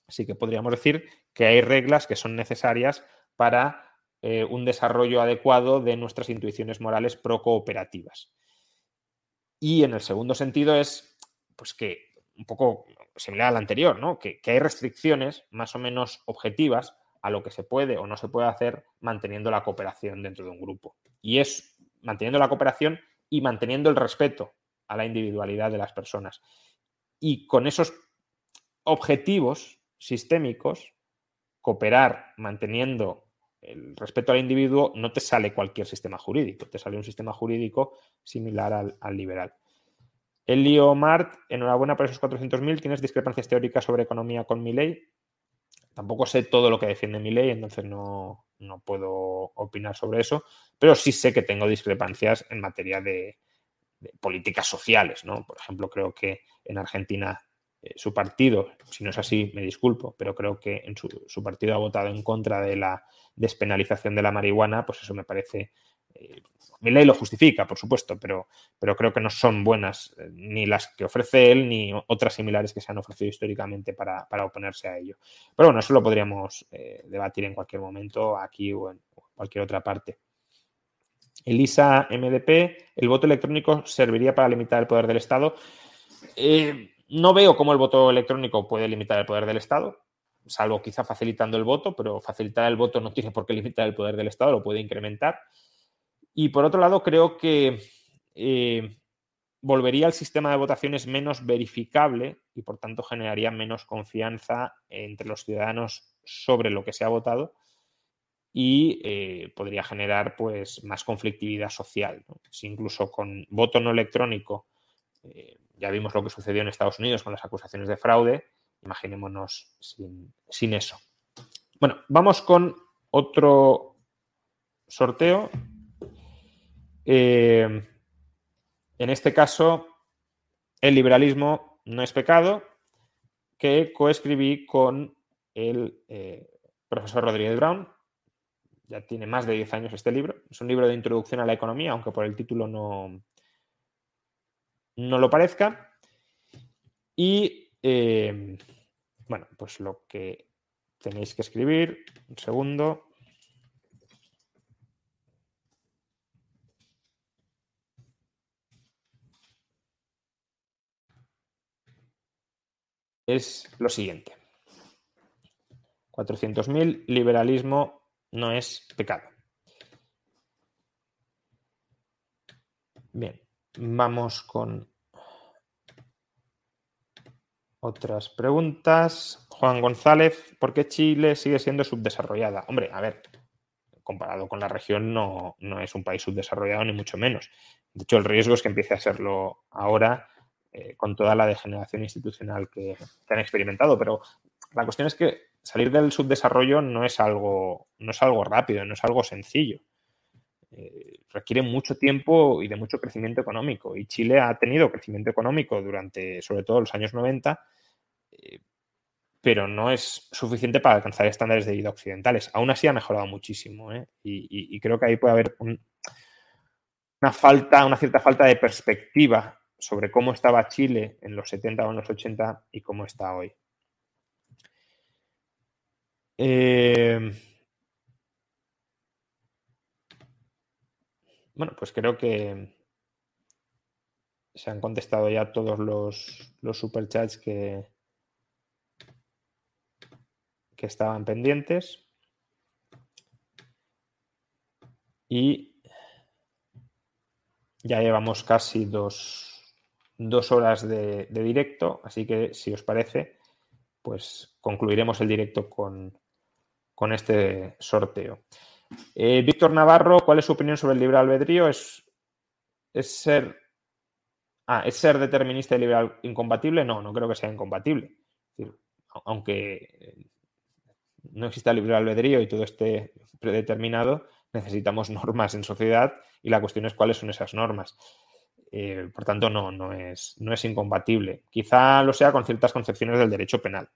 sí que podríamos decir que hay reglas que son necesarias para eh, un desarrollo adecuado de nuestras intuiciones morales pro-cooperativas. Y en el segundo sentido es pues que un poco similar al anterior, ¿no? Que, hay restricciones más o menos objetivas a lo que se puede o no se puede hacer manteniendo la cooperación dentro de un grupo. Y es manteniendo la cooperación y manteniendo el respeto a la individualidad de las personas. Y con esos objetivos sistémicos, cooperar manteniendo el respeto al individuo, no te sale cualquier sistema jurídico, te sale un sistema jurídico similar al, al liberal. Elio Mart, enhorabuena por esos 400.000. ¿Tienes discrepancias teóricas sobre economía con mi ley? Tampoco sé todo lo que defiende mi ley, entonces no, puedo opinar sobre eso, pero sí sé que tengo discrepancias en materia de, políticas sociales, ¿no? Por ejemplo, creo que en Argentina eh, su partido, si no es así, me disculpo, pero creo que en su, partido ha votado en contra de la despenalización de la marihuana, pues eso me parece... Eh, mi ley lo justifica, por supuesto, pero, pero creo que no son buenas eh, ni las que ofrece él ni otras similares que se han ofrecido históricamente para, oponerse a ello. Pero bueno, eso lo podríamos debatir en cualquier momento, aquí o en cualquier otra parte. Elisa MDP, el voto electrónico serviría para limitar el poder del Estado. Eh, no veo cómo el voto electrónico puede limitar el poder del Estado, salvo quizá facilitando el voto, pero facilitar el voto no tiene por qué limitar el poder del Estado, lo puede incrementar. Y por otro lado, creo que eh, volvería al sistema de votaciones menos verificable y por tanto generaría menos confianza entre los ciudadanos sobre lo que se ha votado y eh, podría generar pues más conflictividad social. Si incluso con voto no electrónico eh, ya vimos lo que sucedió en Estados Unidos con las acusaciones de fraude. Imaginémonos sin, eso. Bueno, vamos con otro sorteo. Eh, en este caso, el liberalismo no es pecado, que coescribí con el eh, profesor Rodríguez Brown. Ya tiene más de 10 años este libro. Es un libro de introducción a la economía, aunque por el título no, no lo parezca. Y eh, bueno, pues lo que tenéis que escribir, un segundo. Es lo siguiente. 400.000, liberalismo no es pecado. Bien, Vamos con otras preguntas. Juan González, ¿por qué Chile sigue siendo subdesarrollada? Hombre, a ver, comparado con la región no, es un país subdesarrollado ni mucho menos. De hecho, el riesgo es que empiece a serlo ahora eh, con toda la degeneración institucional que, han experimentado. Pero la cuestión es que salir del subdesarrollo no es algo, no es algo rápido, no es algo sencillo. Eh, requiere mucho tiempo y de mucho crecimiento económico. Y Chile ha tenido crecimiento económico durante, sobre todo, los años 90, eh, pero no es suficiente para alcanzar estándares de vida occidentales. Aún así ha mejorado muchísimo. Y, creo que ahí puede haber una falta, una cierta falta de perspectiva sobre cómo estaba Chile en los 70 o en los 80 y cómo está hoy. Eh, Bueno, pues creo que se han contestado ya todos los, los superchats que, que estaban pendientes. Y ya llevamos casi dos, horas de, directo, así que si os parece, pues concluiremos el directo con, con este sorteo. Eh, Víctor Navarro, ¿cuál es su opinión sobre el libre albedrío? ¿Es, es ser. Ah, ¿es ser determinista y liberal incompatible? No, no creo que sea incompatible. aunque no exista libre albedrío y todo esté predeterminado, necesitamos normas en sociedad y la cuestión es cuáles son esas normas. Eh, por tanto, no, no es, no es incompatible. Quizá lo sea con ciertas concepciones del derecho penal.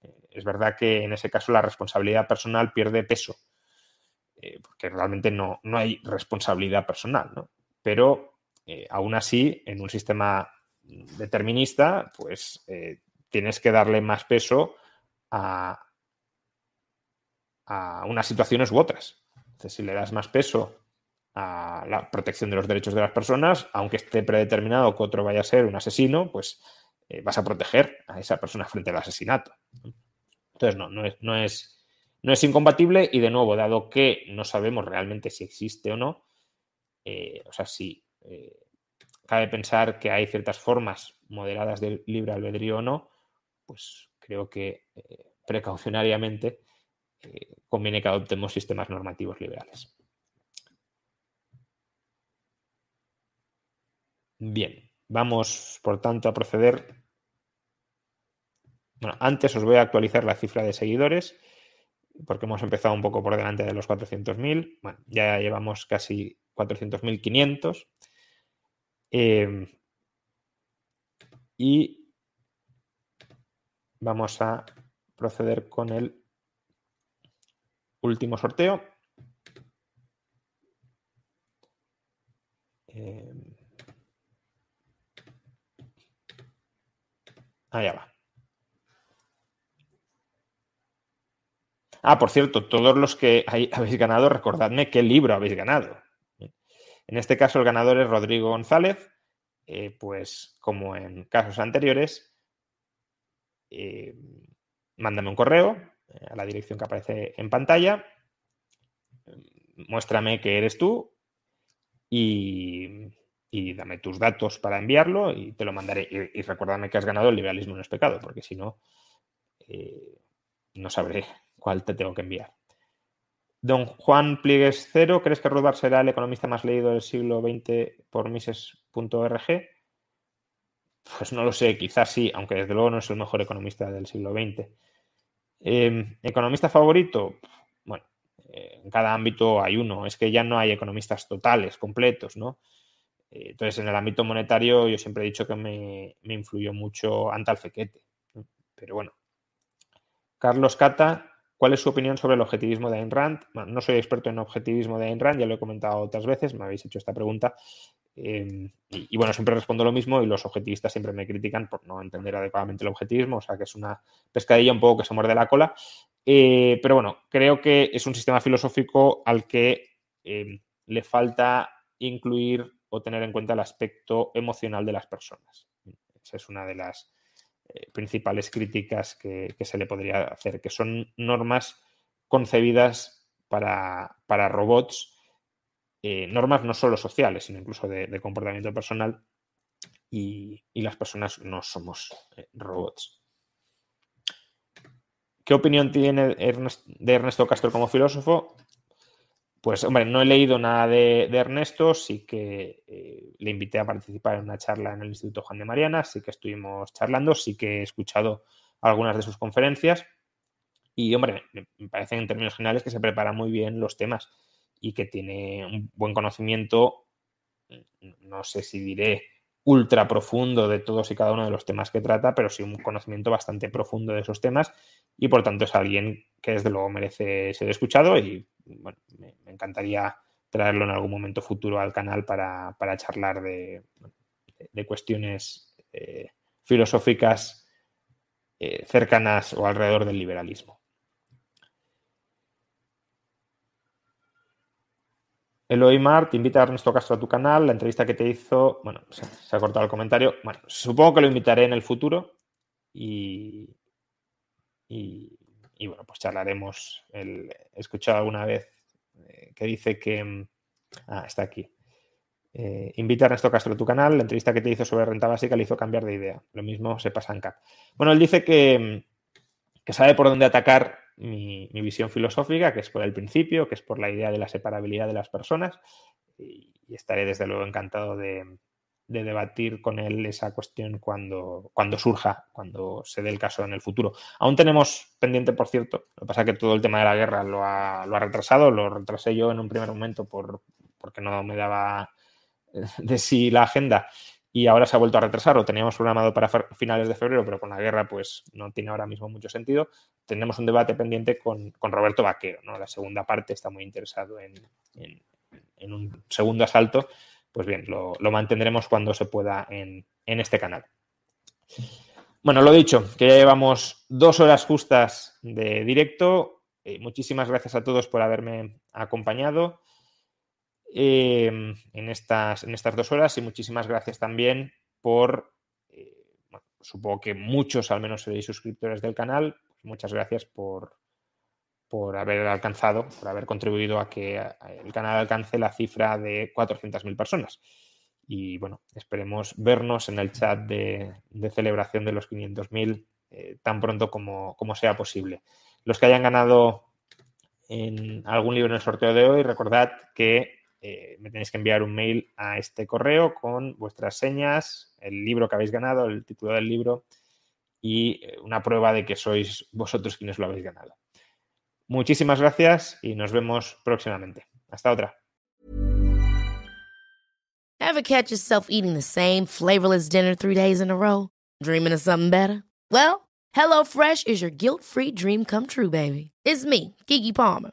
Eh, es verdad que en ese caso la responsabilidad personal pierde peso eh, porque realmente no, hay responsabilidad personal, ¿no? Pero aún así, en un sistema determinista, pues tienes que darle más peso a, a unas situaciones u otras. Entonces, si le das más peso a la protección de los derechos de las personas, aunque esté predeterminado que otro vaya a ser un asesino, pues vas a proteger a esa persona frente al asesinato. Entonces, no, no es, no es no es incompatible y de nuevo, dado que no sabemos realmente si existe o no, eh, o sea, si eh, cabe pensar que hay ciertas formas moderadas del libre albedrío o no, pues creo que eh, precaucionariamente conviene que adoptemos sistemas normativos liberales. Bien, vamos por tanto a proceder. Bueno, antes os voy a actualizar la cifra de seguidores porque hemos empezado un poco por delante de los 400.000. Bueno, ya llevamos casi 400.500. Eh, y vamos a proceder con el último sorteo. Eh, allá va. Ah, por cierto, todos los que habéis ganado, recordadme qué libro habéis ganado. En este caso, el ganador es Rodrigo González. Eh, pues, como en casos anteriores, eh, mándame un correo eh, a la dirección que aparece en pantalla. Muéstrame que eres tú y, dame tus datos para enviarlo y te lo mandaré. Y, y recuérdame que has ganado el liberalismo no es pecado, porque si no, no sabré cuál te tengo que enviar. Don Juan Pliegues Cero, ¿crees que Rothbard será el economista más leído del siglo XX por Mises.org? Pues no lo sé, quizás sí, aunque desde luego no es el mejor economista del siglo XX. Em, ¿Economista favorito? Bueno, eh, en cada ámbito hay uno. Es que ya no hay economistas totales, completos, ¿no? Eh, entonces, en el ámbito monetario, yo siempre he dicho que me, me influyó mucho Antal Fequete. Pero bueno. Carlos Cata, ¿Cuál es su opinión sobre el objetivismo de Ayn Rand? no soy experto en objetivismo de Ayn Rand, ya lo he comentado otras veces, me habéis hecho esta pregunta. Em, y, bueno, siempre respondo lo mismo y los objetivistas siempre me critican por no entender adecuadamente el objetivismo, o sea que es una pescadilla un poco que se muerde la cola. Eh, pero bueno, creo que es un sistema filosófico al que em, le falta incluir o tener en cuenta el aspecto emocional de las personas. Esa es una de las eh, principales críticas que, se le podría hacer, que son normas concebidas para, robots, eh, normas no solo sociales, sino incluso de, comportamiento personal, y, las personas no somos eh, robots. ¿Qué opinión tiene de Ernesto Castro como filósofo? Pues, hombre, no he leído nada de, Ernesto, sí que eh, le invité a participar en una charla en el Instituto Juan de Mariana, sí que estuvimos charlando, sí que he escuchado algunas de sus conferencias y, hombre, me parece en términos generales que se prepara muy bien los temas y que tiene un buen conocimiento, no sé si diré ultra profundo de todos y cada uno de los temas que trata, pero sí un conocimiento bastante profundo de esos temas y por tanto es alguien que desde luego merece ser escuchado y bueno, me, encantaría traerlo en algún momento futuro al canal para, charlar de, cuestiones eh, filosóficas eh, cercanas o alrededor del liberalismo. Eloy Mar te invita a Ernesto Castro a tu canal. La entrevista que te hizo, bueno, se, ha cortado el comentario. Bueno, supongo que lo invitaré en el futuro y, y, bueno, pues charlaremos. he escuchado alguna vez eh, que dice que. Mm, ah, está aquí. Eh, invita a Ernesto Castro a tu canal. La entrevista que te hizo sobre renta básica le hizo cambiar de idea. Lo mismo se pasa en CAP. Bueno, él dice que, mm, que sabe por dónde atacar mi, visión filosófica, que es por el principio, que es por la idea de la separabilidad de las personas. Y, estaré desde luego encantado de, debatir con él esa cuestión cuando, cuando surja, cuando se dé el caso en el futuro. Aún tenemos pendiente, por cierto, lo que pasa es que todo el tema de la guerra lo ha, lo ha retrasado, lo retrasé yo en un primer momento por, porque no me daba de sí la agenda y ahora se ha vuelto a retrasar, lo teníamos programado para finales de febrero, pero con la guerra pues no tiene ahora mismo mucho sentido. Tenemos un debate pendiente con, Roberto Vaquero, ¿no? La segunda parte está muy interesado en, un segundo asalto. Pues bien, lo, mantendremos cuando se pueda en, este canal. Bueno, lo dicho, que ya llevamos dos horas justas de directo. Eh, muchísimas gracias a todos por haberme acompañado. Em, en, estas, en estas dos horas y muchísimas gracias también por, eh, supongo que muchos al menos seréis suscriptores del canal, muchas gracias por, por haber alcanzado, por haber contribuido a que el canal alcance la cifra de 400.000 personas. Y bueno, esperemos vernos en el chat de, celebración de los 500.000 eh, tan pronto como, como sea posible. Los que hayan ganado en algún libro en el sorteo de hoy, recordad que eh, me tenéis que enviar un mail a este correo con vuestras señas, el libro que habéis ganado, el título del libro y eh, una prueba de que sois vosotros quienes lo habéis ganado. Muchísimas gracias y nos vemos próximamente. Hasta otra. Ever catch yourself eating the same flavorless dinner three days in a row? Dreaming of something better? Well, HelloFresh is your guilt-free dream come true, baby. It's me, Kiki Palmer.